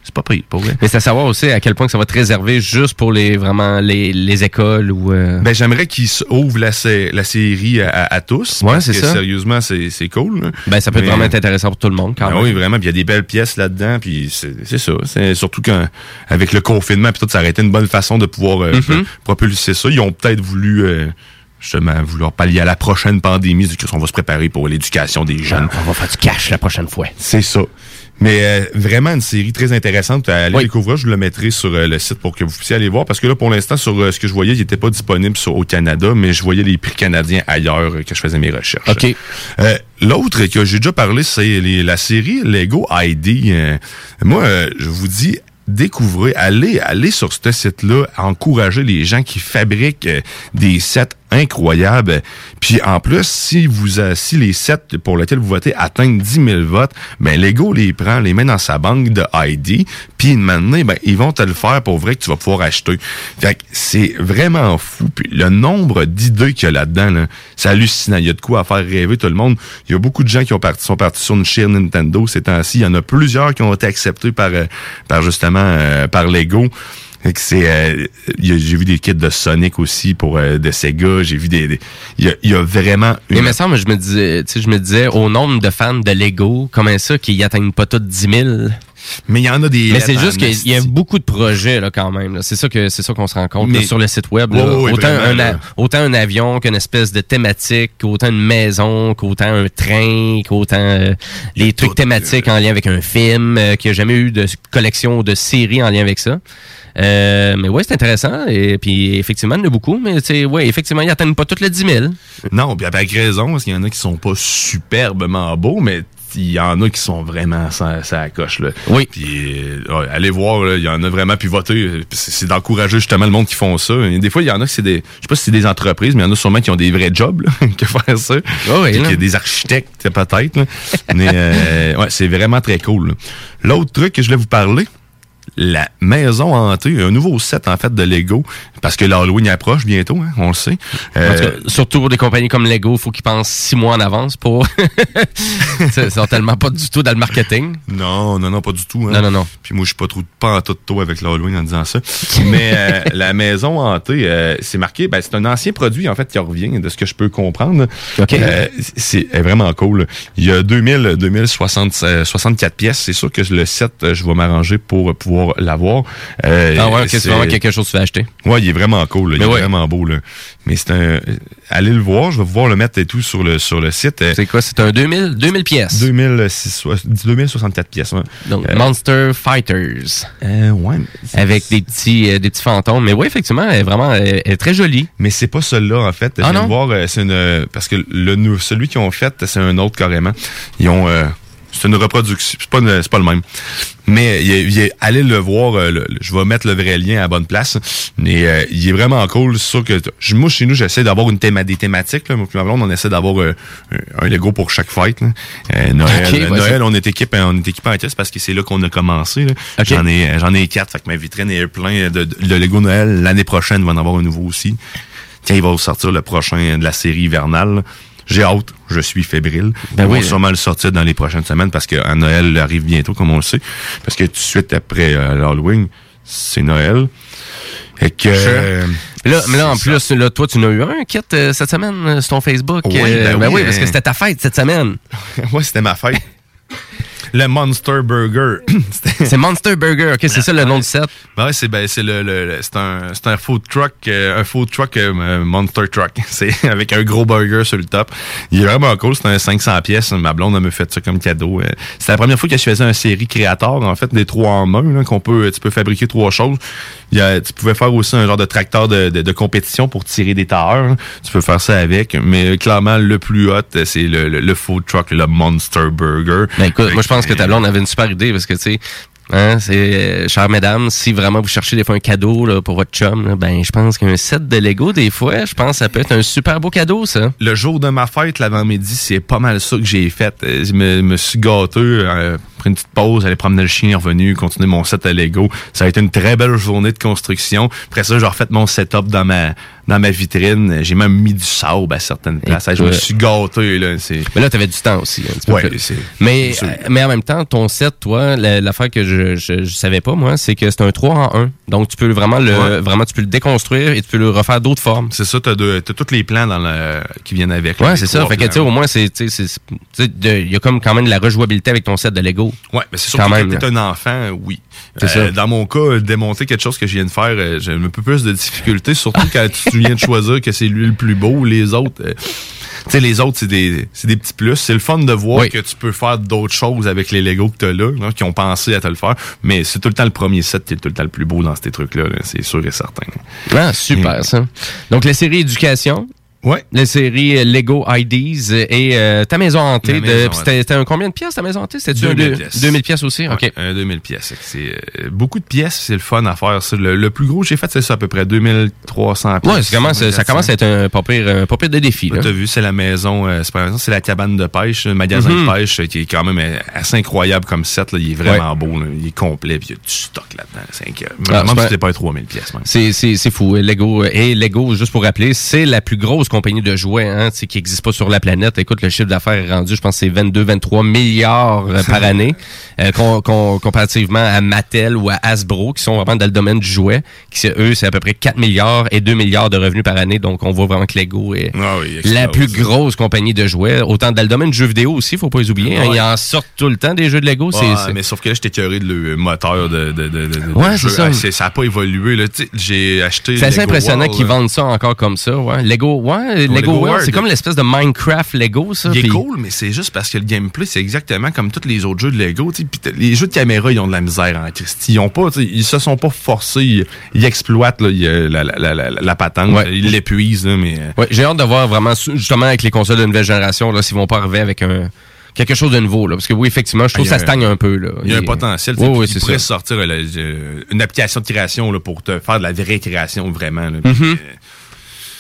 c'est pas pire, pour vrai. Mais c'est à savoir aussi à quel point que ça va être réservé juste pour les, vraiment, les, les écoles ou, euh, Ben, j'aimerais qu'ils ouvrent la, la série à, tous. Ouais, c'est ça. Sérieusement, c'est cool. là. Ben, ça peut être Mais- vraiment être intéressant pour tout le monde, quand Ah même. oui, vraiment. Puis il y a des belles pièces là-dedans. Puis c'est ça. C'est surtout qu'avec le confinement, puis tout, ça aurait été une bonne façon de pouvoir euh, Mhm. propulser ça. Ils ont peut-être voulu euh, justement vouloir pallier à la prochaine pandémie. Qu'on va se préparer pour l'éducation des jeunes. on va faire du cash la prochaine fois. C'est ça. Mais euh, vraiment une série très intéressante. Allez découvrir, je vous le mettrai sur euh, le site pour que vous puissiez aller voir. Parce que là, pour l'instant, sur euh, ce que je voyais, il n'était pas disponible sur, au Canada, mais je voyais les prix canadiens ailleurs euh, que je faisais mes recherches. OK. Euh, L'autre que j'ai déjà parlé, c'est la série Lego ID. Moi, je vous dis, découvrez, allez, allez sur ce site-là, encouragez les gens qui fabriquent des sets incroyables. Puis en plus, si vous euh, si les sets pour lesquels vous votez atteignent 10 000 votes, ben Lego les prend, les met dans sa banque de ID, puis maintenant, ben ils vont te le faire pour vrai que tu vas pouvoir acheter. Fait que c'est vraiment fou. Puis le nombre d'idées qu'il y a là-dedans, là, c'est hallucinant. Il y a de quoi faire rêver tout le monde. Il y a beaucoup de gens qui sont partis sur une chaîne Nintendo ces temps-ci. Il y en a plusieurs qui ont été acceptés par, euh, par justement euh, par Lego. C'est euh, j'ai vu des kits de Sonic aussi pour euh, de Sega, j'ai vu des, il y y a vraiment Mais une- il me semble, je me disais, tu sais, je me disais, au nombre de fans de Lego, comment ça qu'ils atteignent pas tous 10 000? Mais il y en a des. Mais c'est juste qu'il y a beaucoup de projets, là, quand même. C'est ça que, c'est ça qu'on se rend compte, là, Mais- sur le site web. Autant, vraiment, un, autant un avion qu'une espèce de thématique, qu'autant une maison, qu'autant un train, qu'autant euh, les trucs thématiques en lien avec un film, euh, qu'il n'y a jamais eu de collection ou de série en lien avec ça. Euh, mais ouais, c'est intéressant. Et puis, effectivement, il y en a beaucoup, mais tu sais, ouais, effectivement, ils atteignent pas toutes les 10 000. Non, puis avec raison, parce qu'il y en a qui sont pas superbement beaux, mais il y en a qui sont vraiment ça, ça coche. Là. Oui. Puis euh, allez voir, il y en a vraiment puis voter. C'est d'encourager justement le monde qui font ça. Et des fois, il y en a qui c'est des. Je sais pas si c'est des entreprises, mais il y en a sûrement qui ont des vrais jobs là, que faire ça. oui, là. y a des architectes peut-être. mais euh, ouais, c'est vraiment très cool. L'autre truc que je voulais vous parler, la maison hantée, un nouveau set en fait de Lego, parce que l'Halloween approche bientôt, hein, on le sait. Euh, cas, surtout pour des compagnies comme Lego, faut qu'ils pensent six mois en avance pour. Ils sont tellement pas du tout dans le marketing. Non, non, non, pas du tout. hein. Non, non, non. Puis moi, je suis pas trop pas en tout tôt avec l'Halloween en disant ça. Mais euh, la maison hantée, euh, c'est marqué, ben, c'est un ancien produit en fait qui revient, de ce que je peux comprendre. C'est est vraiment cool. Il y a 2000, 2060, euh, 64 pièces. C'est sûr que le set, je vais m'arranger pour pouvoir l'avoir. Euh, ah ouais, c'est vraiment quelque chose que tu veux acheter. Ouais, il est vraiment cool. là. Il est ouais. vraiment beau. Là. Mais c'est un. Allez le voir. Je vais pouvoir le mettre et tout sur le sur le site. C'est quoi? C'est un 2000 2000 pièces. 2006 2064 pièces. ouais. Donc Euh, Monster Fighters. Euh, ouais. Avec des petits euh, des petits fantômes. Mais oui, effectivement, elle est vraiment elle est très jolie. Mais c'est pas celui-là en fait. Je Ah viens non? de voir, c'est une parce que le celui qu'ils ont fait, c'est un autre carrément. Ils ont euh, c'est une reproduction, c'est pas pas le même. Mais il est- il est- allez le voir, euh, le- je vais mettre le vrai lien à la bonne place. Mais euh, il est vraiment cool, c'est sûr que moi chez nous j'essaie d'avoir une théma, des thématiques là, moi ma blonde, on essaie d'avoir euh, un, Lego pour chaque fête. Euh, Noël, Ok, vas-y. Noël, on est équipé, on est équipé en caisse parce que c'est là qu'on a commencé. là. Ok. J'en ai j'en ai quatre, fait que ma vitrine est plein de, de, de Lego Noël. L'année prochaine, il va en avoir un nouveau aussi. Tiens, il va sortir le prochain de la série hivernale. J'ai hâte, je suis fébrile. Ben Ils oui, vont sûrement le sortir dans les prochaines semaines parce qu'à Noël arrive bientôt, comme on le sait. Parce que tout de suite après euh, l'Halloween, c'est Noël. Et que. Mais là, mais là, en plus, là, toi, tu n'as eu un kit euh, cette semaine euh, sur ton Facebook. Oui, Euh, ben oui, parce que c'était ta fête cette semaine. ouais, c'était ma fête. Le Monster Burger. C'est Monster Burger, ok, c'est ça le nom du set? Ben ouais, c'est ben, c'est le, le- le- c'est un c'est un food truck euh, un food truck euh, monster truck. C'est avec un gros burger sur le top. Il est vraiment cool, c'est un 500 pièces. Ma blonde elle me fait ça comme cadeau. Euh, C'est la première fois que je faisais un série créateur en fait des trois en main qu'on peut tu peux fabriquer trois choses. Il y a, tu pouvais faire aussi un genre de tracteur de, de, de compétition pour tirer des tailleurs. Tu peux faire ça avec, mais euh, clairement le plus hot c'est le, le, le food truck, le Monster Burger. Ben écoute, moi je pense que ta blonde avait une super idée parce que tu sais, hein, c'est euh, chères mesdames, si vraiment vous cherchez des fois un cadeau pour votre chum, là, ben je pense qu'un set de Lego des fois, je pense que ça peut être un super beau cadeau ça. Le jour de ma fête, l'avant-midi, c'est pas mal ça que j'ai fait. Euh, Je me, me suis gâté, euh, pris une petite pause, aller promener le chien, revenu, continuer mon set à Lego. Ça a été une très belle journée de construction. Après ça, j'ai refait mon setup dans ma dans ma vitrine. J'ai même mis du sable à certaines places. Je me suis gâté. Là. Mais là, tu avais du temps aussi. un petit Ouais, c'est- mais, euh, mais en même temps, ton set, toi, la- l'affaire que je, je, je savais pas, moi, c'est que c'est un 3 en 1. Donc, tu peux vraiment le, Ouais. vraiment, tu peux le déconstruire et tu peux le refaire d'autres formes. C'est ça, t'as, de- t'as tous les plans dans le, qui viennent avec. Ouais, c'est ça. Fait que, tu sais, au moins, c'est, tu tu il y a comme quand même de la rejouabilité avec ton set de Lego. Ouais, mais c'est sûr Quand que même, quand t'es un enfant, oui. C'est Euh, ça. Dans mon cas, démonter quelque chose que je viens de faire, euh, j'ai un peu plus de difficultés, surtout quand tu viens de choisir que c'est lui le plus beau. Les autres, euh, tu sais, les autres, c'est des, c'est des petits plus. C'est le fun de voir Oui. que tu peux faire d'autres choses avec les Lego que t'as là, là, qui ont pensé à te le faire. Mais c'est tout le temps le premier set qui est tout le temps le plus beau dans ces trucs-là, là, c'est sûr et certain. Ah, super, ça. Donc, la série Éducation. Ouais. La série euh, Lego IDs et euh, ta maison hantée. Ma maison C'était un combien de pièces ta maison hantée? C'était 2000 deux- pièces. 2000 pièces aussi? OK. Un 2000 pièces. C'est euh, beaucoup de pièces, c'est le fun à faire. Le, le plus gros que j'ai fait, c'est ça, à peu près 2300 pièces. Ouais, ça commence, ça commence à être un pas pire, un pas pire de défi. Là. T'as vu, c'est la maison, euh, c'est pas la maison, c'est la cabane de pêche, le magasin Mhm. de pêche euh, qui est quand même euh, assez incroyable comme set. Là. Il est vraiment beau, là. il est complet, puis il y a du stock là-dedans. C'est incroyable. Ah, Même c'est si pas- pas un 3000 pièces. c'est, c'est fou. Lego et Lego, juste pour rappeler, c'est la plus grosse compagnie de jouets hein, qui n'existe pas sur la planète. Écoute, le chiffre d'affaires est rendu, je pense, c'est 22-23 milliards euh, par année, euh, com- com- comparativement à Mattel ou à Hasbro, qui sont vraiment dans le domaine du jouet. Qui, eux, c'est à peu près 4 milliards et 2 milliards de revenus par année. Donc, on voit vraiment que Lego est Ah oui, la plus grosse compagnie de jouets. Autant dans le domaine du jeu vidéo aussi, faut pas les oublier. hein. Ouais. ils en sortent tout le temps des jeux de Lego. c'est, Ouais, c'est- mais sauf que là, j'étais curé de le moteur de, de, de, Ouais, jeu. c'est ça. Ah, ça a pas évolué. J'ai acheté. C'est assez impressionnant qu'ils vendent ça encore comme ça. Ouais. Lego, ouais, Lego, Lego World, c'est comme l'espèce de Minecraft Lego, ça. Il est cool, mais c'est juste parce que le gameplay, c'est exactement comme tous les autres jeux de Lego. les jeux de caméra, ils ont de la misère en Christie. Ils ont pas, ils se sont pas forcés. Ils, ils exploitent là, ils, la, la, la, la, la patente. Ouais. Ils l'épuisent, mais. euh, Ouais, j'ai hâte de voir vraiment, justement, avec les consoles de nouvelle génération, là, s'ils vont pas arriver avec un, quelque chose de nouveau, là. Parce que oui, effectivement, je trouve que ça stagne un peu, là. Il y a un potentiel. Oui, oui, pourrait sortir euh, euh, une application de création là, pour te faire de la vraie création, vraiment. là. Mhm.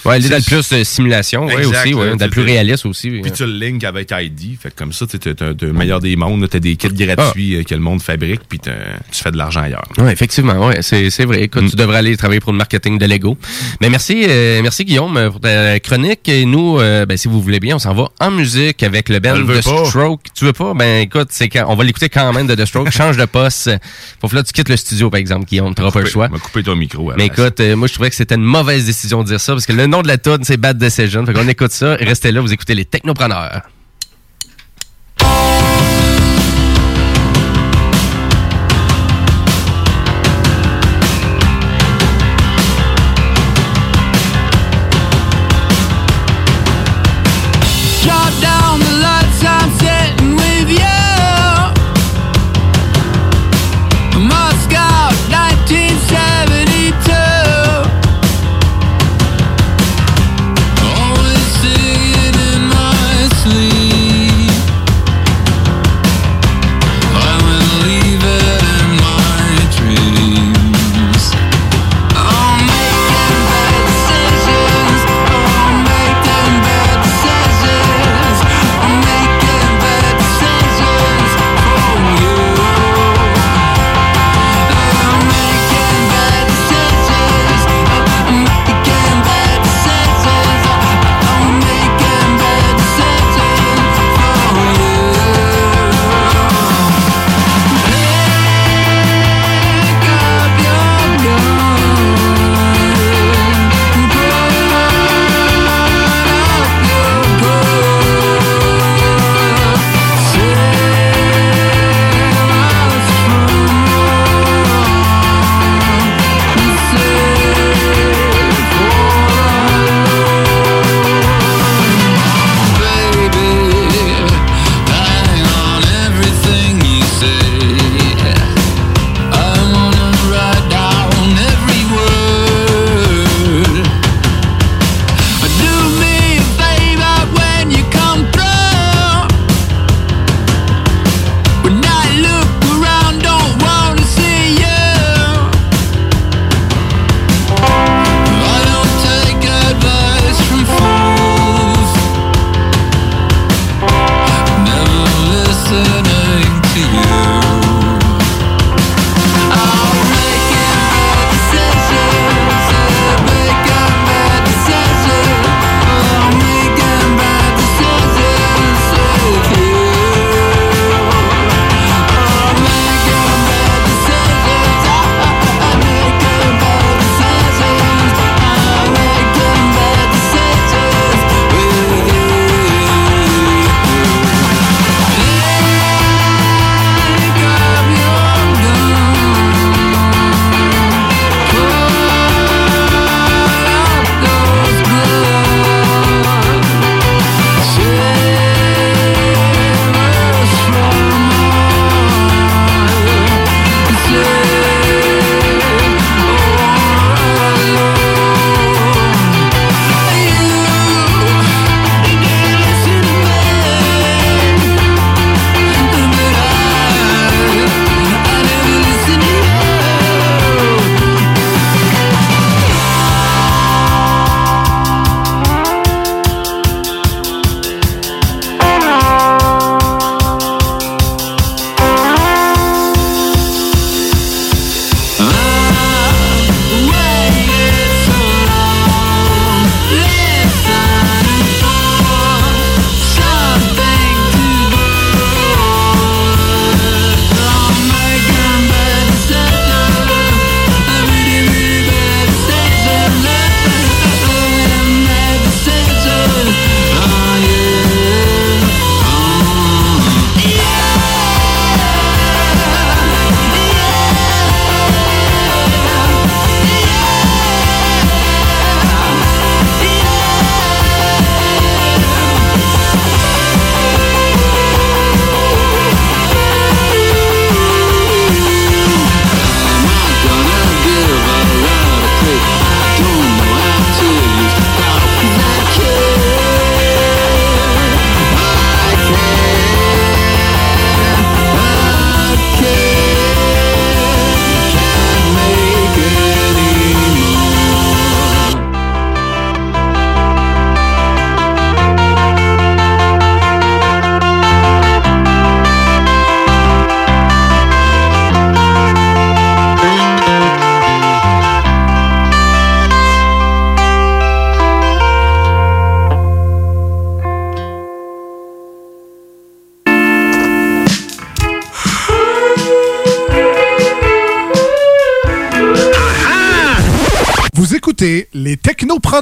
Ouais, elle est dans le plus de simulation, ouais, Exact, aussi, ouais, là, dans le plus réaliste aussi. Puis tu le link avec ID. Fait comme ça, tu as le meilleur des mondes. Tu as des kits gratuits euh, que le monde fabrique, puis tu fais de l'argent ailleurs. Oui, effectivement, ouais, c'est, vrai. Écoute, tu devrais aller travailler pour le marketing de Lego. Mais merci, euh, merci Guillaume euh, pour ta chronique. Et nous, euh, ben, si vous voulez bien, on s'en va en musique avec le band pas. Stroke. Tu veux pas? Ben écoute, c'est quand, on va l'écouter quand même de The Stroke. Change de poste. Faut que là, tu quittes le studio, par exemple, Guillaume. T'auras pas le choix. On va couper ton micro. Mais place. écoute, euh, moi je trouvais que c'était une mauvaise décision de dire ça parce que le nom de la tune c'est Bad Decision. Fait qu'on écoute ça. Restez là, vous écoutez les technopreneurs.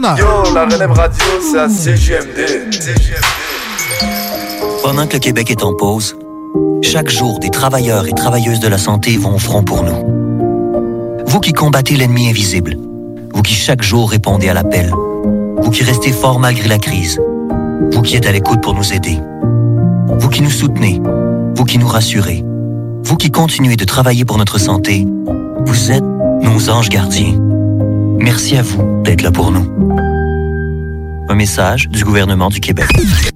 Yo, la relève radio, c'est à CGMD. Pendant que le Québec est en pause, chaque jour, des travailleurs et travailleuses de la santé vont au front pour nous. Vous qui combattez l'ennemi invisible, vous qui chaque jour répondez à l'appel, vous qui restez fort malgré la crise, vous qui êtes à l'écoute pour nous aider, vous qui nous soutenez, vous qui nous rassurez, vous qui continuez de travailler pour notre santé, vous êtes nos anges gardiens. Merci à vous d'être là pour nous. Un message du gouvernement du Québec.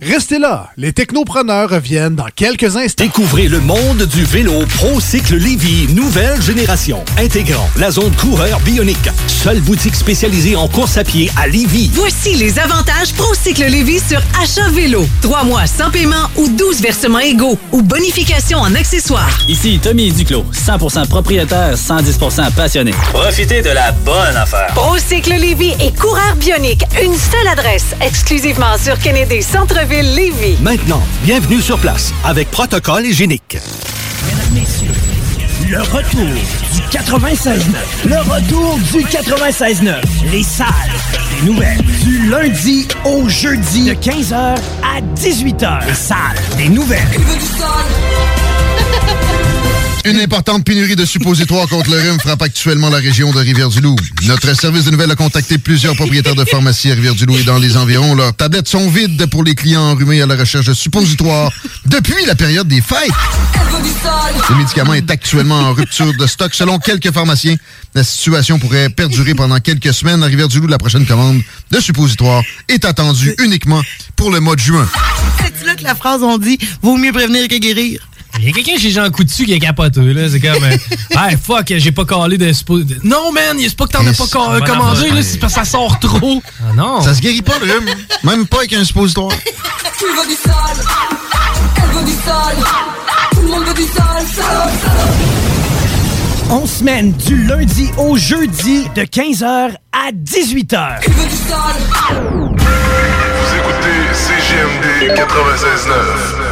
Restez là, les technopreneurs reviennent dans quelques instants. Découvrez le monde du vélo ProCycle Lévy, nouvelle génération, intégrant la zone coureur bionique. Seule boutique spécialisée en course à pied à Lévy. Voici les avantages ProCycle Lévy sur achat vélo. Trois mois sans paiement ou 12 versements égaux ou bonification en accessoires. Ici Tommy Duclos, 100% propriétaire, 110% passionné. Profitez de la bonne affaire. ProCycle Lévy et coureur bionique. Une seule adresse, exclusivement sur Kennedy Centre-ville Maintenant, bienvenue sur place avec protocole hygiénique. Le retour du 96.9. Le retour du 96.9. Les salles des nouvelles. Du lundi au jeudi de 15h à 18h. Les salles des nouvelles. Une importante pénurie de suppositoires contre le rhume frappe actuellement la région de Rivière-du-Loup. Notre service de nouvelles a contacté plusieurs propriétaires de pharmacies à Rivière-du-Loup et dans les environs. Leurs tablettes sont vides pour les clients enrhumés à la recherche de suppositoires depuis la période des fêtes. Le médicament est actuellement en rupture de stock. Selon quelques pharmaciens, la situation pourrait perdurer pendant quelques semaines. À Rivière-du-Loup, la prochaine commande de suppositoires est attendue uniquement pour le mois de juin. C'est là que la phrase on dit vaut mieux prévenir que guérir. Il y a quelqu'un chez Jean Coutu qui est capoteux, là. C'est comme. euh, hey, fuck, j'ai pas collé de. Non, man, c'est pas que t'en as pas co- Voilà, commandé, là. C'est parce que ça sort trop. Ah non. Ça se guérit pas, le rhume. Même pas avec un suppositoire. Tu veux du sol, elle veut du sol, tout le monde veut du sol, sol, On semaine du lundi au jeudi de 15h à 18h. Tu veux du sol. Vous écoutez CGMD 96.9.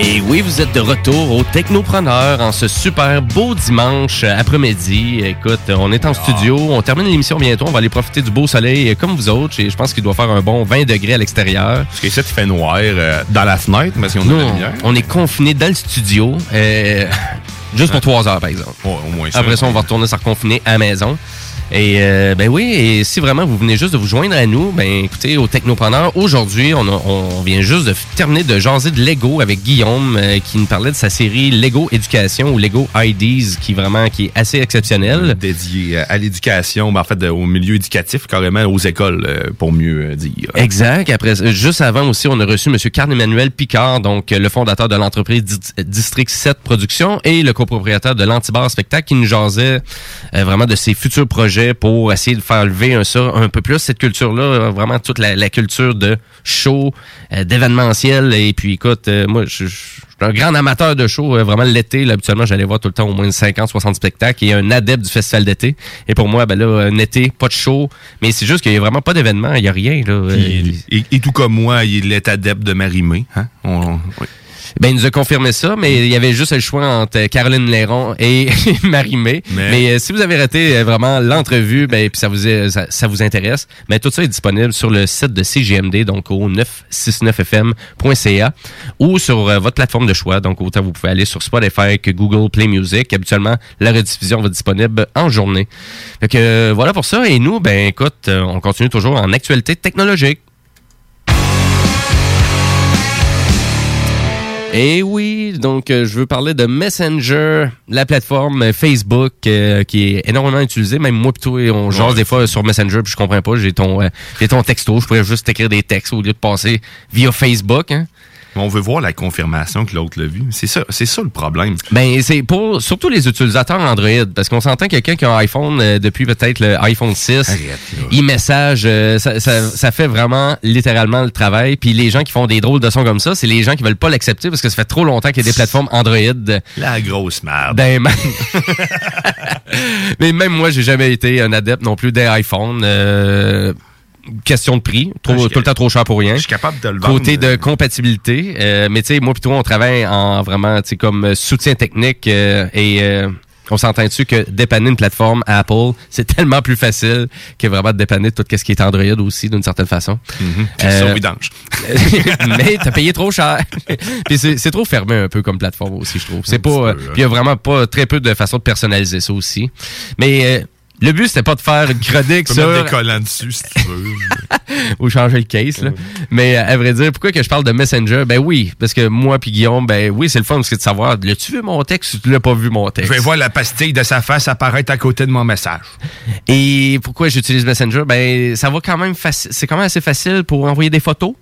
Et oui, vous êtes de retour au Technopreneur en ce super beau dimanche après-midi. Écoute, on est en studio, on termine l'émission bientôt, on va aller profiter du beau soleil comme vous autres. Et je pense qu'il doit faire un bon 20 degrés à l'extérieur. Parce que ça, fait noir euh, dans la fenêtre, parce qu'on a de la lumière. on est confinés dans le studio, euh, juste pour trois heures par exemple. au moins ça. Après ça, on va retourner se reconfiner à la maison. Et euh, ben oui, et si vraiment vous venez juste de vous joindre à nous, ben écoutez, au Technopreneur, aujourd'hui, on, on vient juste de terminer de jaser de Lego avec Guillaume euh, qui nous parlait de sa série Lego Éducation ou Lego IDs qui vraiment qui est assez exceptionnelle. Dédié à l'éducation, ben, en fait, au milieu éducatif, carrément aux écoles, euh, pour mieux euh, dire. Exact. Après, euh, juste avant aussi, on a reçu M. Carl-Emmanuel Picard, donc euh, le fondateur de l'entreprise Di- District 7 Productions et le copropriétaire de l'Antibar Spectacle qui nous jasait euh, vraiment de ses futurs projets pour essayer de faire lever un, ça un peu plus, cette culture-là, euh, vraiment toute la, culture de show, euh, d'événementiel. Et puis écoute, euh, moi, je suis un grand amateur de show. vraiment, l'été, habituellement, j'allais voir tout le temps au moins 50, 60 spectacles et un adepte du festival d'été. Et pour moi, ben là, un été, pas de show. Mais c'est juste qu'il y a vraiment pas d'événement. Il y a rien, et, tout comme moi, il est adepte de Marimé. Hein? Ben, il nous a confirmé ça, mais il y avait juste le choix entre Caroline Léron et Marie-Mé. Mais, Mais- euh, si vous avez raté euh, vraiment l'entrevue, ben, puis ça vous, est- ça, ça vous intéresse, ben, tout ça est disponible sur le site de CGMD, donc au 969fm.ca ou sur euh, votre plateforme de choix. Donc, autant vous pouvez aller sur Spotify que Google Play Music. Habituellement, la rediffusion va être disponible en journée. Fait que, euh, voilà pour ça. Et nous, ben, écoute, on continue toujours en actualité technologique. Et oui, donc euh, je veux parler de Messenger, la plateforme Facebook euh, qui est énormément utilisée. Même moi, plutôt, on jase des fois sur Messenger, puis je comprends pas. J'ai ton, euh, j'ai ton texto, je pourrais juste écrire des textes au lieu de passer via Facebook. Hein. On veut voir la confirmation que l'autre l'a vu. C'est ça, c'est ça le problème. Ben, c'est pour surtout les utilisateurs Android, parce qu'on s'entend quelqu'un qui a un iPhone euh, depuis peut-être le iPhone 6, e-message, euh, ça, ça, ça fait vraiment littéralement le travail. Puis les gens qui font des drôles de sons comme ça, c'est les gens qui veulent pas l'accepter parce que ça fait trop longtemps qu'il y a des plateformes Android. La grosse merde. Ben, même- mais même moi, j'ai jamais été un adepte non plus des iPhones. euh, question de prix, trop, Ah, tout le temps trop cher pour rien. Je suis capable de le vendre. Côté de compatibilité, euh, mais tu sais, moi plutôt on travaille en vraiment, tu sais, comme euh, soutien technique euh, et euh, on s'entend dessus que dépanner une plateforme Apple, c'est tellement plus facile que vraiment de dépanner tout ce qui est Android aussi d'une certaine façon. Ça, vidange. mais t'as payé trop cher. Puis c'est trop fermé un peu comme plateforme aussi, je trouve. C'est pas, euh, puis il y a vraiment pas très peu de façons de personnaliser ça aussi. Mais euh, le but c'était pas de faire une chronique Tu peux sur mettre des collants dessus si tu veux. ou changer le case. Là. Mais euh, à vrai dire, pourquoi que je parle de Messenger? Ben oui, parce que moi puis Guillaume, ben oui, c'est le fun parce que de savoir, l'as-tu vu mon texte ou tu l'as pas vu mon Je texte? vais voir la pastille de sa face apparaître à côté de mon message. Et pourquoi j'utilise Messenger? Ben ça va quand même facile. C'est quand même assez facile pour envoyer des photos?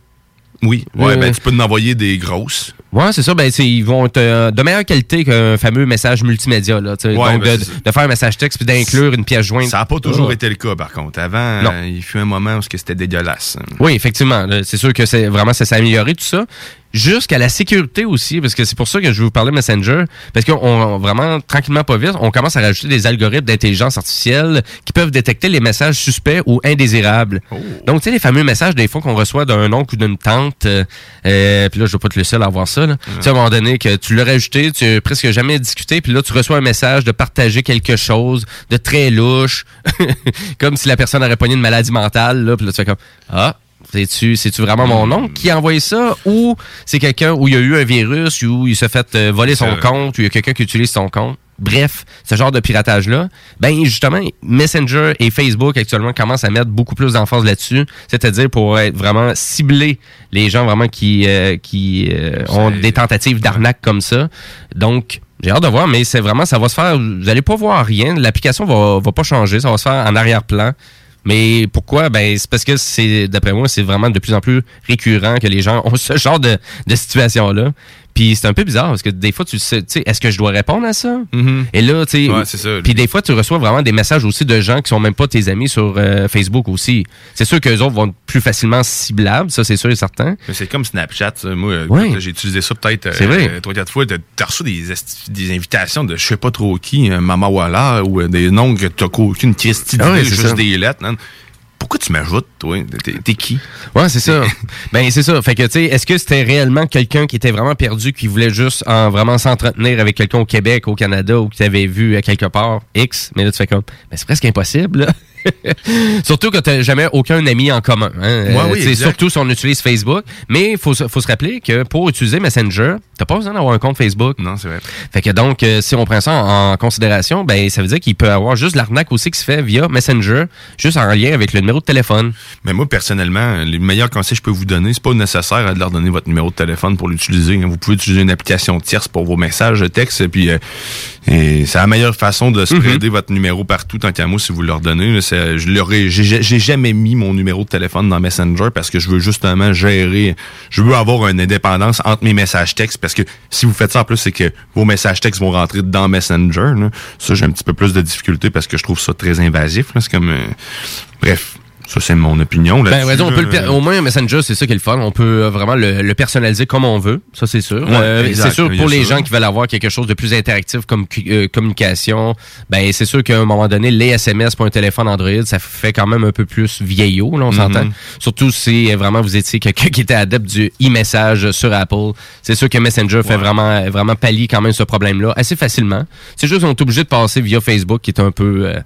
Oui, ouais, Euh, ben tu peux en envoyer des grosses. Ouais, c'est ça. Ben, ils vont être euh, de meilleure qualité qu'un fameux message multimédia. Là. Ouais, Donc, ben, de, faire un message texte puis d'inclure une pièce jointe. Ça n'a pas toujours Ah. été le cas, par contre. Avant, Non. euh, il fut un moment où c'était dégueulasse. Oui, effectivement. C'est sûr que c'est vraiment ça s'est amélioré tout ça. Jusqu'à la sécurité aussi, parce que c'est pour ça que je veux vous parler de Messenger, parce qu'on on- vraiment tranquillement pas vite, on commence à rajouter des algorithmes d'intelligence artificielle qui peuvent détecter les messages suspects ou indésirables. Donc, tu sais, les fameux messages des fois qu'on reçoit d'un oncle ou d'une tante, euh, euh, puis là, je veux pas te le seul à voir ça. Là. Tu sais, à un moment donné, que tu l'as rajouté, tu as presque jamais discuté, puis là, tu reçois un message de partager quelque chose de très louche, comme si la personne aurait pogné une maladie mentale, là, puis là, tu fais comme, ah, c'est-tu, c'est-tu vraiment mon oncle qui a envoyé ça ou c'est quelqu'un où il y a eu un virus ou il s'est fait euh, voler son C'est- compte ou il y a quelqu'un qui utilise son compte? Bref, ce genre de piratage-là, ben justement, Messenger et Facebook actuellement commencent à mettre beaucoup plus d'emphase là-dessus, c'est-à-dire pour être vraiment cibler les gens vraiment qui, euh, qui euh, ont des tentatives d'arnaque comme ça. Donc, j'ai hâte de voir, mais c'est vraiment, ça va se faire, vous allez pas voir rien, l'application va, va pas changer, ça va se faire en arrière-plan. Mais pourquoi? Ben, c'est parce que c'est, d'après moi, c'est vraiment de plus en plus récurrent que les gens ont ce genre de, de situation-là. Puis c'est un peu bizarre parce que des fois, tu sais, est-ce que je dois répondre à ça? Et là, tu sais, Ouais, c'est ça. puis des fois, tu reçois vraiment des messages aussi de gens qui sont même pas tes amis sur euh, Facebook aussi. C'est sûr qu'eux autres vont être plus facilement ciblables, ça c'est sûr et certain. Mais c'est comme Snapchat. ça. Moi, euh, écoute, j'ai utilisé ça peut-être euh, euh, trois, quatre fois. T'as reçu des, invitations de je sais pas trop qui, un Mama Walla, ou euh, des noms que t'as aucune Christie Ah juste ça. des lettres. man. Pourquoi tu m'ajoutes, toi? T'es qui? Ouais, c'est ça. ben, c'est ça. Fait que, tu sais, est-ce que c'était réellement quelqu'un qui était vraiment perdu, qui voulait juste en vraiment s'entretenir avec quelqu'un au Québec, au Canada, ou qui t'avait vu à quelque part, X? Mais là, tu fais comme, ben, c'est presque impossible, là. surtout quand t'as jamais aucun ami en commun. Hein? Ouais, oui, exact. surtout si on utilise Facebook. Mais il faut, se- faut se rappeler que pour utiliser Messenger, t'as pas besoin d'avoir un compte Facebook. Non, c'est vrai. Fait que donc, euh, si on prend ça en, en considération, ben, ça veut dire qu'il peut avoir juste l'arnaque aussi qui se fait via Messenger, juste en lien avec le numéro de téléphone. Mais moi, personnellement, les meilleurs conseils que je peux vous donner, c'est pas nécessaire de leur donner votre numéro de téléphone pour l'utiliser. hein. Vous pouvez utiliser une application tierce pour vos messages texte, puis euh, c'est la meilleure façon de spreader votre numéro partout tant qu'à moi si vous leur donnez. C'est- Je j'ai jamais mis mon numéro de téléphone dans Messenger parce que je veux justement gérer, je veux avoir une indépendance entre mes messages textes parce que si vous faites ça en plus, c'est que vos messages textes vont rentrer dans Messenger. Ça, j'ai un petit peu plus de difficulté parce que je trouve ça très invasif. C'est comme, euh, bref. Ça, c'est mon opinion. Ben, là-dessus, ouais, on peut le là. per- au moins Messenger, c'est ça qui est le fun. On peut euh, vraiment le, le personnaliser comme on veut. Ça, c'est sûr. Ouais, Euh, c'est sûr pour les gens qui veulent avoir quelque chose de plus interactif comme euh, communication. Ben, c'est sûr qu'à un moment donné, les SMS pour un téléphone Android, ça fait quand même un peu plus vieillot, là, on Mhm. s'entend. Surtout si euh, vraiment vous étiez quelqu'un qui était adepte du e-message sur Apple. C'est sûr que Messenger fait vraiment, vraiment pallier quand même ce problème-là assez facilement. C'est juste qu'on est obligé de passer via Facebook qui est un peu, euh,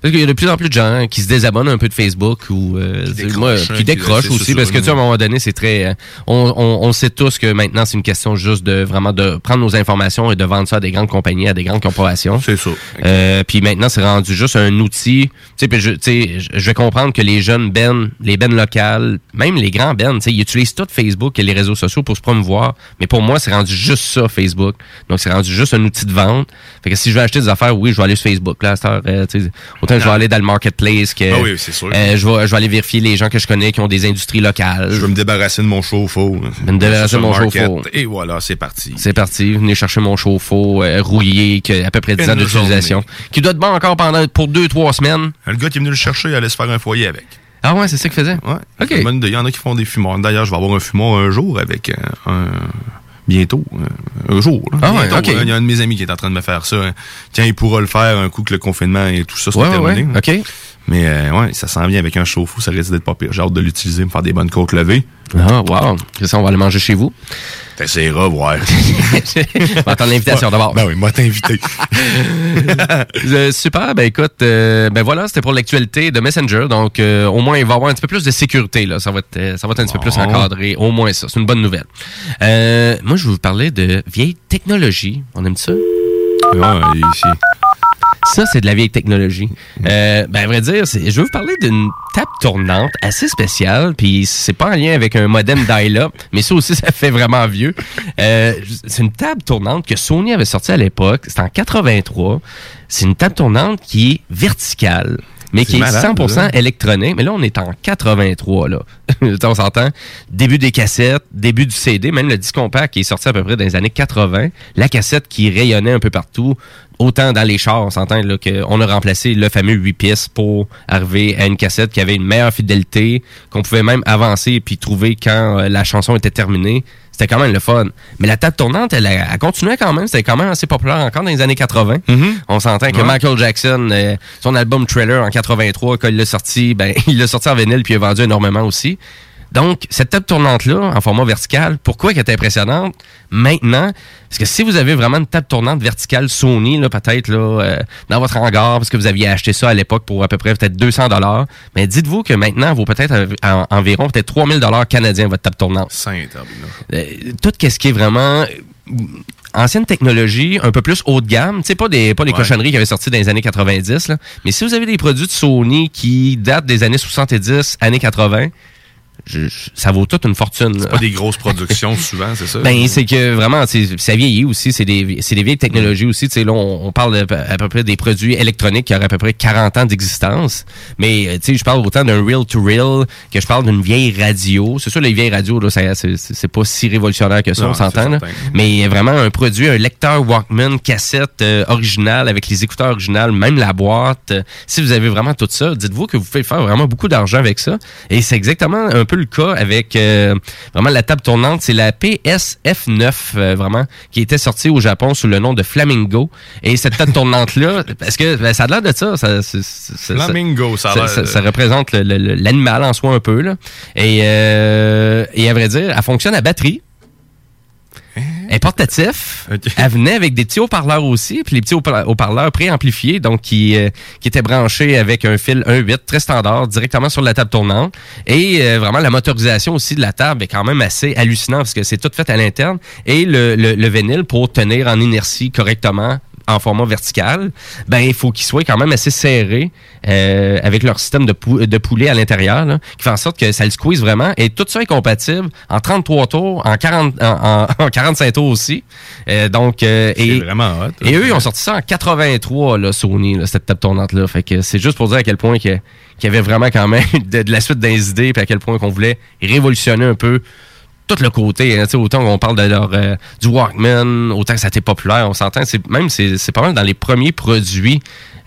parce qu'il y a de plus en plus de gens qui se désabonnent un peu de Facebook ou euh, moi, décrochent, hein, qui qui- décrochent aussi. parce que tu sais, à un moment donné c'est très euh, on, on, on sait tous que maintenant c'est une question juste de vraiment de prendre nos informations et de vendre ça à des grandes compagnies à des grandes corporations. C'est ça euh, puis maintenant c'est rendu juste un outil. Tu sais je je- vais comprendre que les jeunes bennes les bennes locales même les grands bennes tu sais ils utilisent tout Facebook et les réseaux sociaux pour se promouvoir. Mais pour moi c'est rendu juste ça Facebook. Donc c'est rendu juste un outil de vente. Fait que si je veux acheter des affaires oui je vais aller sur Facebook. Là à cette heure, je vais aller dans le marketplace. Que, Ah oui, c'est sûr. euh, je, vais, je vais aller vérifier les gens que je connais qui ont des industries locales. Je veux me débarrasser de mon chauffe-eau. me débarrasser de mon chauffe-eau. Et voilà, c'est parti. C'est parti. Venez chercher mon chauffe-eau euh, rouillé, qui a à peu près 10 ans d'utilisation. Qui doit être bon encore pendant pour 2-3 semaines. Le gars qui est venu le chercher, il allait se faire un foyer avec. Ah ouais, c'est ça qu'il faisait? Ouais. OK. Il y en a- qui font des fumoirs. D'ailleurs, je vais avoir un fumoir un jour avec euh, un. Bientôt. euh, un jour. là. Ah Bientôt, hein. Il y a un de mes amis qui est en train de me faire ça. Tiens, il pourra le faire un coup que le confinement et tout ça soit Ouais, ouais, terminé. ouais. OK. Mais euh, ouais, ça s'en vient avec un chauffe-eau, ça risque d'être pas pire. J'ai hâte de l'utiliser, me faire des bonnes côtes levées. Ah, wow. Ça, on va aller manger chez vous. T'essaieras, ouais. Je vais attendre l'invitation d'abord. Ben oui, moi t'invité. Euh, super, ben écoute, euh, ben voilà, c'était pour l'actualité de Messenger. Donc, euh, au moins, il va y avoir un petit peu plus de sécurité. Là. Ça, va être, ça va être un petit peu plus encadré. Au moins ça, c'est une bonne nouvelle. Moi, je vais vous parler de vieille technologie. On aime ça? Ouais, ici. Ça, c'est de la vieille technologie. Euh, ben, à vrai dire, c'est- je vais vous parler d'une table tournante assez spéciale, puis c'est pas en lien avec un modem dial-up, mais ça aussi, ça fait vraiment vieux. Euh, c'est une table tournante que Sony avait sortie à l'époque. C'était en 83. C'est une table tournante qui est verticale mais qui est malade, 100% là. électronique. Mais là, on est en 83, là. on s'entend. Début des cassettes, début du CD, même le disque compact qui est sorti à peu près dans les années 80. La cassette qui rayonnait un peu partout, autant dans les chars, on s'entend, là, qu'on a remplacé le fameux 8 pièces pour arriver à une cassette qui avait une meilleure fidélité, qu'on pouvait même avancer puis trouver quand euh, la chanson était terminée. C'était quand même le fun. Mais la table tournante, elle, a- elle continuait quand même. C'était quand même assez populaire encore dans les années 80. On s'entend que Ouais. Michael Jackson, euh, son album Trailer en 83, quand il l'a sorti, ben, il l'a sorti en vinyle puis il a vendu énormément aussi. Donc, cette table tournante-là, en format vertical, pourquoi elle est impressionnante maintenant? Parce que si vous avez vraiment une table tournante verticale Sony, là, peut-être, là, euh, dans votre hangar, parce que vous aviez acheté ça à l'époque pour à peu près peut-être 200 dollars, mais dites-vous que maintenant, elle vaut peut-être en- environ peut-être 3000 dollars canadiens, votre table tournante. Euh, tout ce qui est vraiment euh, ancienne technologie, un peu plus haut de gamme, tu sais pas des pas Ouais. cochonneries qui avaient sorti dans les années 90 là, mais si vous avez des produits de Sony qui datent des années 70, années 80, je- je- ça vaut toute une fortune. là. Pas des grosses productions souvent, c'est ça? Ben, c'est que vraiment, c'est- ça vieillit aussi. C'est des, c'est des vieilles technologies aussi. Tu sais, là, on, on parle de- à peu près des produits électroniques qui auraient à peu près 40 ans d'existence. Mais, euh, tu sais, je parle autant d'un reel-to-reel que je parle d'une vieille radio. C'est sûr, les vieilles radios, là, c'est, c'est c'est pas si révolutionnaire que ça, Non, on s'entend. c'est. Mais vraiment, un produit, un lecteur Walkman, cassette euh, original avec les écouteurs originales, même la boîte. euh, si vous avez vraiment tout ça, dites-vous que vous pouvez faire vraiment beaucoup d'argent avec ça. Et c'est exactement un peu le cas avec euh, vraiment la table tournante. C'est la PSF9, euh, vraiment, qui était sortie au Japon sous le nom de Flamingo. Et cette table tournante-là, parce que ben, ça a l'air de ça. ça, c'est- Flamingo, ça a ça, ça- ça représente l'animal en soi un peu. Là. Et, euh, et à vrai dire, elle fonctionne à batterie. Elle est portatif. Elle venait avec des petits haut-parleurs aussi, puis les petits haut- haut-parleurs préamplifiés, donc qui, euh, qui étaient branchés avec un fil 1.8 très standard directement sur la table tournante. Et euh, vraiment, la motorisation aussi de la table est quand même assez hallucinant parce que c'est tout fait à l'interne. Et le, le, le vinyle, pour tenir en inertie correctement, en format vertical, ben il faut qu'ils soient quand même assez serrés euh, avec leur système de, pou- de poulet à l'intérieur, qui fait en sorte que ça le squeeze vraiment. Et tout ça est compatible en 33 tours, en, 40, en, en- en 45 tours aussi. Euh, donc, euh, et, vraiment hot. Et eux, ils ont sorti ça en 83, là, Sony, là, cette table tournante-là. Fait que c'est juste pour dire à quel point qu'il y avait vraiment quand même de, de la suite des idées, puis à quel point qu'on voulait révolutionner un peu tout le côté, hein, autant qu'on parle de leur euh, du Walkman, autant que ça a été populaire, on s'entend, c'est même c'est c'est pas mal dans les premiers produits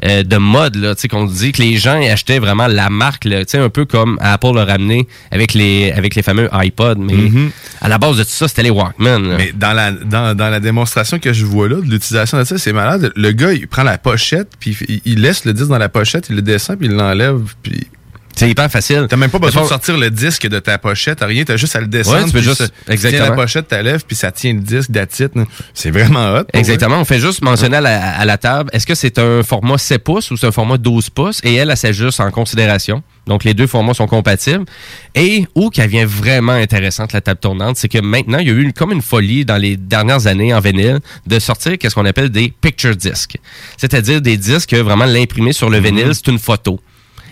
euh, de mode là, tu sais qu'on dit que les gens achetaient vraiment la marque là, tu sais un peu comme Apple l'a ramené avec les avec les fameux iPods, mais Mhm. à la base de tout ça, c'était les Walkman. là. Mais dans la, dans, dans la démonstration que je vois là, de l'utilisation de ça, c'est malade. Le gars, il prend la pochette, puis il, il laisse le disque dans la pochette, il le descend, puis il l'enlève, puis... C'est hyper facile. T'as même pas besoin de sortir le disque de ta pochette, t'as rien, t'as juste à le descendre. Ouais, tu peux juste- tu tiens exactement. la pochette, t'enlèves, puis ça tient le disque d'attitude. C'est vraiment hot. Exactement. On fait juste mentionner à la, à la table, est-ce que c'est un format 7 pouces ou c'est un format 12 pouces? Et elle, elle s'ajuste en considération. Donc, les deux formats sont compatibles. Et où qu'elle vient vraiment intéressante, la table tournante, c'est que maintenant, il y a eu une- comme une folie dans les dernières années en vinyle de sortir qu'est-ce qu'on appelle des picture discs. C'est-à-dire des disques que vraiment l'imprimer sur le vinyle, c'est une photo.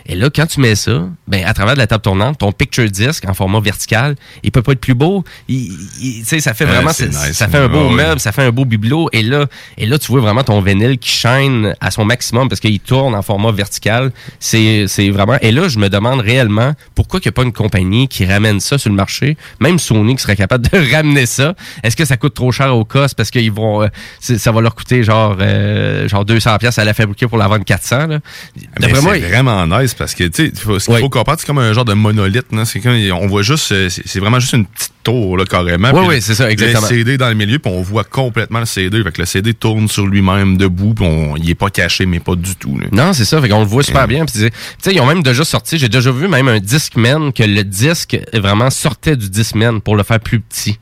Et là, quand tu mets ça, ben, à travers de la table tournante, ton picture disc en format vertical, il peut pas être plus beau. Il, il- tu sais, ça fait vraiment, nice. ça fait un beau Ouais, meuble, ça fait un beau bibelot. Et là, et là, tu vois vraiment ton vinyle qui shine à son maximum parce qu'il tourne en format vertical. C'est, c'est vraiment. Et là, je me demande réellement pourquoi il n'y a pas une compagnie qui ramène ça sur le marché, même Sony qui serait capable de ramener ça. Est-ce que ça coûte trop cher au cost parce qu'ils vont, euh, ça va leur coûter genre, euh, genre 200 pièces à la fabriquer pour la vendre 400 là? Mais D'après moi, vraiment nice parce que, tu sais, ce qu'il faut comprendre, c'est comme un genre de monolithe. C'est on voit juste, euh, c'est vraiment juste une petite tour, là, carrément. Ouais, le- c'est ça, exactement. Le CD dans le milieu, puis on voit complètement le CD. Fait que le CD tourne sur lui-même debout, puis on- il est pas caché, mais pas du tout. là. Non, c'est ça. Fait qu'on le voit super bien. Tu sais, ils ont même déjà sorti. J'ai déjà vu même un Discman que le disque vraiment sortait du Discman pour le faire plus petit.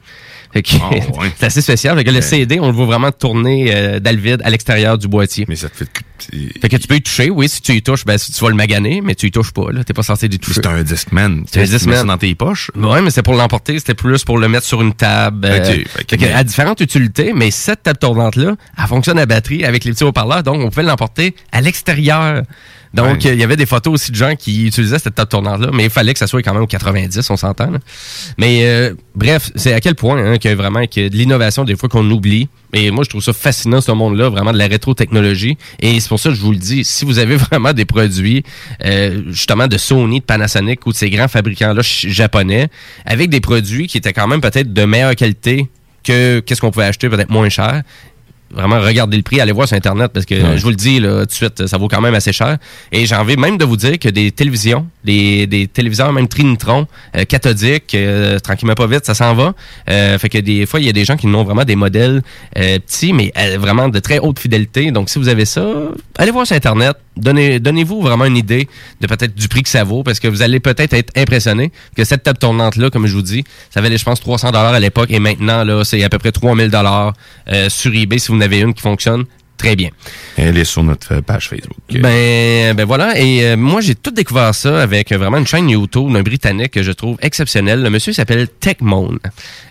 Que c'est assez spécial. Fait que le. CD, on le voit vraiment tourner euh, dans le vide à l'extérieur du boîtier. Mais ça te fait. Fait que tu peux y toucher, oui, si tu y touches, ben si tu vas le maganer, mais tu y touches pas, là. T'es pas censé y toucher. C'est un Discman. C'est un Discman. dans tes poches. Ouais, mais c'est pour l'emporter, c'était plus pour le mettre sur une table. euh, Ok, fait fait que- que à différentes utilités, mais cette table tournante-là, elle fonctionne à batterie avec les petits haut-parleurs, donc on pouvait l'emporter à l'extérieur. Donc, Ouais. il y avait des photos aussi de gens qui utilisaient cette table tournante-là, mais il fallait que ça soit quand même au 90, on s'entend. là. Mais euh, bref, c'est à quel point hein, qu'il y a vraiment que de l'innovation des fois qu'on oublie. Et moi, je trouve ça fascinant, ce monde-là, vraiment de la rétro-technologie. Et c'est pour ça que je vous le dis, si vous avez vraiment des produits, euh, justement, de Sony, de Panasonic ou de ces grands fabricants-là japonais, avec des produits qui étaient quand même peut-être de meilleure qualité que qu'est-ce qu'on pouvait acheter peut-être moins cher, vraiment regardez le prix, allez voir sur internet parce que Ouais. je vous le dis là tout de suite, ça vaut quand même assez cher. Et j'ai envie même de vous dire que des télévisions, des, des téléviseurs même Trinitron, euh, cathodiques, euh, tranquillement pas vite, ça s'en va. Euh, fait que des fois il y a des gens qui n'ont vraiment des modèles euh, petits, mais euh, vraiment de très haute fidélité. Donc si vous avez ça, allez voir sur internet. Donnez, donnez-vous vraiment une idée de peut-être du prix que ça vaut parce que vous allez peut-être être impressionné que cette table tournante là, comme je vous dis, ça valait je pense 300 dollars à l'époque et maintenant là c'est à peu près 3000 dollars euh, sur eBay si vous en avez une qui fonctionne très bien. Elle est sur notre euh, page Facebook. Ben, ben voilà. Et euh, moi, j'ai tout découvert ça avec euh, vraiment une chaîne YouTube d'un Britannique que je trouve exceptionnel. Le monsieur s'appelle Techmoan.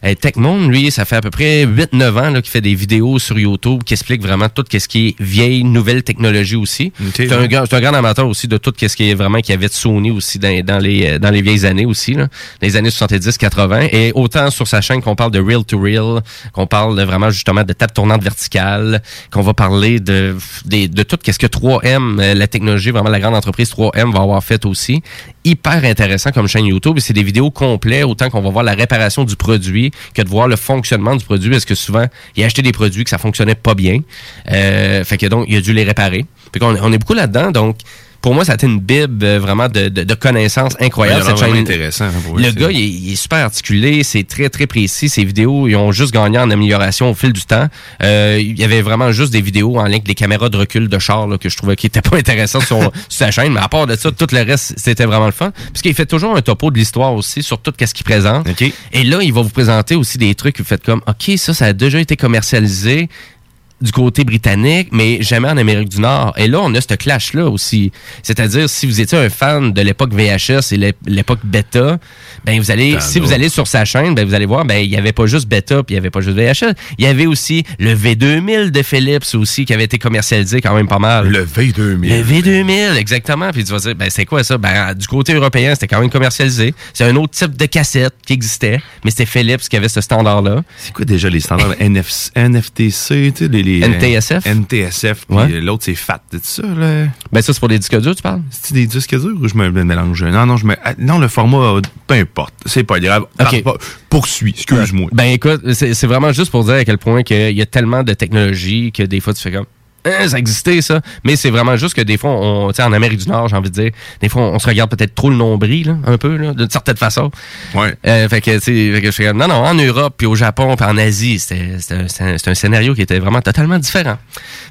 Et Techmoan, lui, ça fait à peu près 8-9 ans qu'il fait des vidéos sur YouTube qui expliquent vraiment tout ce qui est vieille, nouvelle technologie aussi. c'est un, un grand amateur aussi de tout ce qui est vraiment qu'il y avait de Sony aussi dans, dans les, euh, dans les vieilles années aussi, là, les années 70-80. Et autant sur sa chaîne qu'on parle de Real to Real, qu'on parle de vraiment justement de table tournante verticale, qu'on va parler de, de tout ce que 3M, euh, la technologie, vraiment la grande entreprise 3M va avoir fait aussi. Hyper intéressant comme chaîne YouTube. C'est des vidéos complètes, autant qu'on va voir la réparation du produit que de voir le fonctionnement du produit, parce que souvent, il a acheté des produits que ça fonctionnait pas bien. Euh, fait que donc, il a dû les réparer. Qu'on on est beaucoup là-dedans, donc pour moi, ça a été une bible euh, vraiment de, de, de connaissances incroyables. Ouais, a cette chaîne. vraiment intéressant, hein, pour Le gars, il est, il est super articulé, c'est très, très précis. Ses vidéos, ils ont juste gagné en amélioration au fil du temps. Euh, il y avait vraiment juste des vidéos en lien avec des caméras de recul de char là, que je trouvais qui étaient pas intéressantes sur, sur sa chaîne. Mais à part de ça, tout le reste, c'était vraiment le fun. Parce qu'il fait toujours un topo de l'histoire aussi sur tout ce qu'il présente. Et là, il va vous présenter aussi des trucs que vous faites comme, OK, ça, ça a déjà été commercialisé du côté britannique, mais jamais en Amérique du Nord. Et là, on a ce clash-là aussi. C'est-à-dire, si vous étiez un fan de l'époque VHS et l'ép- l'époque bêta, ben vous allez, si vous allez sur sa chaîne, ben vous allez voir, ben il y avait pas juste bêta, puis il y avait pas juste VHS. Il y avait aussi le V2000 de Philips aussi qui avait été commercialisé quand même pas mal. Le V2000. Le V2000, exactement. Puis tu vas dire, ben c'est quoi ça? Ben du côté européen, c'était quand même commercialisé. C'est un autre type de cassette qui existait, mais c'était Philips qui avait ce standard-là. C'est quoi déjà les standards? NFC, NFTC, tu sais, les, les- NTSF? NTSF, puis Ouais. l'autre c'est FAT, c'est ça, là? Ben ça, c'est pour les disques durs, tu parles? C'est des disques durs ou je me mélange? Non, non, je me, ah, non, le format, euh, peu importe, c'est pas grave. Ok. Par- Poursuis, excuse-moi. Ben écoute, c'est vraiment juste pour dire à quel point qu'il y a tellement de technologie que des fois tu fais comme Hein, ça existait ça, mais c'est vraiment juste que des fois on tu sais en Amérique du Nord, j'ai envie de dire, des fois on se regarde peut-être trop le nombril là, un peu d'une certaine façon. Ouais. Euh, fait que tu sais, fait que je non non, en Europe puis au Japon puis en Asie, c'était un- scénario qui était vraiment totalement différent.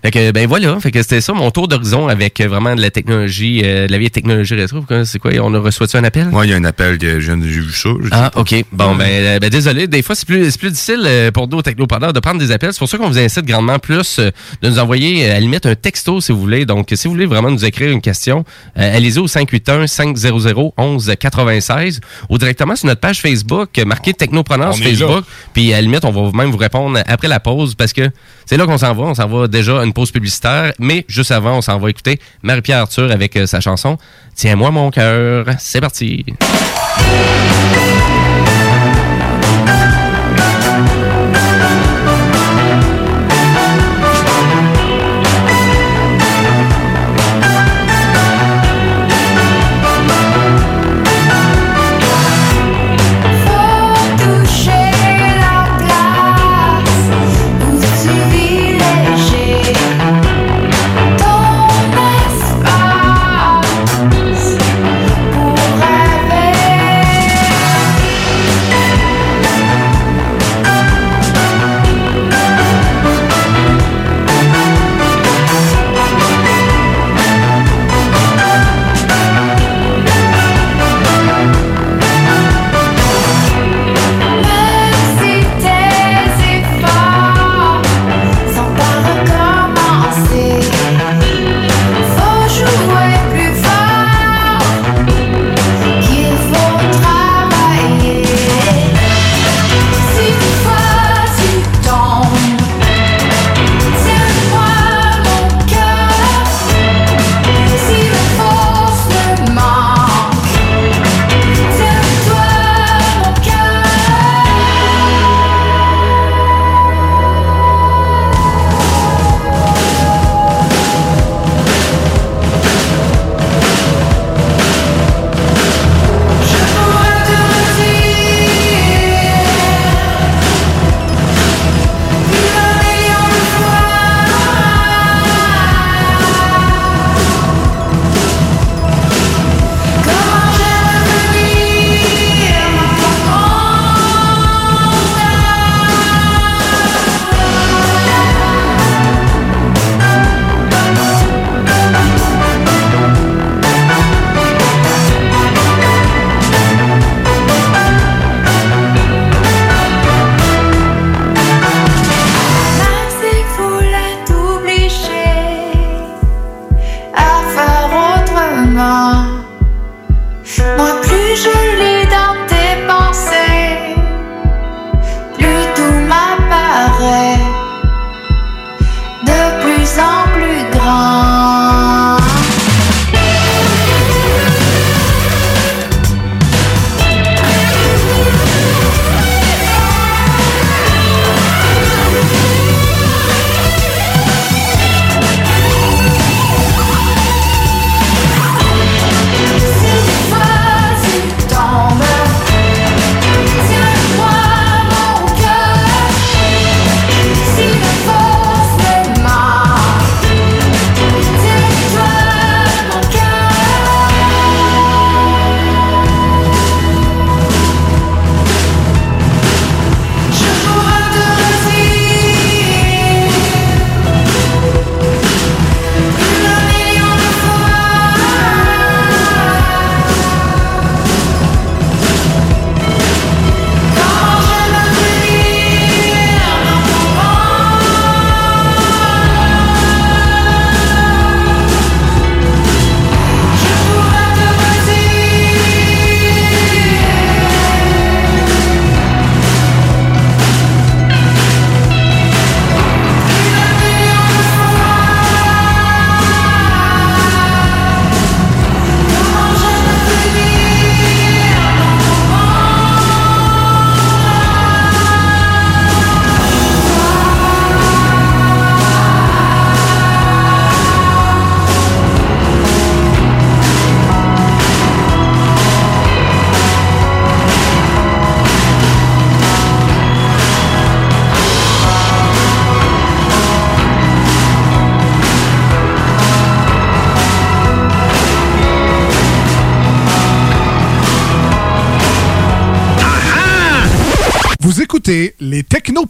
Fait que ben voilà, fait que c'était ça mon tour d'horizon avec euh, vraiment de la technologie, euh, de la vieille technologie rétro. C'est quoi On a reçu un appel? Moi, il y a un appel que j'ai vu ça. ah. OK. Bon, ben, euh, ben, désolé. Des fois, c'est plus, plus difficile euh, pour nous, technopreneurs, de prendre des appels. C'est pour ça qu'on vous incite grandement plus euh, de nous envoyer euh, à la limite, un texto si vous voulez. Donc, si vous voulez vraiment nous écrire une question, euh, allez-y au 581-500-1196 ou directement sur notre page Facebook, euh, marquez Technopreneur Facebook. Puis, à la limite, on va même vous répondre après la pause parce que c'est là qu'on s'en va. On s'en va déjà une pause publicitaire, mais juste avant, on s'en va écouter Marie-Pierre Arthur avec sa chanson Tiens-moi mon cœur. C'est parti.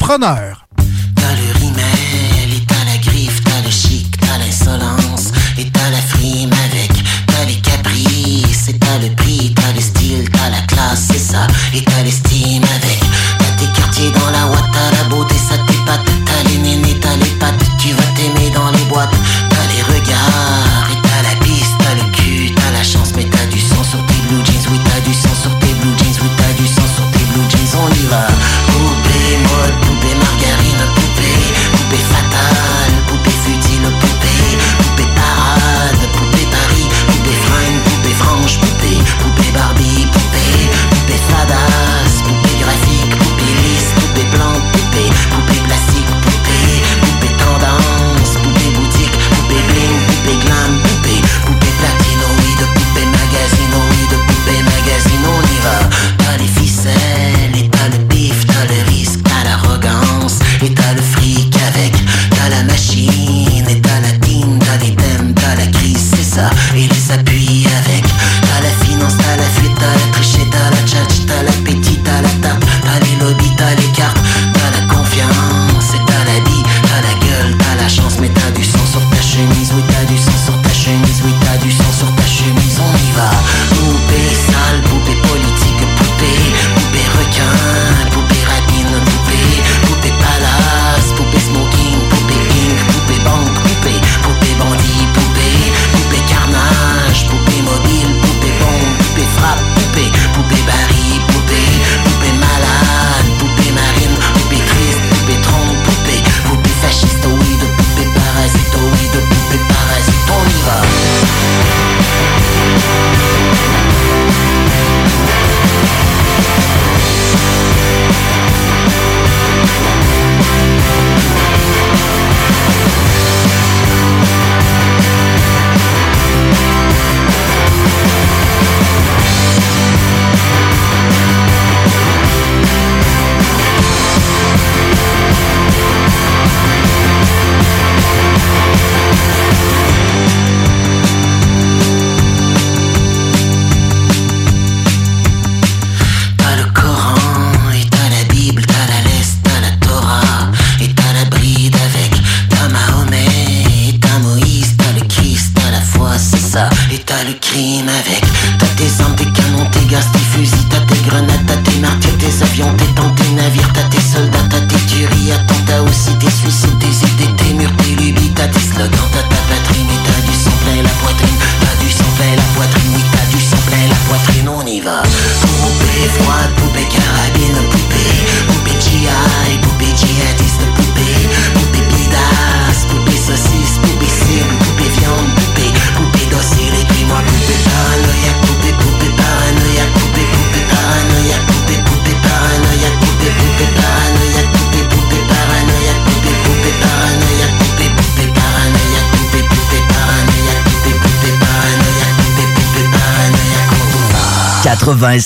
entrepreneur.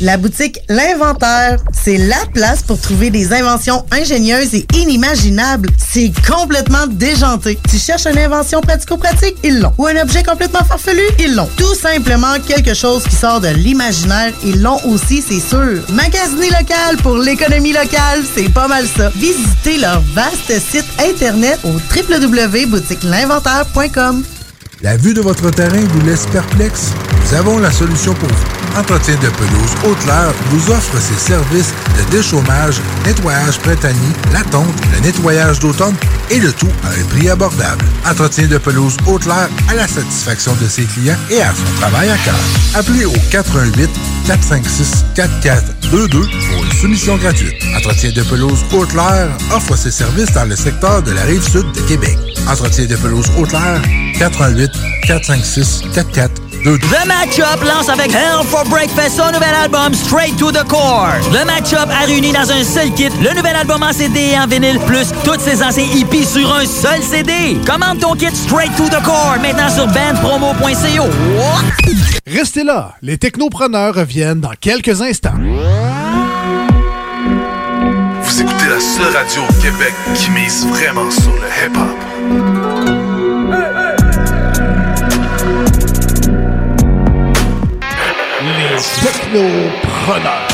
La boutique L'Inventaire, c'est la place pour trouver des inventions ingénieuses et inimaginables. C'est complètement déjanté. Tu cherches une invention pratico-pratique? Ils l'ont. Ou un objet complètement farfelu? Ils l'ont. Tout simplement quelque chose qui sort de l'imaginaire? Ils l'ont aussi, c'est sûr. Magasiner local pour l'économie locale, c'est pas mal ça. Visitez leur vaste site internet au www.boutiquelinventaire.com. La vue de votre terrain vous laisse perplexe? Nous avons la solution pour vous. Entretien de pelouse Haute-Lair vous offre ses services de déchômage, nettoyage printanier, la tonte, le nettoyage d'automne et le tout à un prix abordable. Entretien de pelouse Haute-Lair à la satisfaction de ses clients et à son travail à cœur. Appelez au 418 456 4422 pour une soumission gratuite. Entretien de pelouse Haute-Lair offre ses services dans le secteur de la rive sud de Québec. Entretien de pelouse Haute-Lair 418 456 4422 The Matchup lance avec Hell for Breakfast son nouvel album Straight to the Core. Le Matchup a réuni dans un seul kit le nouvel album en CD et en vinyle plus toutes ses anciens hippies sur un seul CD. Commande ton kit Straight to the Core maintenant sur bandpromo.co. Restez là, les technopreneurs reviennent dans quelques instants. Vous écoutez la seule radio au Québec qui mise vraiment sur le hip-hop. Les technopreneurs.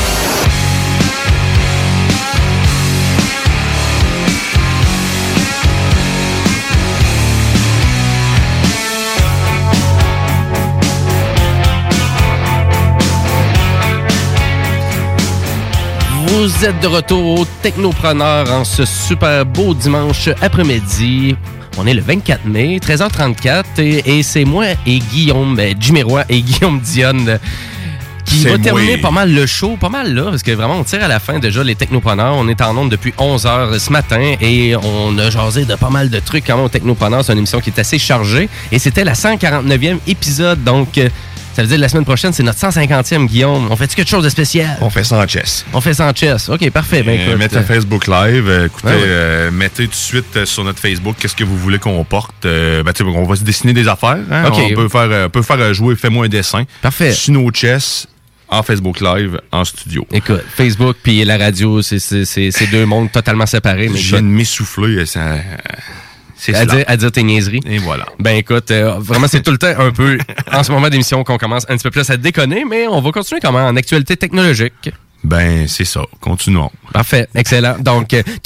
Vous êtes de retour au Technopreneur en ce super beau dimanche après-midi. On est le 24 mai, 13h34, et, c'est moi et Guillaume, ben, Jimmy et Guillaume Dionne qui va terminer pas mal le show, pas mal là, parce que vraiment on tire à la fin déjà les Technopreneurs. On est en onde depuis 11h ce matin et on a jasé de pas mal de trucs quand même au Technopreneurs. C'est une émission qui est assez chargée et c'était la 149e épisode, donc... euh, ça veut dire que la semaine prochaine, c'est notre 150e, Guillaume. On fait quelque chose de spécial? On fait ça en chess. On fait ça en chess. OK, parfait. Ben, Euh, écoute, mettez un Facebook Live. euh, écoutez, Ouais, ouais. euh, mettez tout de suite euh, sur notre Facebook qu'est-ce que vous voulez qu'on porte. Euh, ben, tu sais, on va se dessiner des affaires. hein. On peut faire, euh, on peut faire euh, jouer Fais-moi un dessin. Parfait. Chess. En Facebook Live, en studio. Écoute, Facebook puis la radio, c'est c'est- c'est- c'est deux mondes totalement séparés. Mais Je viens de m'essouffler, ça... C'est à dire, à dire tes niaiseries. Et voilà. Ben écoute, euh, vraiment c'est tout le temps un peu en ce moment d'émission qu'on commence un petit peu plus à déconner, mais on va continuer quand même en actualité technologique. Ben c'est ça, continuons. Parfait, excellent. Donc, euh,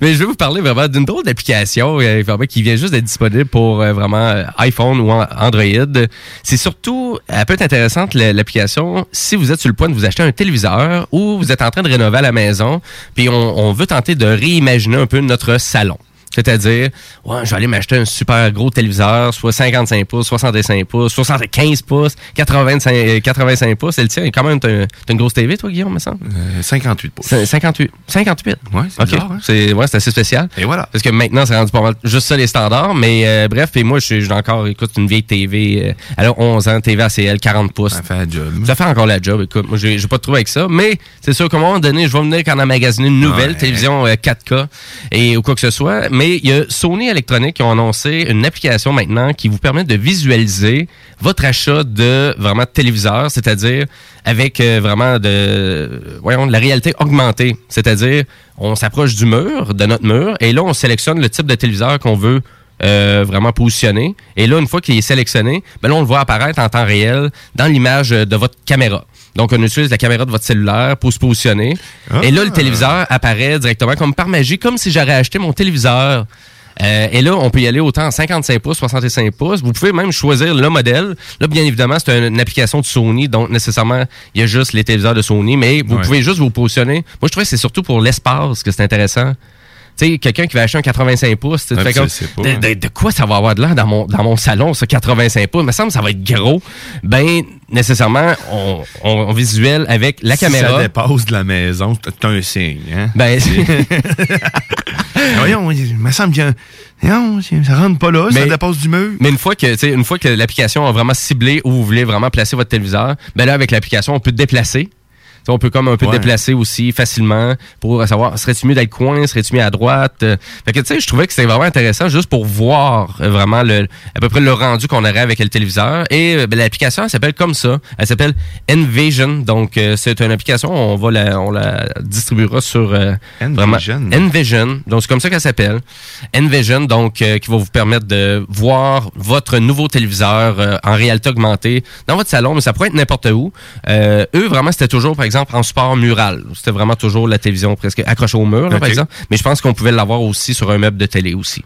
mais je vais vous parler vraiment d'une drôle d'application euh, qui vient juste d'être disponible pour euh, vraiment iPhone ou an- Android. C'est surtout, peut être intéressante la- l'application si vous êtes sur le point de vous acheter un téléviseur ou vous êtes en train de rénover à la maison, puis on veut tenter de réimaginer un peu notre salon. C'est-à-dire, ouais, je vais aller m'acheter un super gros téléviseur, soit 55 pouces, 65 pouces, 75 pouces, 85, euh, 85 pouces. C'est le tien. Quand même, t'as t'as une grosse TV, toi, Guillaume, me semble? 58 pouces. C'est 58. 58? Ouais, c'est OK. bizarre, hein? C'est ouais, c'est assez spécial. Et voilà. Parce que maintenant, c'est rendu pas mal juste ça les standards. Mais euh, bref, et moi, je suis encore, écoute, une vieille TV. Euh, elle a 11 ans, TV ACL, 40 pouces. Ça fait la job. Ça fait encore la job. Écoute, moi, j'ai pas de trouble avec ça. Mais c'est sûr qu'à un moment donné, je vais venir quand on a magasiné une nouvelle Ouais. télévision euh, 4K et ou quoi que ce soit. Mais il y a Sony Electronics qui ont annoncé une application maintenant qui vous permet de visualiser votre achat de vraiment téléviseur, c'est-à-dire avec euh, vraiment de voyons la réalité augmentée, c'est-à-dire on s'approche du mur, de notre mur, et là on sélectionne le type de téléviseur qu'on veut euh, vraiment positionner. Et là, une fois qu'il est sélectionné, ben là, on le voit apparaître en temps réel dans l'image de votre caméra. Donc, on utilise la caméra de votre cellulaire pour se positionner. Et là, le téléviseur apparaît directement comme par magie, comme si j'aurais acheté mon téléviseur. Euh, et là, on peut y aller autant en 55 pouces, 65 pouces. Vous pouvez même choisir le modèle. Là, bien évidemment, c'est une, une application de Sony, donc nécessairement, il y a juste les téléviseurs de Sony, mais vous Ouais. pouvez juste vous positionner. Moi, je trouvais que c'est surtout pour l'espace que c'est intéressant. Sais, quelqu'un qui va acheter un 85 pouces, tu Ouais, fais comme, pas, de, hein. de- de quoi ça va avoir de l'air dans mon, dans mon salon, ce 85 pouces? Il me semble que ça va être gros. Ben, nécessairement, on, on, on visuel avec la Si caméra. ça dépasse de la maison, c'est un signe. Hein? Ben, Voyons, il me semble que non, ça rentre pas là, ça dépasse du mur. Mais une fois que, une fois que l'application a vraiment ciblé où vous voulez vraiment placer votre téléviseur, ben là, avec l'application, on peut déplacer. On peut comme un peu Ouais. déplacer aussi facilement pour savoir serait-tu mieux d'être coin, serait-tu mieux à droite? Euh, Fait que tu sais, je trouvais que c'était vraiment intéressant juste pour voir euh, vraiment le à peu près le rendu qu'on aurait avec le téléviseur. Et euh, ben, l'application elle s'appelle comme ça. Elle s'appelle Envision. Donc euh, c'est une application. On va la on la distribuera sur euh, vraiment Envision. Envision. Donc c'est comme ça qu'elle s'appelle. Envision donc euh, qui va vous permettre de voir votre nouveau téléviseur en réalité augmentée dans votre salon, mais ça pourrait être n'importe où. Eux vraiment c'était toujours par exemple en support mural. C'était vraiment toujours la télévision presque accrochée au mur là, par exemple, mais je pense qu'on pouvait l'avoir aussi sur un meuble de télé aussi.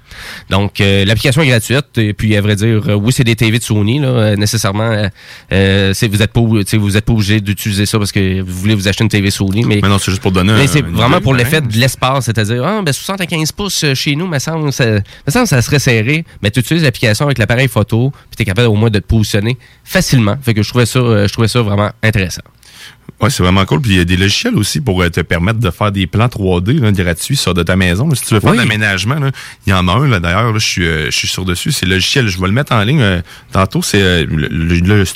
Donc euh, l'application est gratuite et puis à vrai dire euh, oui, c'est des TV de Sony là, euh, nécessairement euh, c'est- vous êtes pas vous êtes pas obligé d'utiliser ça parce que vous voulez vous acheter une TV Sony mais Mais non, c'est juste pour donner mais c'est vraiment idée, pour l'effet de l'espace, c'est-à-dire, ah, ben 75 pouces chez nous, semble, ça, que ça serait serré. Mais tu utilises l'application avec l'appareil photo, puis tu es capable au moins de te positionner facilement. Fait que je trouvais ça, je trouvais ça vraiment intéressant. Ouais, c'est vraiment cool. Puis il y a des logiciels aussi pour euh, te permettre de faire des plans 3D là, gratuits sur de ta maison. Si tu veux faire Oui. de l'aménagement, il y en a un là, d'ailleurs. là, Je suis, euh, je suis sur dessus. C'est le logiciel. Je vais le mettre en ligne euh, tantôt. C'est euh,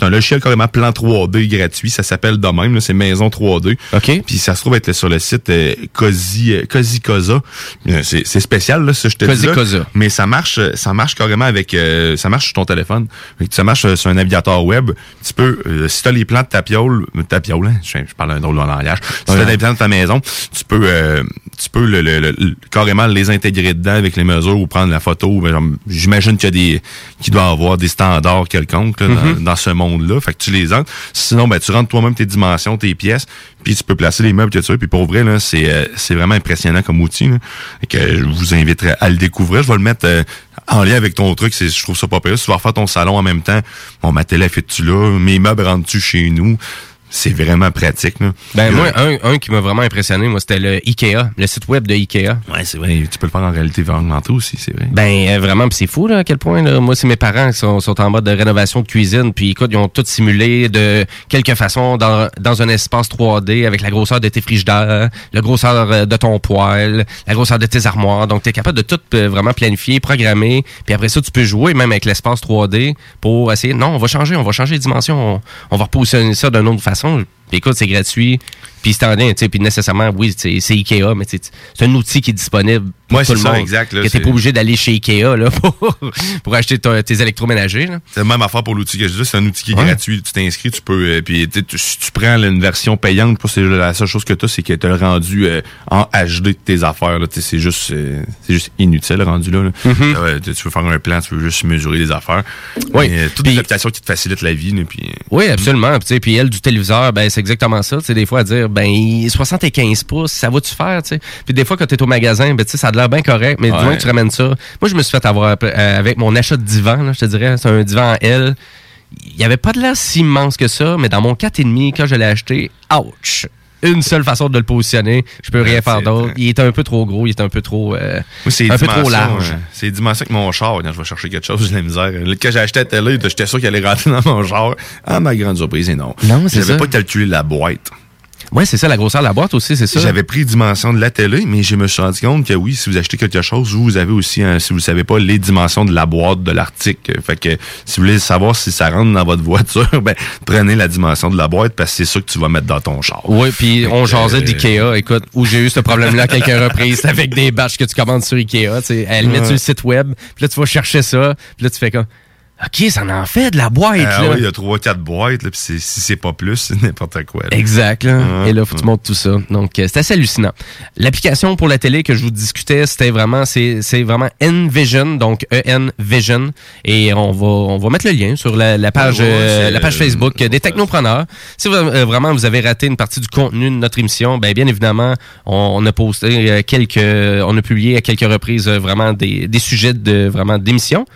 un logiciel carrément plan 3D gratuit. Ça s'appelle de même. C'est Maison 3D. OK. Puis ça se trouve être sur le site euh, Cozy, euh, Cozy Cosa. Euh, C'est spécial là, ça je te dis là. Mais ça marche, ça marche carrément avec, euh, ça marche sur ton téléphone. Ça marche sur un navigateur web. Tu peux, euh, si t'as les plans de ta piole, ta piole, hein, je, je parle d'un drôle de langage. Si t'as les plans de ta maison, tu peux, euh, tu peux le, le- le- le- carrément les intégrer dedans avec les mesures ou prendre la photo. Ben, J'imagine qu'il y a des, qu'il doit y avoir des standards quelconques là, dans, Mhm. dans ce monde-là. Fait que tu les entres. Sinon, ben, tu rentres toi-même tes dimensions, tes pièces, puis tu peux placer les meubles que tu veux. Puis pour vrai, là, c'est, euh, c'est vraiment impressionnant comme outil. Là, et que je vous inviterai à le découvrir. Je vais le mettre euh, en lien avec ton truc. C'est, je trouve ça pas pire. Si tu vas refaire ton salon en même temps, bon, ma télé fait-tu là? Mes meubles rentrent-tu chez nous? C'est vraiment pratique. Là. Ben, Puis, moi, euh, un, un qui m'a vraiment impressionné, moi, c'était le IKEA, le site web de IKEA. Ouais, c'est vrai. Tu peux le faire en réalité augmentée aussi, c'est vrai. Ben euh, vraiment, c'est fou là, à quel point. Là. Moi, c'est mes parents qui sont, sont en mode de rénovation de cuisine, puis écoute, ils ont tout simulé de quelque façon dans, dans un espace 3D avec la grosseur de tes frigidaires, la grosseur euh, de ton poêle, la grosseur de tes armoires. Donc, tu es capable de tout euh, vraiment planifier, programmer, puis après ça, tu peux jouer même avec l'espace 3D pour essayer. Non, on va changer, on va changer de dimension, on, on va repositionner ça d'une autre façon. façon, Puis écoute, c'est gratuit. Puis c'est en tu sais, puis nécessairement, oui, c'est Ikea, mais c'est un outil qui est disponible pour Ouais, tout le ça, monde. exact, là, que t'es pas obligé d'aller chez Ikea là, pour, pour acheter ton- tes électroménagers. C'est la même affaire pour l'outil que je dis, c'est un outil qui est Ouais. gratuit, tu t'inscris, tu peux, euh, puis tu si tu prends là, une version payante, c'est la seule chose que tu as, c'est que tu as le rendu euh, en HD de tes affaires, c'est juste, euh, c'est juste inutile le rendu là. là. Mhm. Euh, tu veux faire un plan, tu veux juste mesurer les affaires. Oui. Toutes les applications qui te facilitent la vie, là, Oui, absolument. Puis elle, du téléviseur, ben, c'est exactement ça. Tu sais, des fois, à dire, ben, 75 pouces, ça va-tu faire, tu sais? Puis des fois, quand tu es au magasin, ben, tu sais, ça a l'air bien correct, mais du Ouais. moins que tu ramènes ça. Moi, je me suis fait avoir euh, avec mon achat de divan, là, je te dirais. C'est un divan en L. Il n'y avait pas de l'air si immense que ça, mais dans mon 4,5, quand je l'ai acheté, ouch! Une seule façon de le positionner. Je peux rien faire d'autre. Il est un peu trop gros, il est un peu trop, euh, les un peu trop large. euh, C'est les dimensions que mon char, quand je vais chercher quelque chose, j'ai la misère. Quand j'ai acheté la télé, j'étais sûr qu'elle allait rentrer dans mon char. À ma grande surprise, et non. Non, c'est J'avais pas calculé la boîte. Ouais, c'est ça, la grosseur de la boîte aussi, c'est ça. J'avais pris les dimensions de la télé, mais je me suis rendu compte que oui, si vous achetez quelque chose, vous, avez aussi, si vous savez pas, les dimensions de la boîte de l'article. Fait que si vous voulez savoir si ça rentre dans votre voiture, ben, prenez la dimension de la boîte parce que c'est ça que tu vas mettre dans ton char. Oui, puis on que, jasait euh, d'IKEA, écoute, où j'ai eu ce problème-là quelques reprises avec des batchs que tu commandes sur IKEA, limite Ouais. sur le site web, puis là tu vas chercher ça, puis là tu fais comme OK, ça en fait de la boîte Ah là. oui, il y a trois, quatre boîtes, là, puis si c'est pas plus, c'est n'importe quoi. là. Exact. Là. Ah, Et là, faut que tu montres tout ça. Donc, euh, c'est assez hallucinant. L'application pour la télé que je vous discutais, c'était vraiment, c'est, c'est vraiment Envision, donc E-N Vision. Et on va, on va mettre le lien sur la, la page, Ouais, euh, la page euh, Facebook des technopreneurs. Si vous, euh, vraiment vous avez raté une partie du contenu de notre émission, ben bien évidemment, on, on a posté quelques, on a publié à quelques reprises vraiment des, des sujets de vraiment d'émissions.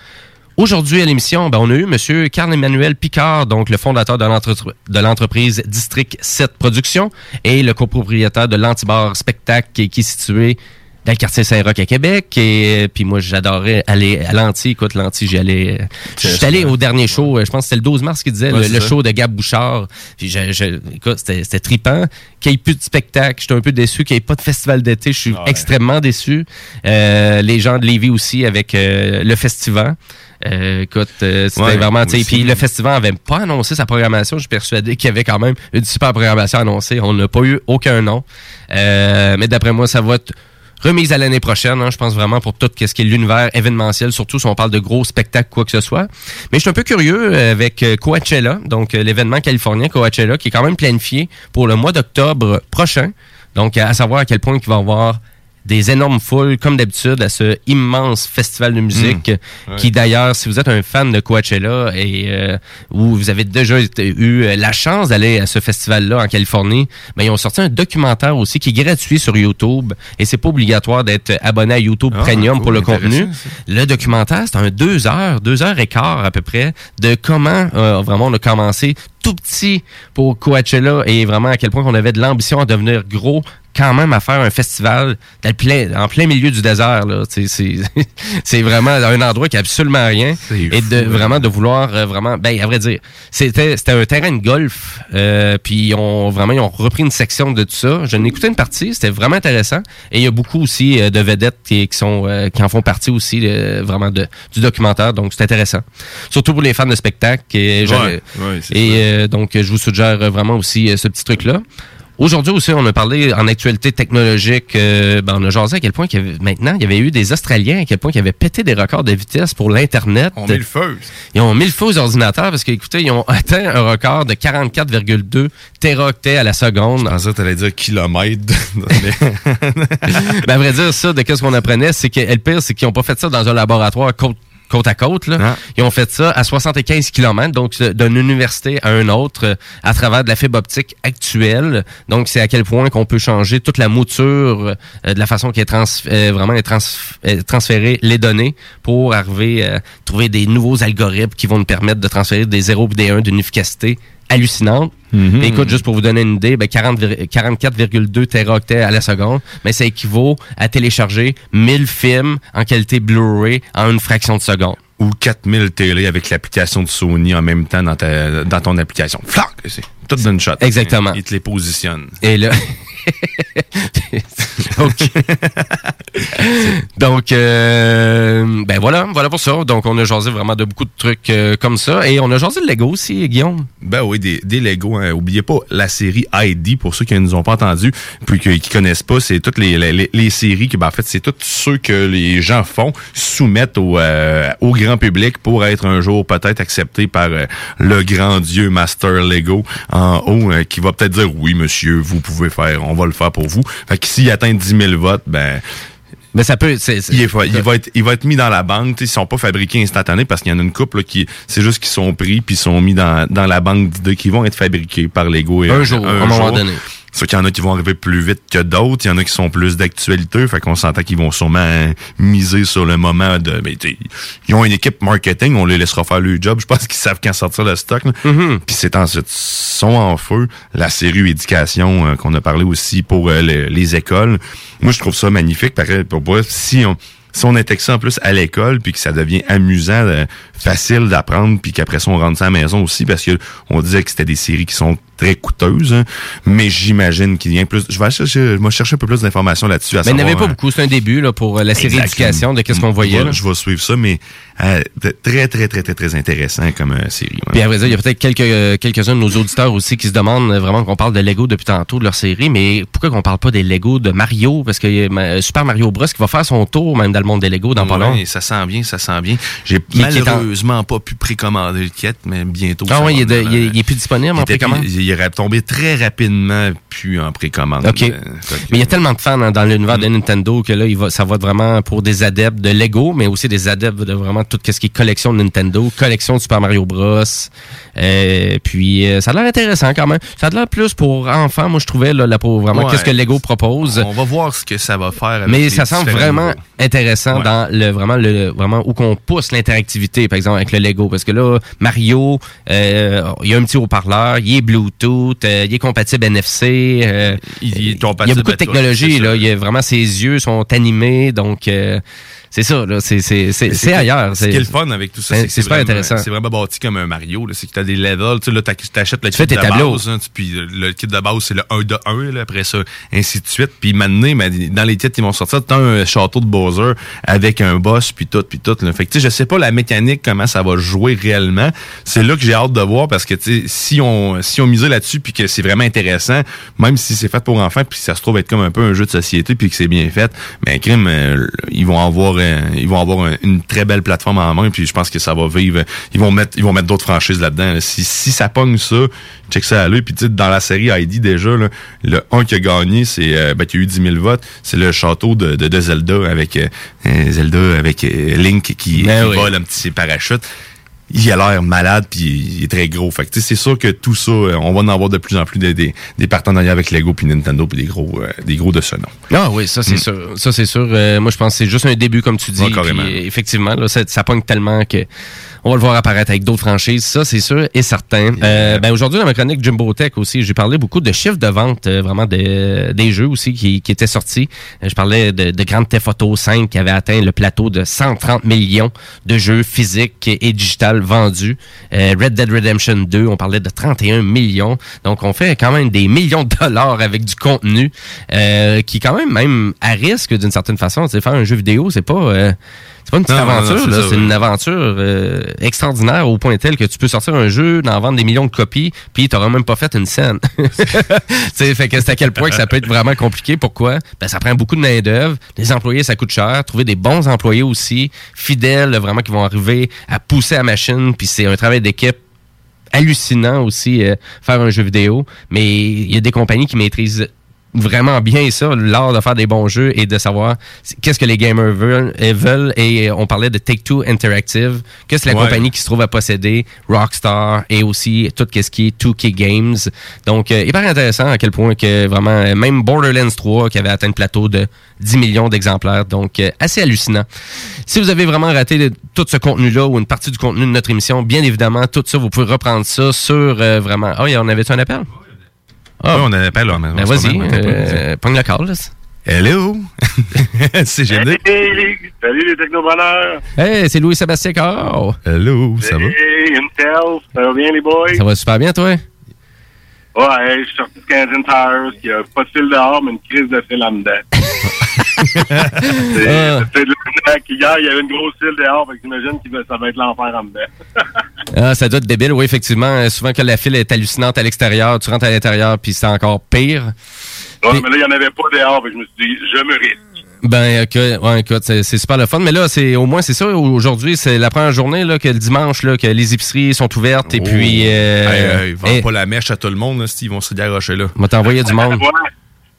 Aujourd'hui à l'émission, ben, on a eu M. Carl-Emmanuel Picard, donc le fondateur de l'entre- de l'entreprise District 7 Productions et le copropriétaire de l'Antibar Spectacle qui, qui est situé dans le quartier Saint-Roch à Québec. Et euh, puis moi, j'adorais aller à l'Anti. Écoute, l'Anti, j'y allais... euh, Je suis allé au dernier show, euh, je pense que c'était le 12 mars qu'il disait, Ouais, le, show de Gab Bouchard. Puis je, je- écoute, c'était trippant. Qu'il n'y ait plus de spectacle, j'étais un peu déçu. Qu'il n'y ait pas de festival d'été, je suis extrêmement déçu. Euh, les gens de Lévis aussi avec euh, le festival. Euh, écoute, euh, c'était Ouais, vraiment, tu sais, puis le festival avait pas annoncé sa programmation. Je suis persuadé qu'il y avait quand même une super programmation annoncée. On n'a pas eu aucun nom. Euh, mais d'après moi, ça va être remise à l'année prochaine, hein, je pense vraiment pour tout ce qui est l'univers événementiel, surtout si on parle de gros spectacles, quoi que ce soit. Mais je suis un peu curieux euh, avec euh, Coachella, donc l'événement californien Coachella, qui est quand même planifié pour le mois d'octobre prochain. Donc, à savoir à quel point il va y avoir des énormes foules, comme d'habitude, à ce immense festival de musique, Mmh. qui d'ailleurs, si vous êtes un fan de Coachella et euh, ou vous avez déjà eu euh, la chance d'aller à ce festival-là en Californie, ben, ils ont sorti un documentaire aussi qui est gratuit sur YouTube et c'est pas obligatoire d'être abonné à YouTube Ah, Premium cool, pour le contenu. Le documentaire, c'est un deux heures, deux heures et quart à peu près, de comment euh, vraiment on a commencé tout petit pour Coachella et vraiment à quel point on avait de l'ambition à devenir gros quand même à faire un festival plein, en plein milieu du désert. C'est- vraiment un endroit qui a absolument rien. Et de vraiment de vouloir euh, vraiment, ben à vrai dire, c'était un terrain de golf. Euh, puis ils ont vraiment ils ont repris une section de tout ça. Je n'ai écouté une partie, c'était vraiment intéressant. Et il y a beaucoup aussi euh, de vedettes qui, qui sont qui en font partie aussi vraiment de, du documentaire. Donc c'est intéressant. Surtout pour les fans de spectacle. Et, j'avais- ouais, c'est et euh, donc je vous suggère vraiment aussi euh, ce petit truc là. Aujourd'hui aussi, on a parlé en actualité technologique. euh, ben, on a jasé à quel point qu'il y avait, maintenant, il y avait eu des Australiens à quel point ils avaient pété des records de vitesse pour l'Internet. On met le feu. Ils ont mis le feu aux ordinateurs parce qu'écoutez, ils ont atteint un record de 44,2 téraoctets à la seconde. Je pensais que tu allais dire kilomètres. ben, à vrai dire, ça, de qu'est-ce qu'on apprenait, c'est que le pire, c'est qu'ils n'ont pas fait ça dans un laboratoire côte, à côte. Là. Ils ont fait ça à 75 km, donc d'une université à une autre, euh, à travers de la fibre optique actuelle. Donc, c'est à quel point qu'on peut changer toute la mouture euh, de la façon qui est trans, euh, vraiment est trans, euh, transférer les données pour arriver à trouver des nouveaux algorithmes qui vont nous permettre de transférer des 0 et des 1 d'une efficacité hallucinante. Mhm. Écoute, juste pour vous donner une idée, ben 40 vir- 44,2 téraoctets à la seconde, mais ça équivaut à télécharger 1000 films en qualité Blu-ray en une fraction de seconde. Ou 4000 télé avec l'application de Sony en même temps dans, ta, dans ton application. Flac! C'est tout d'une shot. Exactement. Il te les positionne. Et là... OK. Donc, euh, ben voilà, voilà pour ça. Donc, on a jasé vraiment de beaucoup de trucs euh, comme ça. Et on a jasé de Lego aussi, Guillaume. Ben oui, des, Lego. Hein. Oubliez pas la série ID, pour ceux qui ne nous ont pas entendus, puis qui, qui connaissent pas, c'est toutes les, séries que, ben, en fait, c'est tous ceux que les gens font, soumettent au, euh, grand public pour être un jour peut-être accepté par le grand dieu Master Lego en haut, qui va peut-être dire oui, monsieur, vous pouvez faire, va le faire pour vous. Fait que s'il atteint 10 000 votes, ben mais ça peut. il, est- il va être, il va être mis dans la banque. Ils sont pas fabriqués instantanés parce qu'il y en a une couple là, qui, c'est juste qu'ils sont pris puis ils sont mis dans, dans la banque d'idées qui vont être fabriqués par Lego. et- Un jour, à un moment donné. Sauf qu'il y en a qui vont arriver plus vite que d'autres. Il y en a qui sont plus d'actualité. Fait qu'on s'entend qu'ils vont sûrement euh, miser sur le moment de. Sais, ils ont une équipe marketing. On les laissera faire le job. Je pense qu'ils savent quand sortir le stock. Mm-hmm. Puis c'est ensuite sont en feu. La série éducation euh, qu'on a parlé aussi pour euh, le- les écoles. Moi, je trouve ça magnifique. Pareil, pour moi, si on si on intègre ça en plus à l'école, puis que ça devient amusant, euh, facile d'apprendre, puis qu'après ça, on rentre ça à la maison aussi, parce que on disait que c'était des séries qui sont très coûteuses, hein. mais j'imagine qu'il y a plus... Je vais chercher, je vais chercher un peu plus d'informations là-dessus. Mais il n'y avait pas hein. beaucoup. C'est un début là, pour euh, la série Exact. éducation de qu'est-ce qu'on voyait. Je là. vais, je vais suivre ça, mais euh, très, très, très, très, très intéressant comme euh, série. ouais. Puis à vrai dire, il y a peut-être quelques, euh, quelques-uns de nos auditeurs aussi qui se demandent vraiment qu'on parle de Lego depuis tantôt de leur série, mais pourquoi qu'on parle pas des Lego de Mario? Parce que Super Mario Bros. qui va faire son tour même dans le monde des Lego dans pas long. Ça sent bien, ça sent bien. J'ai en- malheureusement pas pu précommander le kit, mais bientôt. Ah il est, de- venir, il est- il est plus disponible en précommande? Il est tombé très rapidement, puis en précommande. OK. Euh, Mais il y a tellement de fans hein, dans l'univers de Nintendo que là, il va, ça va être vraiment pour des adeptes de Lego, mais aussi des adeptes de vraiment tout ce qui est collection de Nintendo, collection de Super Mario Bros. Euh, puis euh, ça a l'air intéressant quand même. Ça a l'air plus pour enfants, moi je trouvais là, là, pour vraiment Ouais. qu'est-ce que Lego propose. On va voir ce que ça va faire. avec Mais ça semble vraiment niveaux. intéressant Ouais. dans le vraiment le vraiment où qu'on pousse l'interactivité, par exemple avec le Lego, parce que là Mario, euh, il y a un petit haut-parleur, il est Bluetooth, euh, il est compatible NFC, euh, il, est y a beaucoup de technologies là, il y a vraiment ses yeux sont animés, donc euh, c'est ça là, c'est c'est c'est ailleurs. Ce qui est le fun avec tout ça, c'est super vraiment- intéressant. C'est vraiment bâti comme un Mario. là. C'est que tu as des levels. Tu là, t'as- t'achètes le kit de base. hein, puis le kit de base, c'est le 1 de 1. Là, après ça, ainsi de suite. Puis maintenant, ben, dans les titres qui vont sortir, tu as un château de Bowser avec un boss, puis tout, puis tout. Là. Fait que tu sais, je sais pas la mécanique, comment ça va jouer réellement. C'est là que j'ai hâte de voir parce que tu sais, si on, si on misait là-dessus, puis que c'est vraiment intéressant, même si c'est fait pour enfants, puis ça se trouve être comme un peu un jeu de société, puis que c'est bien fait, mais crime, euh, ils vont avoir, ils vont avoir un- une très belle plateforme en main, puis je pense que ça va vivre. Ils vont mettre, ils vont mettre d'autres franchises là-dedans. là. Si, si ça pogne ça, check ça à l'œil. Puis tu sais, dans la série ID déjà, là, le 1 qui a gagné, c'est euh, ben, qui a eu 10 000 votes, c'est le château de, de, de Zelda avec euh, euh, Zelda avec euh, Link qui, qui Ben oui. vole un petit parachute. Il a l'air malade puis il est très gros. Fait que c'est sûr que tout ça, euh, on va en avoir de plus en plus des, des, des partenariats avec Lego puis Nintendo puis des gros, euh, des gros de ce nom. Ah oui, ça c'est Mm. sûr. Ça c'est sûr. Euh, moi je pense que c'est juste un début comme tu dis. Ouais, effectivement, là, ça, ça pogne tellement que on va le voir apparaître avec d'autres franchises. Ça c'est sûr et certain. Euh, ben, aujourd'hui dans ma chronique Jumbo Tech aussi, j'ai parlé beaucoup de chiffres de vente, euh, vraiment de- des jeux aussi qui, qui étaient sortis. Euh, je parlais de, de Grand Theft Auto 5 qui avait atteint le plateau de 130 millions de jeux physiques et digital vendus. Euh, Red Dead Redemption 2, on parlait de 31 millions. Donc on fait quand même des millions de dollars avec du contenu euh, qui est quand même même à risque d'une certaine façon. Sais, faire un jeu vidéo, c'est pas euh, c'est pas une petite Non, aventure, là. c'est une aventure euh, extraordinaire au point tel que tu peux sortir un jeu, d'en vendre des millions de copies, puis t'auras même pas fait une scène. tu sais, fait que c'est à quel point que ça peut être vraiment compliqué. Pourquoi? Ben, ça prend beaucoup de main-d'œuvre. Les employés, ça coûte cher. Trouver des bons employés aussi, fidèles, vraiment, qui vont arriver à pousser la machine, puis c'est un travail d'équipe hallucinant aussi euh, faire un jeu vidéo, mais il y a des compagnies qui maîtrisent vraiment bien ça, l'art de faire des bons jeux et de savoir qu'est-ce que les gamers veulent, euh, veulent. Et on parlait de Take-Two Interactive, que c'est la Ouais. compagnie qui se trouve à posséder Rockstar et aussi tout ce qui est 2K Games. Donc, euh, hyper intéressant à quel point que vraiment, euh, même Borderlands 3 qui avait atteint le plateau de 10 millions d'exemplaires. Donc, euh, assez hallucinant. Si vous avez vraiment raté le- tout ce contenu-là ou une partie du contenu de notre émission, bien évidemment, tout ça, vous pouvez reprendre ça sur euh, vraiment... Y en avait-tu un appel? Ah, on a appel là. mais Ben vas-y, euh, pogne le call. là. Hello! c'est génial. Hey, salut les technopreneurs! Hey, c'est Louis-Sébastien Carr. Hello, ça va? Hey, Intel, ça va bien les boys? Ça va super bien, toi? Ouais, je suis sorti de Canadian Tires, qui a pas de fil dehors, mais une crise de fil en dedans. C'est de l'arnaque. Hier, il y avait une grosse file dehors, fait que j'imagine que ça va être l'enfer en dedans. Ah, ça doit être débile, oui, effectivement. Euh, Souvent que la file est hallucinante à l'extérieur, tu rentres à l'intérieur, puis c'est encore pire. Ouais, mais là, il n'y en avait pas dehors, fait que je me suis dit, je me risque. Ben, ok, ouais, écoute, c'est c'est super le fun. Mais là, c'est au moins, c'est ça. Aujourd'hui, c'est la première journée, là, que le dimanche, là, que les épiceries sont ouvertes et puis. Euh, Hey, hey, ils vendent pas la mèche à tout le monde, là, s'ils vont se garocher là. On va t'envoyer du monde.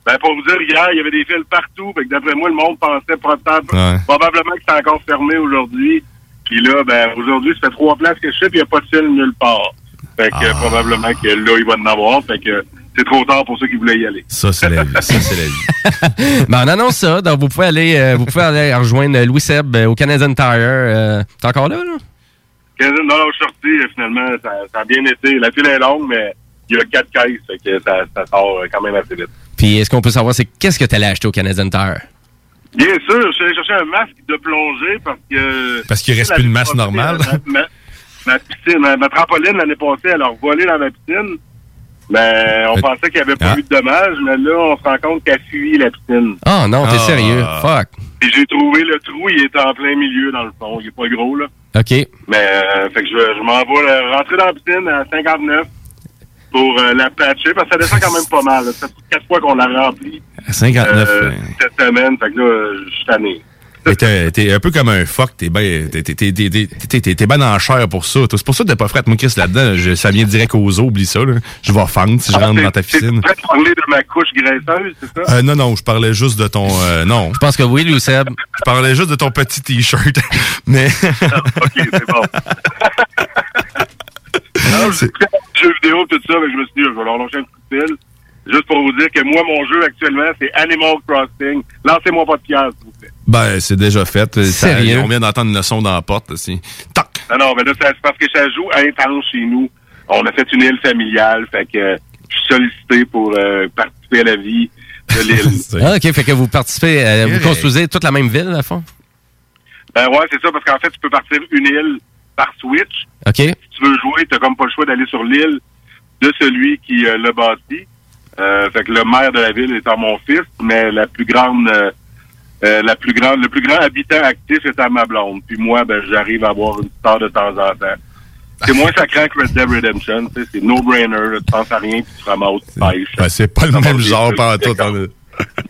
Ben, pour vous dire, hier, il y avait des fils partout. Fait que d'après moi, le monde pensait Ouais. probablement que c'était encore fermé aujourd'hui. Puis là, ben, aujourd'hui, ça fait trois places que je fais, puis il n'y a pas de fil nulle part. Fait que euh, probablement que là, il va en avoir. Fait que c'est trop tard pour ceux qui voulaient y aller. Ça, c'est la vie. Ça, c'est la vie. ben, on annonce ça. Donc, vous pouvez aller, euh, vous pouvez aller rejoindre Louis Seb euh, au Canadian Tire. Euh, T'es encore là, là? Quinzaine dollars je suis sorti, euh, finalement, ça, ça a bien été. La file est longue, mais il y a quatre caisses. Fait que ça, ça sort euh, quand même assez vite. Puis, est-ce qu'on peut savoir, c'est qu'est-ce que tu allais acheter au Canadian Tire? Bien sûr, je suis allé chercher un masque de plongée parce que... Parce qu'il reste plus de masse normale. Ma, ma- ma piscine, ma, ma trampoline l'année passée, elle a volé dans ma piscine. Mais on pensait qu'il n'y avait pas Ah. eu de dommages, mais là, on se rend compte qu'elle fuit la piscine. Oh non, t'es Ah. sérieux? Fuck. Puis j'ai trouvé le trou, il est en plein milieu dans le fond. Il est pas gros, là. OK. Mais euh, fait que je, je m'en vais euh, rentrer dans la piscine à 59 pour euh, la patcher, parce que ça descend quand même pas mal. là. Ça fait quatre fois qu'on l'a rempli À 59. euh, hein. cette semaine. Fait que là, je suis tanné. Mais t'es un peu comme un fuck, t'es ben, t'es t'es- t'es- t'es- t'es- t'es- t'es ben en chair pour ça. C'est pour ça que t'es pas frette. Moi, Chris, là-dedans, je- ça vient direct aux os, oublie ça. Là. Je vais fendre si je rentre dans ta piscine. Tu parler de ma couche graisseuse, c'est ça? Euh, non, non, je parlais juste de ton... euh, non. Je pense que oui, Louis Seb. Je parlais juste de ton petit T-shirt. Mais... OK, c'est bon. Non, j'ai jeux vidéo tout ça, mais je me suis dit, je vais leur lâcher un coup de fil. Juste pour vous dire que moi, mon jeu actuellement, c'est Animal Crossing. Lancez-moi pas de pierre, s'il vous plaît. Ben, c'est déjà fait. Sérieux? on vient d'entendre une leçon dans la porte. Aussi. Toc! Non, non, mais là, c'est parce que ça joue intense chez nous. On a fait une île familiale, fait que euh, je suis sollicité pour euh, participer à la vie de l'île. Ah, OK, fait que vous participez, euh, vous construisez toute la même ville, à fond? ben ouais, c'est ça, parce qu'en fait, tu peux partir une île par Switch. OK. Si tu veux jouer, t'as comme pas le choix d'aller sur l'île de celui qui euh, l'a bâti. Euh, fait que le maire de la ville étant mon fils, mais la plus grande, euh, euh, la plus grande, le plus grand habitant actif est à ma blonde. Puis moi, ben, j'arrive à avoir une star de temps en temps. C'est moins sacré que Red Dead Redemption, tu sais, c'est no-brainer, tu penses à rien puis tu ramasses, tu pêches. Ben, c'est pas le même genre par tout. hein.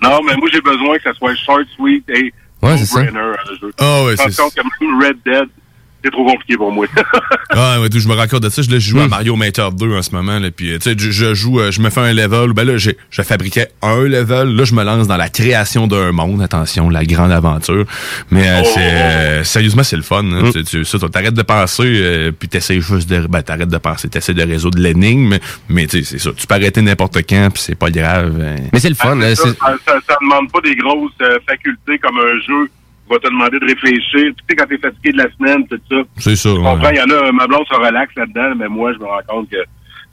Non, mais moi j'ai besoin que ça soit short, sweet et Ouais, ça. no-brainer. Ah ouais, Je me c'est que même Red Dead, c'est trop compliqué pour moi. Ah, ouais, je me raccorde de ça. Je, là, je joue à Mario Maker 2 en ce moment. Là, puis, euh, tu sais, je, je joue, euh, je me fais un level. Ben là, j'ai- je fabriquais un level. Là, je me lance dans la création d'un monde. Attention, la grande aventure. Mais euh, c'est euh, sérieusement, c'est le fun. hein. Tu, tu, ça, t'arrêtes de penser, euh, puis t'essayes juste de, ben, t'arrêtes de penser, t'essaies de résoudre l'énigme. Mais, tu sais, c'est ça. Tu peux arrêter n'importe quand, puis c'est pas grave. hein. Mais c'est le fun. Ah, euh, ça, c'est- ça, ça, ça demande pas des grosses euh, facultés comme un jeu va te demander de réfléchir. Tu sais, quand t'es fatigué de la semaine, tout ça. C'est ça. Je comprends, ouais. il y en a, ma blonde se relaxe là-dedans, mais moi, je me rends compte que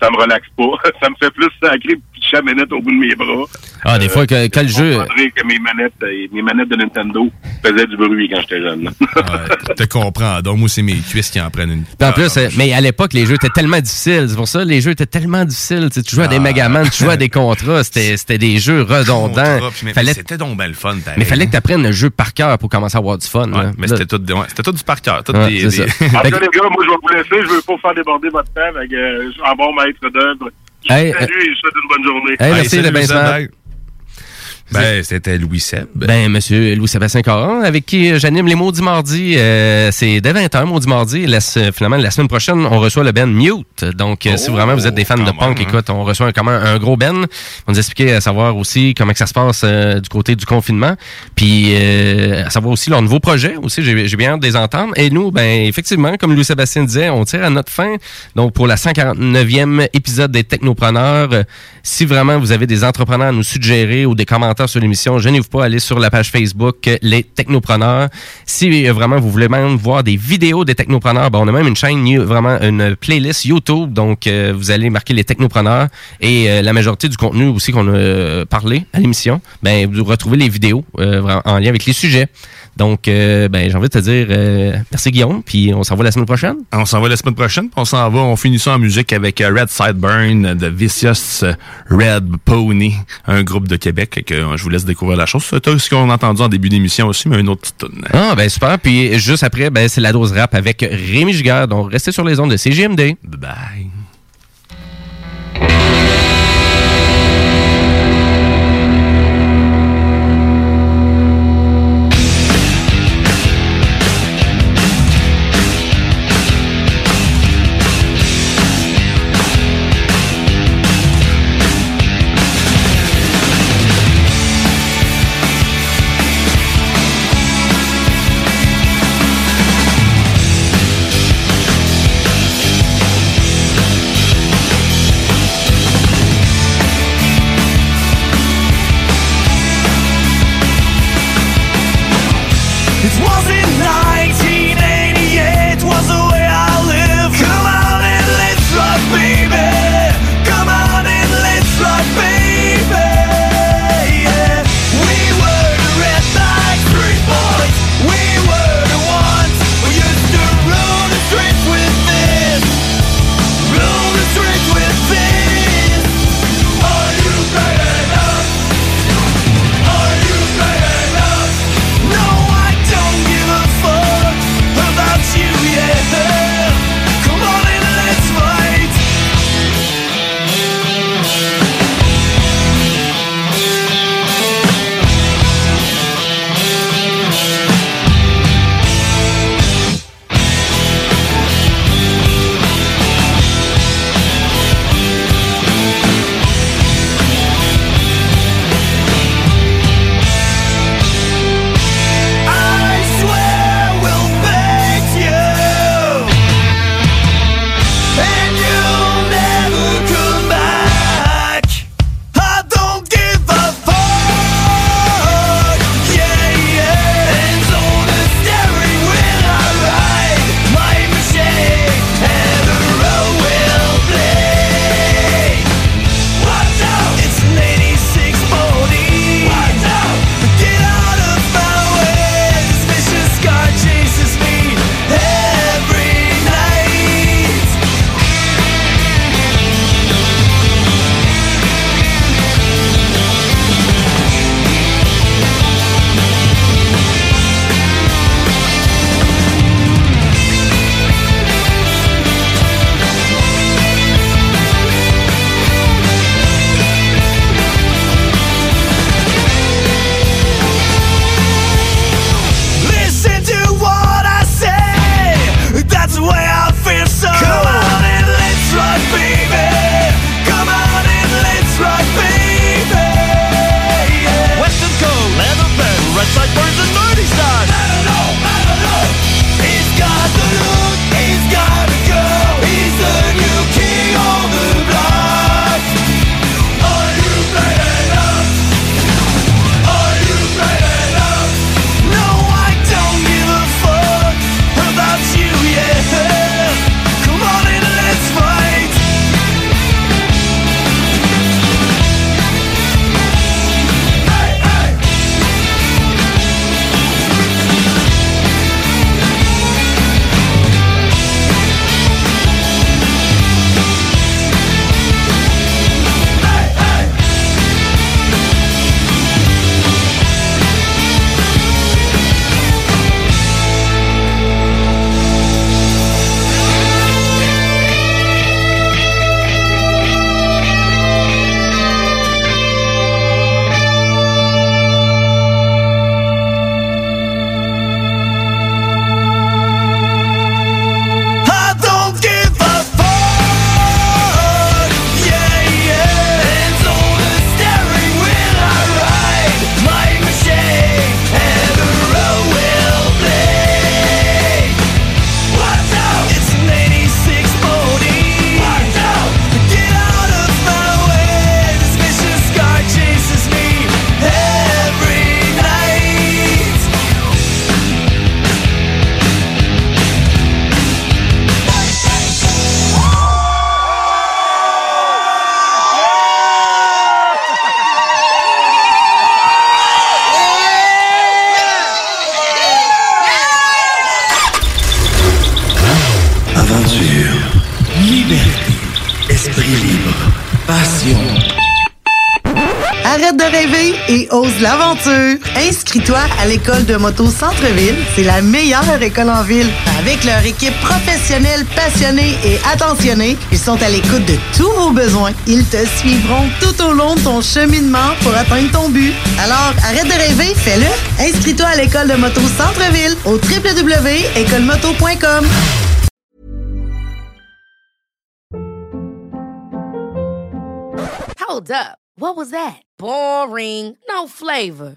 ça me relaxe pas. ça me fait plus sacré pitcher la manette au bout de mes bras. Ah, des fois, que, quel jeu... Je comprendrais que mes manettes, euh, mes manettes de Nintendo faisaient du bruit quand j'étais jeune. Ouais, te comprends. Donc, moi, c'est mes cuisses qui en prennent une. Puis en plus, euh, mais à l'époque, les jeux étaient tellement difficiles. C'est pour ça, les jeux étaient tellement difficiles. Tu, sais, tu jouais à des Ah. Megaman, tu jouais à des contrats. C'était c'était des jeux redondants. Fallait- C'était donc bien le fun. mais fallait que tu apprennes le jeu par cœur pour commencer à avoir du fun. Ouais, là. mais c'était tout, ouais, tout du par cœur. tout des- des-. En Fait les gars, moi, je vais vous laisser. Je veux pas faire déborder votre temps. Euh, suis un bon maître d'œuvre. Je vous Hey, salue et je souhaite une bonne journée. Hey, merci, salut, le ben c'était Louis Seb. Ben, monsieur Louis-Sébastien Caron, avec qui euh, j'anime les Maudits Mardis. Euh, c'est dès 20h, Maudits. La, s- finalement, la semaine prochaine, on reçoit le Ben Mute. Donc, euh, si vraiment vous êtes des fans de punk, hein. écoute, on reçoit un, comment, un gros Ben. On nous expliquer à savoir aussi comment que ça se passe euh, du côté du confinement. Puis, euh, à savoir aussi leur nouveau projet aussi. J'ai bien hâte de les entendre. Et nous, ben, effectivement, comme Louis-Sébastien disait, on tire à notre fin. Donc, pour la 149e épisode des Technopreneurs, euh, si vraiment vous avez des entrepreneurs à nous suggérer ou des commentaires sur l'émission, gênez-vous pas, allez sur la page Facebook euh, Les Technopreneurs. Si euh, vraiment vous voulez même voir des vidéos des Technopreneurs, ben, on a même une chaîne, vraiment une playlist YouTube. Donc, euh, vous allez marquer Les Technopreneurs et la majorité du contenu aussi qu'on a parlé à l'émission, ben, vous retrouvez les vidéos en lien avec les sujets. Donc, euh, ben, j'ai envie de te dire euh, merci Guillaume, puis on s'en va la semaine prochaine. On s'en va la semaine prochaine, puis on s'en va, on finit ça en musique avec euh, Red Sideburn de Vicious Red Pony, un groupe de Québec que euh, je vous laisse découvrir la chose. C'est ce qu'on a entendu en début d'émission aussi, mais une autre petite tune. Ah, ben super. Puis juste après, ben, c'est la dose rap avec Rémi Giguère. Donc, restez sur les ondes de CGMD. Bye. Thank l'école de moto Centre-ville. C'est la meilleure école en ville. Avec leur équipe professionnelle, passionnée et attentionnée, ils sont à l'écoute de tous vos besoins. Ils te suivront tout au long de ton cheminement pour atteindre ton but. Alors, arrête de rêver, fais-le. Inscris-toi à l'école de moto Centre-ville au www.écolemoto.com. Hold up. What was that? Boring. No flavor.